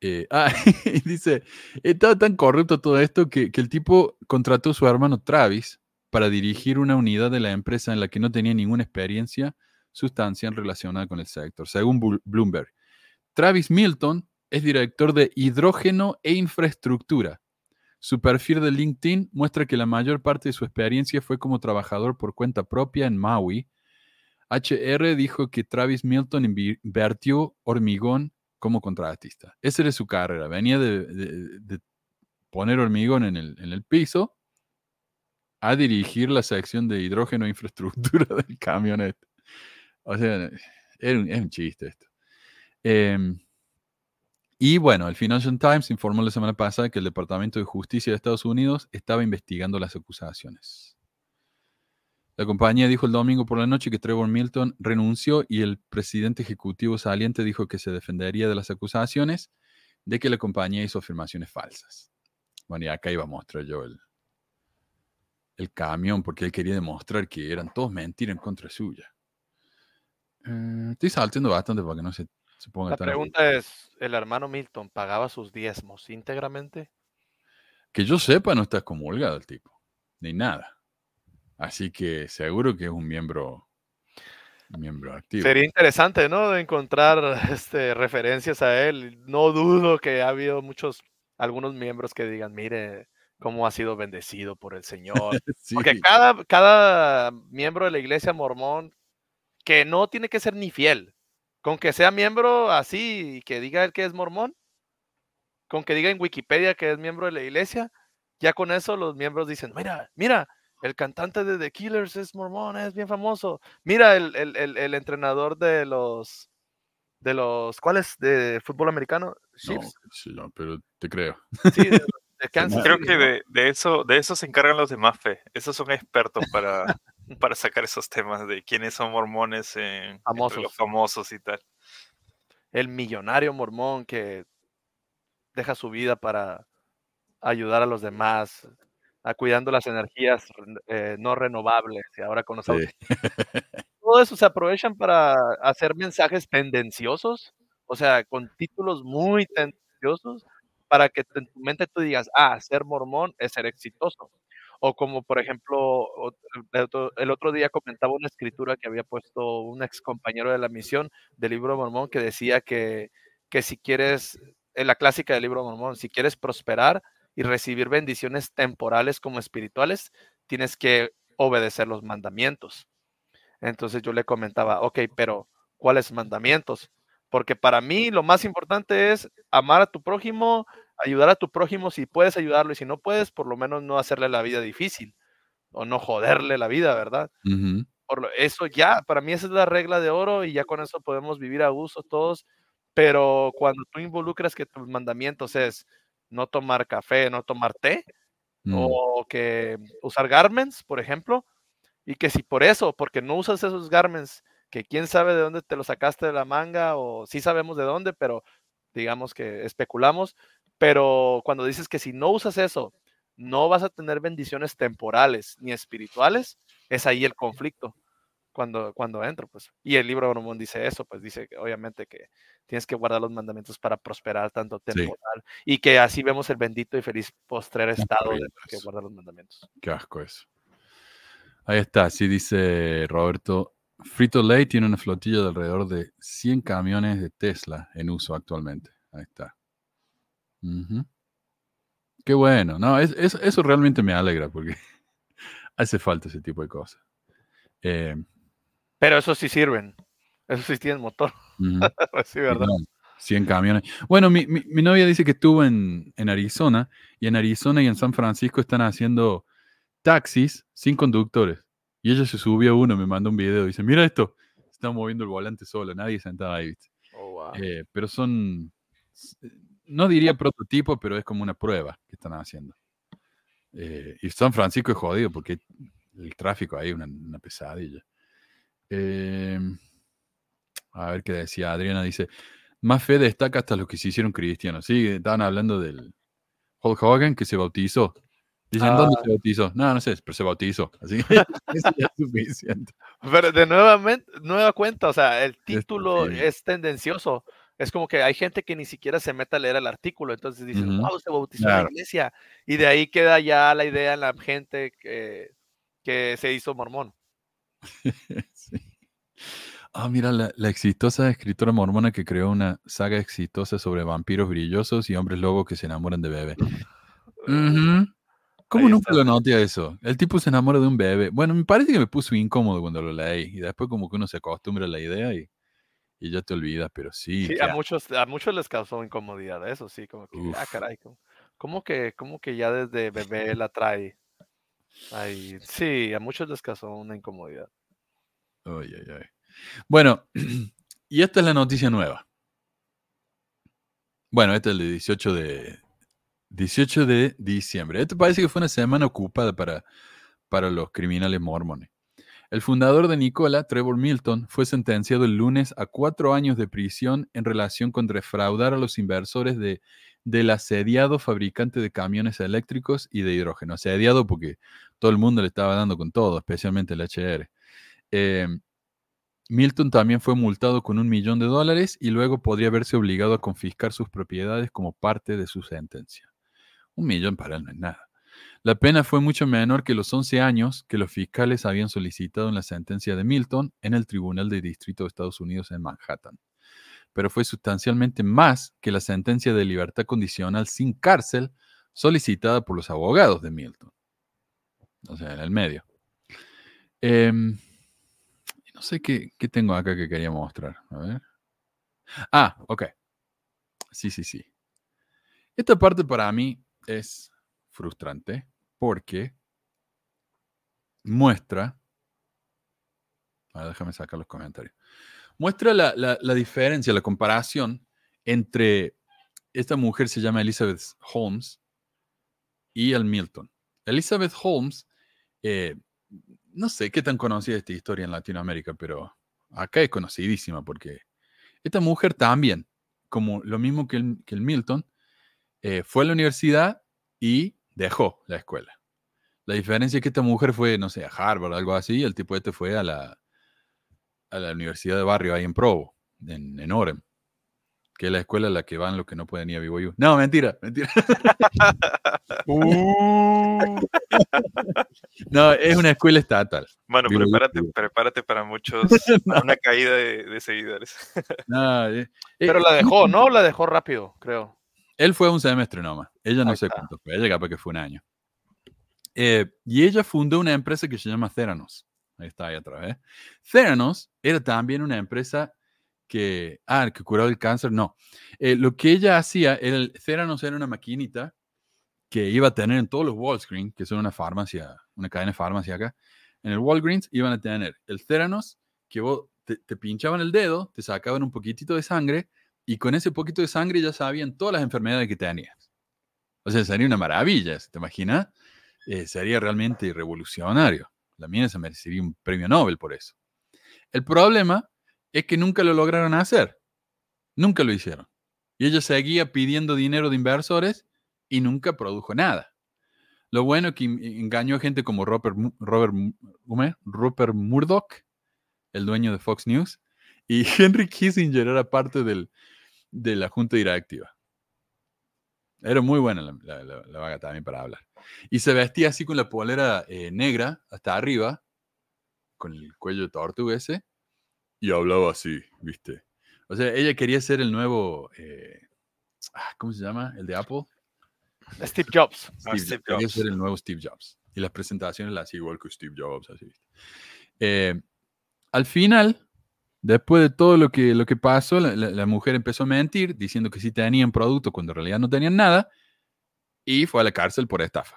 Eh, ah, dice, estaba tan corrupto todo esto que, que el tipo contrató a su hermano Travis para dirigir una unidad de la empresa en la que no tenía ninguna experiencia sustancial relacionada con el sector, según Bloomberg. Travis Milton es director de hidrógeno e infraestructura. Su perfil de LinkedIn muestra que la mayor parte de su experiencia fue como trabajador por cuenta propia en Maui. HR dijo que Travis Milton invi- invirtió hormigón como contratista. Esa era su carrera. Venía de, poner hormigón en el, piso a dirigir la sección de hidrógeno e infraestructura del camionete. O sea, era un chiste esto. Em, y bueno, el Financial Times informó la semana pasada que el Departamento de Justicia de Estados Unidos estaba investigando las acusaciones. La compañía dijo el domingo por la noche que Trevor Milton renunció y el presidente ejecutivo saliente dijo que se defendería de las acusaciones de que la compañía hizo afirmaciones falsas. Bueno, y acá iba a mostrar yo el, el camión porque él quería demostrar que eran todos mentiras en contra suya. Eh, estoy saltando bastante para que no se, La pregunta es, ¿el hermano Milton pagaba sus diezmos íntegramente? Que yo sepa, no está excomulgado el tipo, ni nada. Así que seguro que es un miembro, un miembro activo. Sería interesante, ¿no? De encontrar este, referencias a él. No dudo que ha habido muchos, algunos miembros que digan, mire cómo ha sido bendecido por el Señor. Sí. Porque cada, cada miembro de la iglesia mormón, que no tiene que ser ni fiel, Con que sea miembro así y que diga él que es mormón, con que diga en Wikipedia que es miembro de la iglesia, ya con eso los miembros dicen, mira, mira, el cantante de The Killers es mormón, es bien famoso. Mira, el, el- el- el entrenador de los, de los, ¿cuáles? De fútbol americano, No, Chiefs. sí, no, pero te creo. Sí, de, de Kansas Creo que ¿no? de, de eso, de eso se encargan los demás, Fe. Esos son expertos para, para sacar esos temas de quiénes son mormones en, entre los Famosos. y tal. El millonario mormón que deja su vida para ayudar a los demás, a cuidando las energías eh, no renovables y ahora con los Sí. Todo eso se aprovechan para hacer mensajes tendenciosos, o sea, con títulos muy tendenciosos, para que en tu mente tú digas, ah, ser mormón es ser exitoso. O como, por ejemplo, el otro, día comentaba una escritura que había puesto un ex compañero de la misión del libro Mormón que decía que, que si quieres, en la clásica del libro Mormón, si quieres prosperar y recibir bendiciones temporales como espirituales, tienes que obedecer los mandamientos. Entonces yo le comentaba, ok, pero ¿cuáles mandamientos? Porque para mí lo más importante es amar a tu prójimo, ayudar a tu prójimo si puedes ayudarlo y si no puedes, por lo menos no hacerle la vida difícil o no joderle la vida, ¿verdad? Ujú. Por lo- eso ya, para mí esa es la regla de oro y ya con eso podemos vivir a gusto todos, pero cuando tú involucras que tus mandamientos es no tomar café, no tomar té, Mm. o que usar garments, por ejemplo, y que si por eso, porque no usas esos garments, que quién sabe de dónde te los sacaste de la manga, o sí sabemos de dónde, pero digamos que especulamos, pero cuando dices que si no usas eso, no vas a tener bendiciones temporales ni espirituales, es ahí el conflicto cuando, cuando entro, pues. Y el libro de Mormón dice eso, pues dice que obviamente que tienes que guardar los mandamientos para prosperar tanto Sí. temporal y que así vemos el bendito y feliz postrer estado de que eso. guardar los mandamientos. Qué asco eso. Ahí está, sí dice Roberto. Frito Lay tiene una flotilla de alrededor de 100 camiones de Tesla en uso actualmente. Ahí está. Qué bueno. No, es- es- eso realmente me alegra porque hace falta ese tipo de cosas. Eh, Pero esos sí sirven. Esos sí tienen motor. Pues sí, ¿verdad? no, 100 camiones. Bueno, mi, mi- mi novia dice que estuvo en, en Arizona y en Arizona y en San Francisco están haciendo taxis sin conductores. Y ella se subió a uno, me mandó un video y dice, mira esto, está moviendo el volante solo, nadie sentado ahí. ¿viste? Oh, wow. Eh, pero son, no diría prototipo, pero es como una prueba que están haciendo. Eh, y San Francisco es jodido porque el tráfico ahí es una, una pesadilla. Eh, a ver qué decía Adriana, dice, más fe destaca hasta los que se hicieron cristianos. Sí, estaban hablando del Hulk Hogan que se bautizó. Dicen, ¿dónde Ah. se bautizó? No, no sé, pero se bautizó. Así que eso ya es suficiente. Pero de nuevamente, nueva cuenta, o sea, el título terrible. es tendencioso. Es como que hay gente que ni siquiera se mete a leer el artículo, entonces dicen, Ujú. wow, se bautizó en la Claro. iglesia. Y de ahí queda ya la idea en la gente que, que se hizo mormón. Sí. Ah, mira, la, la exitosa escritora mormona que creó una saga exitosa sobre vampiros brillosos y hombres lobos que se enamoran de bebés. Ujú. ¿Cómo Ahí nunca está. lo noté eso? El tipo se enamora de un bebé. Bueno, me parece que me puso incómodo cuando lo leí. Y después como que uno se acostumbra a la idea y, y ya te olvidas. Pero sí, Sí, a muchos, a muchos les causó incomodidad eso, sí, como que, ah, caray, ¿cómo, cómo que, cómo que ya desde bebé la trae ahí? Sí, a muchos les causó una incomodidad. Ay, ay, ay. Bueno, y esta es la noticia nueva. Bueno, esta es el 18 de, 18 de diciembre. Esto parece que fue una semana ocupada para, para los criminales mormones. El fundador de Nicola, Trevor Milton, fue sentenciado el lunes a cuatro años de prisión en relación con defraudar a los inversores de, del asediado fabricante de camiones eléctricos y de hidrógeno. Asediado porque todo el mundo le estaba dando con todo, especialmente el HR. Eh, Milton también fue multado con un millón de dólares y luego podría verse obligado a confiscar sus propiedades como parte de su sentencia. Un millón para él no es nada. La pena fue mucho menor que los 11 años que los fiscales habían solicitado en la sentencia de Milton en el Tribunal de Distrito de Estados Unidos en Manhattan. Pero fue sustancialmente más que la sentencia de libertad condicional sin cárcel solicitada por los abogados de Milton. O sea, en el medio. Em, no sé qué, qué tengo acá que quería mostrar. A ver. Ah, ok. Sí, sí, sí. Esta parte para mí es frustrante porque muestra. A ver, déjame sacar los comentarios. Muestra la, la- la diferencia, la comparación entre esta mujer se llama Elizabeth Holmes y el Milton. Elizabeth Holmes, eh, no sé qué tan conocida es esta historia en Latinoamérica, pero acá es conocidísima porque esta mujer también, como lo mismo que el, que el Milton, eh, fue a la universidad y dejó la escuela. La diferencia es que esta mujer fue, no sé, a Harvard o algo así, y el tipo este fue a la, a la universidad de barrio ahí en Provo, en, en Orem, que es la escuela a la que van los que no pueden ir a BYU. No, mentira, mentira. Uh. no, es una escuela estatal. BYU. prepárate, prepárate para muchos, una caída de, de seguidores. No, eh, Pero eh, la dejó, ¿no? La dejó rápido, creo. Él fue un semestre nomás. Ella no sé cuánto fue. Ella capaz que fue un año. Eh, y ella fundó una empresa que se llama Theranos. Ahí está, ahí otra vez. Theranos era también una empresa que, ah, que curaba el cáncer. No. Eh, lo que ella hacía, el, Theranos era una maquinita que iba a tener en todos los Walgreens, que son una farmacia, una cadena de farmacia acá. En el Walgreens iban a tener el Theranos, que vos te, te pinchaban el dedo, te sacaban un poquitito de sangre y con ese poquito de sangre ya sabían todas las enfermedades que tenías. O sea, sería una maravilla, ¿se ¿te imaginas? Eh, sería realmente revolucionario. La mía se merecería un premio Nobel por eso. El problema es que nunca lo lograron hacer. Nunca lo hicieron. Y ella seguía pidiendo dinero de inversores y nunca produjo nada. Lo bueno es que en- engañó gente como Robert, Robert. Rupert Murdoch, el dueño de Fox News, y Henry Kissinger era parte del, de la junta directiva. Era muy buena la, la- la- la vaga también para hablar. Y se vestía así con la polera eh, negra hasta arriba, con el cuello de tortuga ese, y hablaba así, ¿viste? O sea, ella quería ser el nuevo, eh, ah, ¿cómo se llama? El de Apple. Steve Jobs. Ah, Steve Steve Jobs. Quería ser el nuevo Steve Jobs. Y las presentaciones las hacía igual que Steve Jobs, así. Eh, al final, después de todo lo que, lo que pasó, la, la- la mujer empezó a mentir, diciendo que sí tenían producto cuando en realidad no tenían nada, y fue a la cárcel por estafa.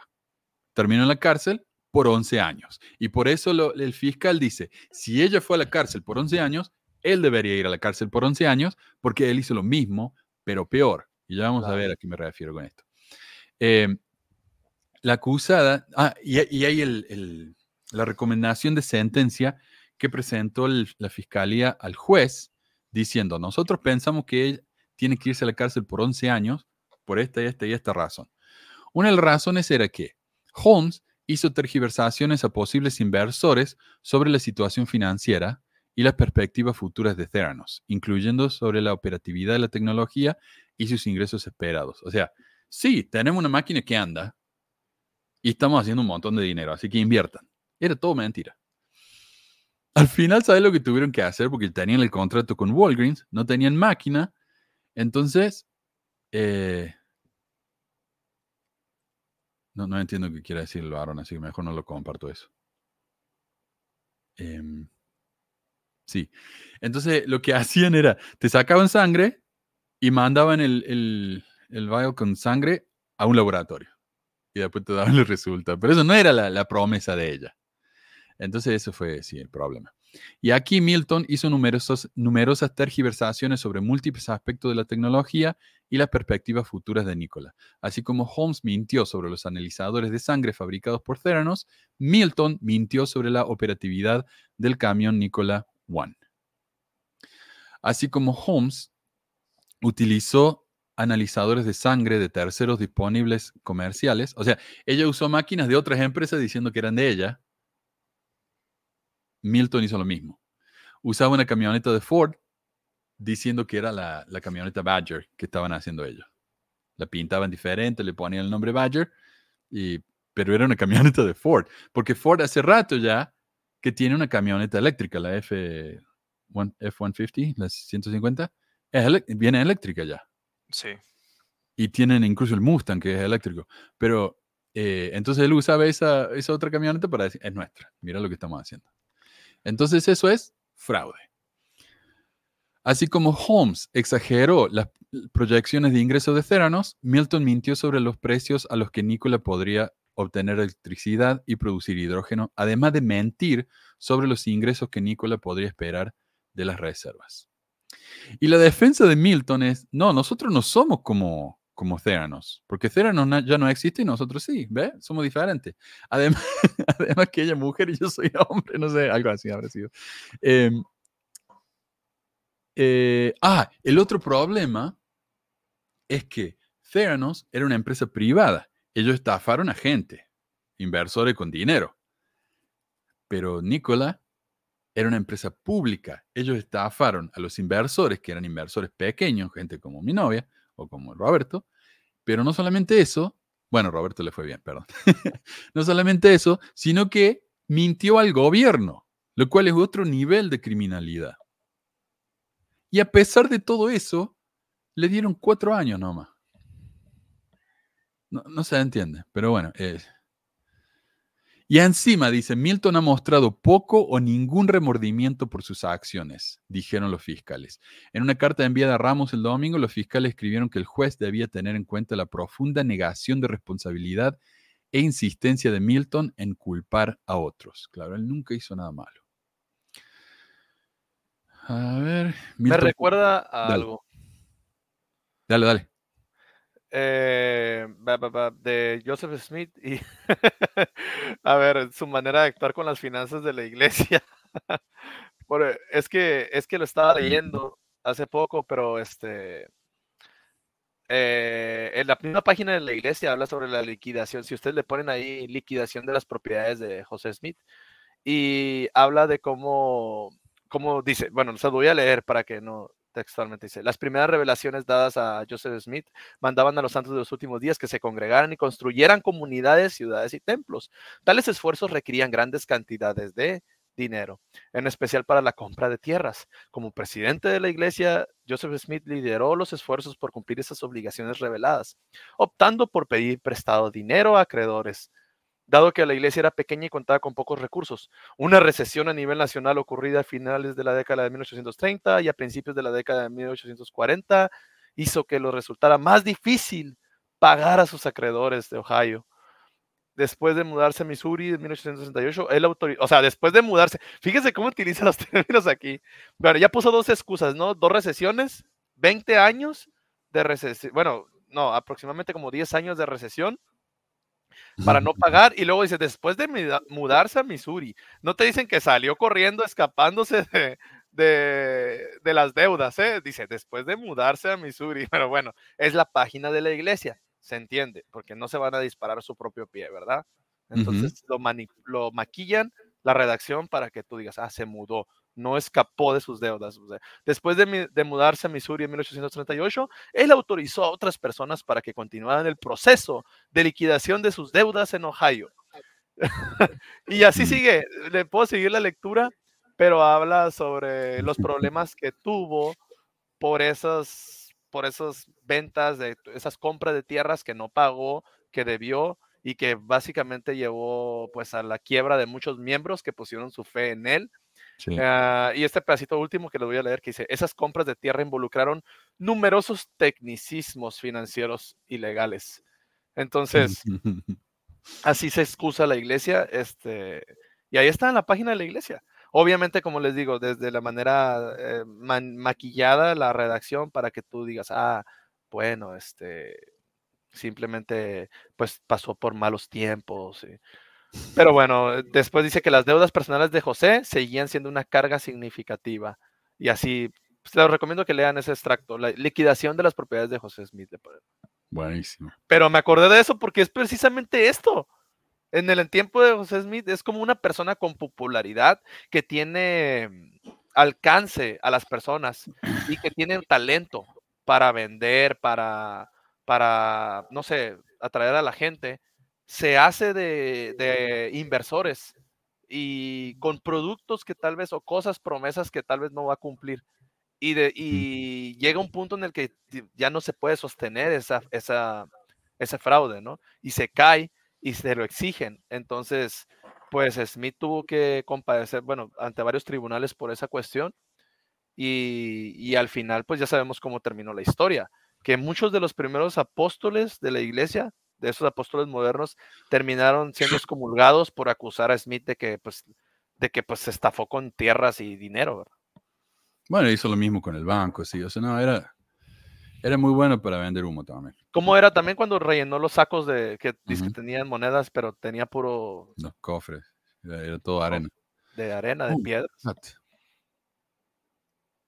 Terminó en la cárcel por 11 años. Y por eso lo- el fiscal dice, si ella fue a la cárcel por 11 años, él debería ir a la cárcel por 11 años, porque él hizo lo mismo, pero peor. Y ya vamos a ver a qué me refiero con esto. Eh, la acusada, ah, y, y hay el- el- la recomendación de sentencia que presentó la fiscalía al juez diciendo, nosotros pensamos que él tiene que irse a la cárcel por 11 años por esta y esta y esta razón. Una de las razones era que Holmes hizo tergiversaciones a posibles inversores sobre la situación financiera y las perspectivas futuras de Theranos, incluyendo sobre la operatividad de la tecnología y sus ingresos esperados. O sea, sí, tenemos una máquina que anda y estamos haciendo un montón de dinero, así que inviertan. Era todo mentira. Al final, ¿sabes lo que tuvieron que hacer? Porque tenían el contrato con Walgreens, no tenían máquina, entonces... eh, no, no entiendo qué quiere decir el varón, así que mejor no lo comparto eso. Em, sí. Entonces, lo que hacían era, te sacaban sangre y mandaban el, el, con sangre a un laboratorio. Y después te daban el resultado. Pero eso no era la promesa de ella. Entonces, eso fue, sí, el problema. Y aquí Milton hizo numerosas tergiversaciones sobre múltiples aspectos de la tecnología y las perspectivas futuras de Nikola. Así como Holmes mintió sobre los analizadores de sangre fabricados por Theranos, Milton mintió sobre la operatividad del camión Nikola One. Así como Holmes utilizó analizadores de sangre de terceros disponibles comerciales, o sea, ella usó máquinas de otras empresas diciendo que eran de ella. Milton hizo lo mismo. Usaba una camioneta de Ford diciendo que era la, la camioneta Badger que estaban haciendo ellos. La pintaban diferente, le ponían el nombre Badger, y, pero era una camioneta de Ford. Porque Ford hace rato ya que tiene una camioneta eléctrica, la F, F-150, la 150, es viene eléctrica ya. Sí. Y tienen incluso el Mustang, que es eléctrico. Pero eh, entonces él usaba esa, esa otra camioneta para decir, es nuestra, mira lo que estamos haciendo. Entonces eso es fraude. Así como Holmes exageró las proyecciones de ingresos de Theranos, Milton mintió sobre los precios a los que Nikola podría obtener electricidad y producir hidrógeno, además de mentir sobre los ingresos que Nikola podría esperar de las reservas. Y la defensa de Milton es, no, nosotros no somos como, como Theranos, porque Theranos ya no existe y nosotros sí, ¿ves? Somos diferentes. Además, además que ella es mujer y yo soy hombre, no sé, algo así habrá sido. Em, eh, ah, el otro problema es que Theranos era una empresa privada. Ellos estafaron a gente, inversores con dinero. Pero Nikola era una empresa pública. Ellos estafaron a los inversores, que eran inversores pequeños, gente como mi novia o como Roberto. Pero no solamente eso, bueno, Roberto le fue bien, perdón. no solamente eso, sino que mintió al gobierno, lo cual es otro nivel de criminalidad. Y a pesar de todo eso, le dieron cuatro años nomás. No, no se entiende, pero bueno. eh. Y encima dice, Milton ha mostrado poco o ningún remordimiento por sus acciones, dijeron los fiscales. En una carta enviada a Ramos el domingo, los fiscales escribieron que el juez debía tener en cuenta la profunda negación de responsabilidad e insistencia de Milton en culpar a otros. Claro, él nunca hizo nada malo. A ver. Me Milton- recuerda a Dale. algo. Dale, dale. Eh, de Joseph Smith y a ver su manera de actuar con las finanzas de la iglesia. Por- es que es que lo estaba leyendo hace poco, pero este eh, en la primera página de la iglesia habla sobre la liquidación. Si ustedes le ponen ahí liquidación de las propiedades de José Smith y habla de cómo, cómo dice, bueno, se lo voy a leer para que no textualmente dice, las primeras revelaciones dadas a Joseph Smith mandaban a los santos de los últimos días que se congregaran y construyeran comunidades, ciudades y templos. Tales esfuerzos requerían grandes cantidades de dinero, en especial para la compra de tierras. Como presidente de la iglesia, Joseph Smith lideró los esfuerzos por cumplir esas obligaciones reveladas, optando por pedir prestado dinero a acreedores, dado que la iglesia era pequeña y contaba con pocos recursos. Una recesión a nivel nacional ocurrida a finales de la década de 1830 y a principios de la década de 1840 hizo que lo resultara más difícil pagar a sus acreedores de Ohio. Después de mudarse a Missouri en 1868, él autorizó, o sea, después de mudarse, fíjese cómo utiliza los términos aquí. Bueno, ya puso dos excusas, ¿no? Dos recesiones, 20 años de recesión, bueno, no, aproximadamente como 10 años de recesión para no pagar y luego dice después de mudarse a Missouri, no te dicen que salió corriendo escapándose de, de, de las deudas, ¿eh? dice después de mudarse a Missouri, pero bueno, es la página de la iglesia, se entiende, porque no se van a disparar a su propio pie, ¿verdad? Entonces lo, lo maquillan la redacción para que tú digas, ah, se mudó, no escapó de sus deudas. O sea, después de, mi- de mudarse a Missouri en 1838, él autorizó a otras personas para que continuaran el proceso de liquidación de sus deudas en Ohio. y así sigue, le puedo seguir la lectura, pero habla sobre los problemas que tuvo por esas, por esas ventas, de esas compras de tierras que no pagó, que debió y que básicamente llevó pues a la quiebra de muchos miembros que pusieron su fe en él. Sí. Ah, y este pedacito último que les voy a leer que dice, esas compras de tierra involucraron numerosos tecnicismos financieros ilegales. Entonces, así se excusa la iglesia, este, y ahí está en la página de la iglesia. Obviamente, como les digo, desde la manera eh, man- maquillada la redacción para que tú digas, ah, bueno, este, simplemente pues pasó por malos tiempos. y- Pero bueno, después dice que las deudas personales de José seguían siendo una carga significativa. Y así, pues, les recomiendo que lean ese extracto, la liquidación de las propiedades de José Smith. Buenísimo. Pero me acordé de eso porque es precisamente esto. En el tiempo de José Smith es como una persona con popularidad que tiene mm, alcance a las personas y que tienen talento para vender, para, para, no sé, atraer a la gente. Se hace de, de inversores y con productos que tal vez, o cosas, promesas que tal vez no va a cumplir. Y, de, y llega un punto en el que ya no se puede sostener esa, esa, ese fraude, ¿no? Y se cae y se lo exigen. Entonces, pues Smith tuvo que comparecer, bueno, ante varios tribunales por esa cuestión. y, y al final pues ya sabemos cómo terminó la historia, que muchos de los primeros apóstoles de la iglesia, de esos apóstoles modernos, terminaron siendo excomulgados por acusar a Smith de que pues, de que pues se estafó con tierras y dinero. ¿verdad? Bueno, hizo lo mismo con el banco, sí. O sea, no, era, era muy bueno para vender humo también. ¿Cómo era también cuando rellenó los sacos de que, tenían monedas, pero tenía puro Los cofres. Era, era todo arena. de arena, de Uh, piedra? exacto.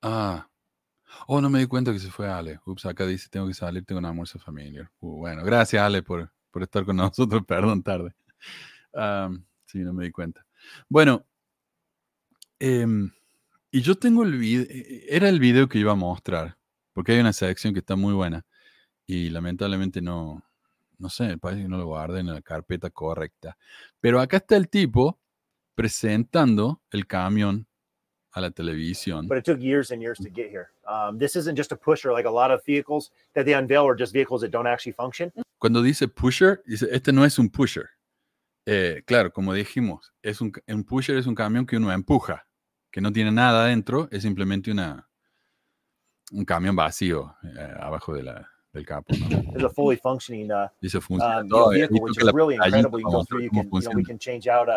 Ah. Oh, no me di cuenta que se fue Ale. Ups, acá dice, tengo que salir, tengo un almuerzo familiar. Uh, bueno, gracias Ale por, por estar con nosotros. Perdón, tarde. Am, sí, no me di cuenta. Bueno, em, y yo tengo el video, era el video que iba a mostrar, porque hay una sección que está muy buena y lamentablemente no, no sé, parece que no lo guardé en la carpeta correcta. Pero acá está el tipo presentando el camión a la televisión. but it took years and years to get. Um, this isn't just a pusher like a lot of vehicles that they unveil are just vehicles that don't actually function. Cuando dice pusher, dice, este no es un pusher. Eh, claro, como dijimos, es un, pusher es un camión que uno empuja, que no tiene nada adentro, es simplemente una, un camión vacío eh, abajo de la, del capo. ¿no? It's a fully functioning uh, Dice funciona you know, todo. he vehicle, visto which que is la really pantallita incredible. You go mostró through, you cómo can, you know, we funciona. can change out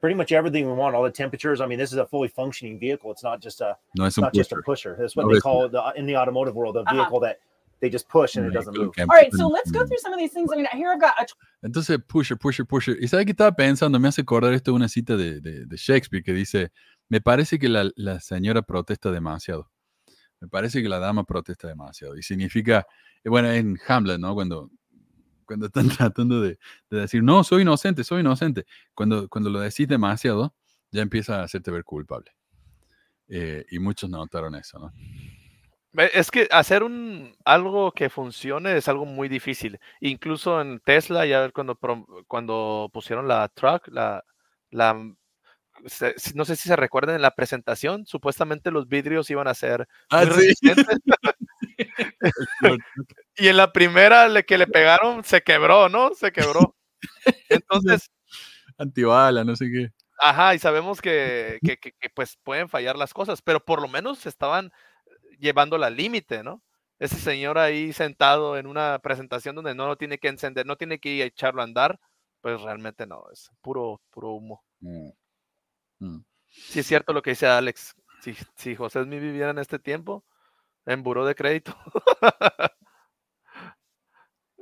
pretty much everything we want, all the temperatures. I mean, this is a fully functioning vehicle. It's not just a, No es it's un not just a pusher. pusher. That's what No they call it the, in the automotive world, a Uh-huh. vehicle that they just push and it doesn't move. All right, so let's go through some of these things. I mean, here I've got a Entonces, pusher, pusher, pusher. ¿Y sabe qué estaba pensando? Me hace acordar esto de una cita de, de- de Shakespeare que dice, me parece que la, la señora protesta demasiado. Me parece que la dama protesta demasiado. Y significa, eh, bueno, en Hamlet, ¿no? Cuando, cuando están tratando de, de decir, no, soy inocente, soy inocente. Cuando, cuando lo decís demasiado, ya empieza a hacerte ver culpable. Eh, y muchos notaron eso, ¿no? Es que hacer un algo que funcione es algo muy difícil. Incluso en Tesla, ya cuando, cuando pusieron la truck, la, la si- no sé si se recuerdan en la presentación, supuestamente los vidrios iban a ser Ah, muy sí. resistentes. y en la primera le- que le pegaron se quebró, ¿no? Se quebró. Entonces, Antibala, no sé qué. Ajá, y sabemos que, que- que- que, pues pueden fallar las cosas, pero por lo menos estaban llevando al límite, ¿no? Ese señor ahí sentado en una presentación donde no lo tiene que encender, no tiene que echarlo a andar, pues realmente no, es puro, puro humo. Mm. Mm. Sí es cierto lo que dice Alex, si, si José Smith viviera en este tiempo, en buró de crédito.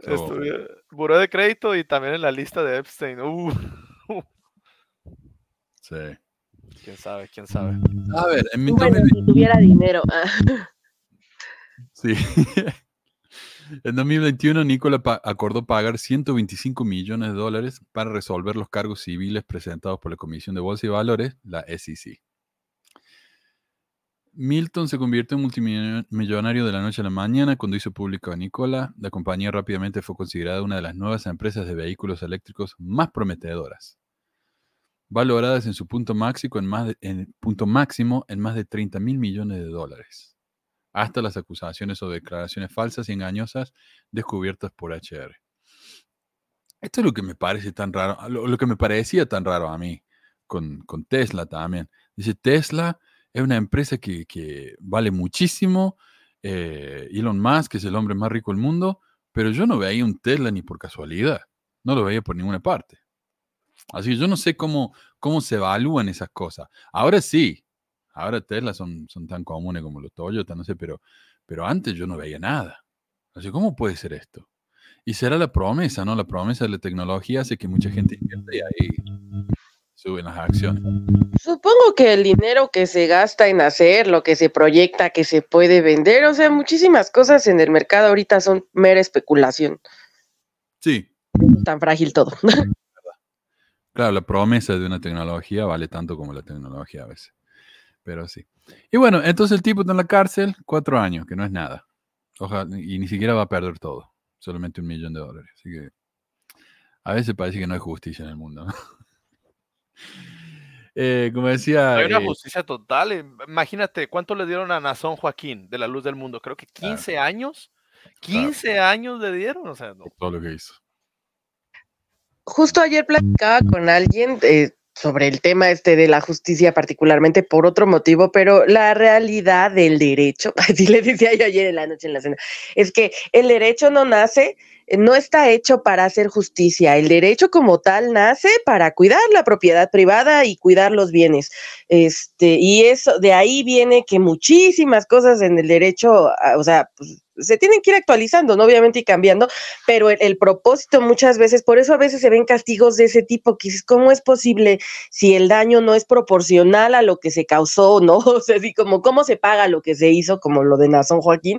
So- Estuviera- buró de crédito y también en la lista de Epstein. Uh, Sí. quién sabe, quién sabe. A ver, en mi Bueno, si tuviera dinero. ah. Sí. En 2021, Nicola pa- acordó pagar 125 millones de dólares para resolver los cargos civiles presentados por la Comisión de Bolsa y Valores, la SEC. Milton se convirtió en multimillonario de la noche a la mañana cuando hizo público a Nicola. La compañía rápidamente fue considerada una de las nuevas empresas de vehículos eléctricos más prometedoras, valoradas en su punto máximo en más de, en punto máximo en más de 30 mil millones de dólares hasta las acusaciones o declaraciones falsas y engañosas descubiertas por HR. Esto es lo que me parece tan raro, lo, lo que me parecía tan raro a mí con, con Tesla también. Dice, Tesla es una empresa que, vale muchísimo, eh, Elon Musk es el hombre más rico del mundo, pero yo no veía un Tesla ni por casualidad, no lo veía por ninguna parte. Así que yo no sé cómo, cómo se evalúan esas cosas. Ahora sí, ahora Tesla son, son tan comunes como los Toyota, no sé, pero, pero antes yo no veía nada. Así, ¿cómo puede ser esto? Y será la promesa, ¿no? La promesa de la tecnología hace que mucha gente invierta y ahí suben las acciones. Supongo que el dinero que se gasta en hacer, lo que se proyecta, que se puede vender, o sea, muchísimas cosas en el mercado ahorita son mera especulación. Sí, Tan frágil todo. claro, la promesa de una tecnología vale tanto como la tecnología a veces. Pero sí. Y bueno, entonces el tipo está en la cárcel cuatro años, que no es nada. Ojalá, y ni siquiera va a perder todo, solamente un millón de dólares. Así que a veces parece que no hay justicia en el mundo. ¿no? Eh, como decía... Hay una eh, justicia total. eh, Imagínate cuánto le dieron a Nazón Joaquín de la Luz del Mundo. Creo que 15 años. 15 años le dieron. O sea, no. todo lo que hizo. Justo ayer platicaba con alguien, eh, sobre el tema este de la justicia, particularmente por otro motivo, pero la realidad del derecho, así le decía yo ayer en la noche en la cena, es que el derecho no nace, no está hecho para hacer justicia. El derecho como tal nace para cuidar la propiedad privada y cuidar los bienes. Este, y eso, de ahí viene que muchísimas cosas en el derecho, ah, o sea, pues, se tienen que ir actualizando, ¿no? Obviamente y cambiando, pero el, propósito muchas veces, por eso a veces se ven castigos de ese tipo, que cómo es posible si el daño no es proporcional a lo que se causó, ¿no? O sea, así como cómo se paga lo que se hizo, como lo de Nazón Joaquín,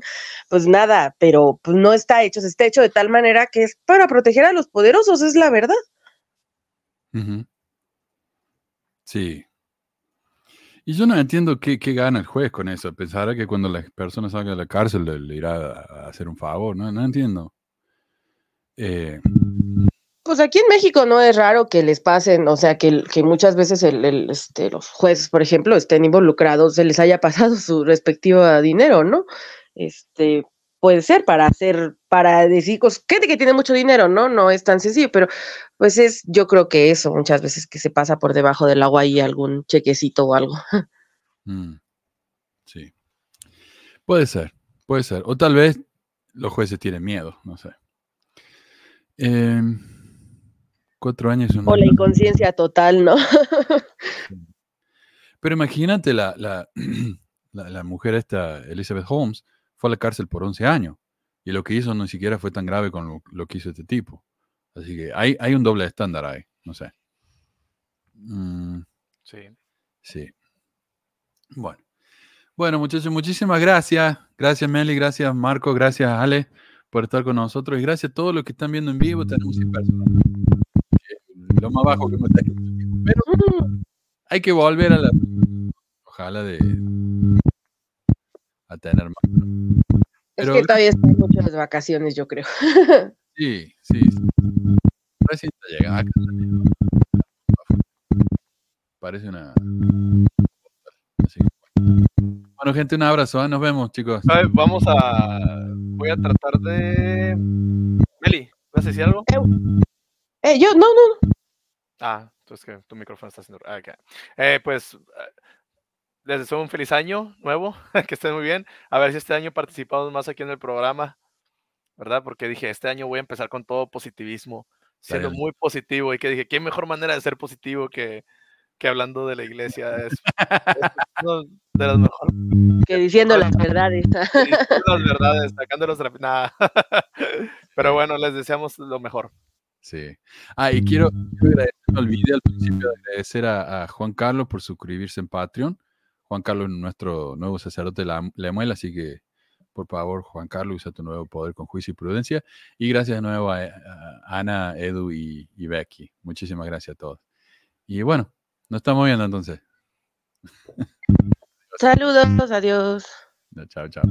pues nada, pero pues no está hecho, se está hecho de tal manera que es para proteger a los poderosos, es la verdad. Sí, y yo no entiendo qué, qué, gana el juez con eso. Pensará que cuando la persona salga de la cárcel le, irá a hacer un favor. No, no entiendo. Pues aquí en México no es raro que les pasen, o sea, que, que muchas veces este, los jueces, por ejemplo, estén involucrados, se les haya pasado su respectivo dinero, ¿no? Este, puede ser para hacer, para decir, pues, gente que tiene mucho dinero, ¿no? No es tan sencillo, pero pues es, yo creo que eso, muchas veces que se pasa por debajo del agua y algún chequecito o algo. Mm, sí. Puede ser, puede ser. O tal vez los jueces tienen miedo, no sé. Eh, cuatro años. O la inconsciencia total, ¿no? Pero imagínate la, la, la, la mujer esta, Elizabeth Holmes, fue a la cárcel por 11 años. Y lo que hizo no siquiera fue tan grave con lo, lo que hizo este tipo. Así que hay, hay un doble estándar ahí, no sé. Mm, sí. Sí. Bueno. Bueno, muchachos, muchísimas gracias. Gracias, Meli, gracias, Marco, gracias, Ale, por estar con nosotros. Y gracias a todos los que están viendo en vivo. Tenemos 100 personas. Lo más bajo que me está Pero hay que volver a la. Ojalá de. A tener más. Pero, es que todavía están muchas vacaciones, yo creo. Sí, sí. sí. Recién llega acá. Parece una. Así. Bueno, gente, un abrazo. ¿eh? Nos vemos, chicos. A ver, vamos a. Voy a tratar de. Meli, ¿vas a decir algo? Eh, yo, no, no. Ah, entonces que tu micrófono está haciendo. Ah, okay. eh, pues les deseo un feliz año nuevo, que estén muy bien. A ver si este año participamos más aquí en el programa, ¿verdad? Porque dije, este año voy a empezar con todo positivismo, siendo muy positivo. Y que dije, ¿qué mejor manera de ser positivo que, que hablando de la iglesia? Es, es uno de las mejores. Que diciendo las verdades. Diciendo las verdades, sacando los nada. Pero bueno, les deseamos lo mejor. Sí. Ah, y quiero, quiero agradecer, me olvidé al principio de agradecer a, a Juan Carlos por suscribirse en Patreon. Juan Carlos, nuestro nuevo sacerdote muela, así que por favor, Juan Carlos, usa tu nuevo poder con juicio y prudencia. Y gracias de nuevo a, a Ana, Edu y, y, Becky. Muchísimas gracias a todos. Y bueno, nos estamos viendo entonces. Saludos, adiós. Chao, chao.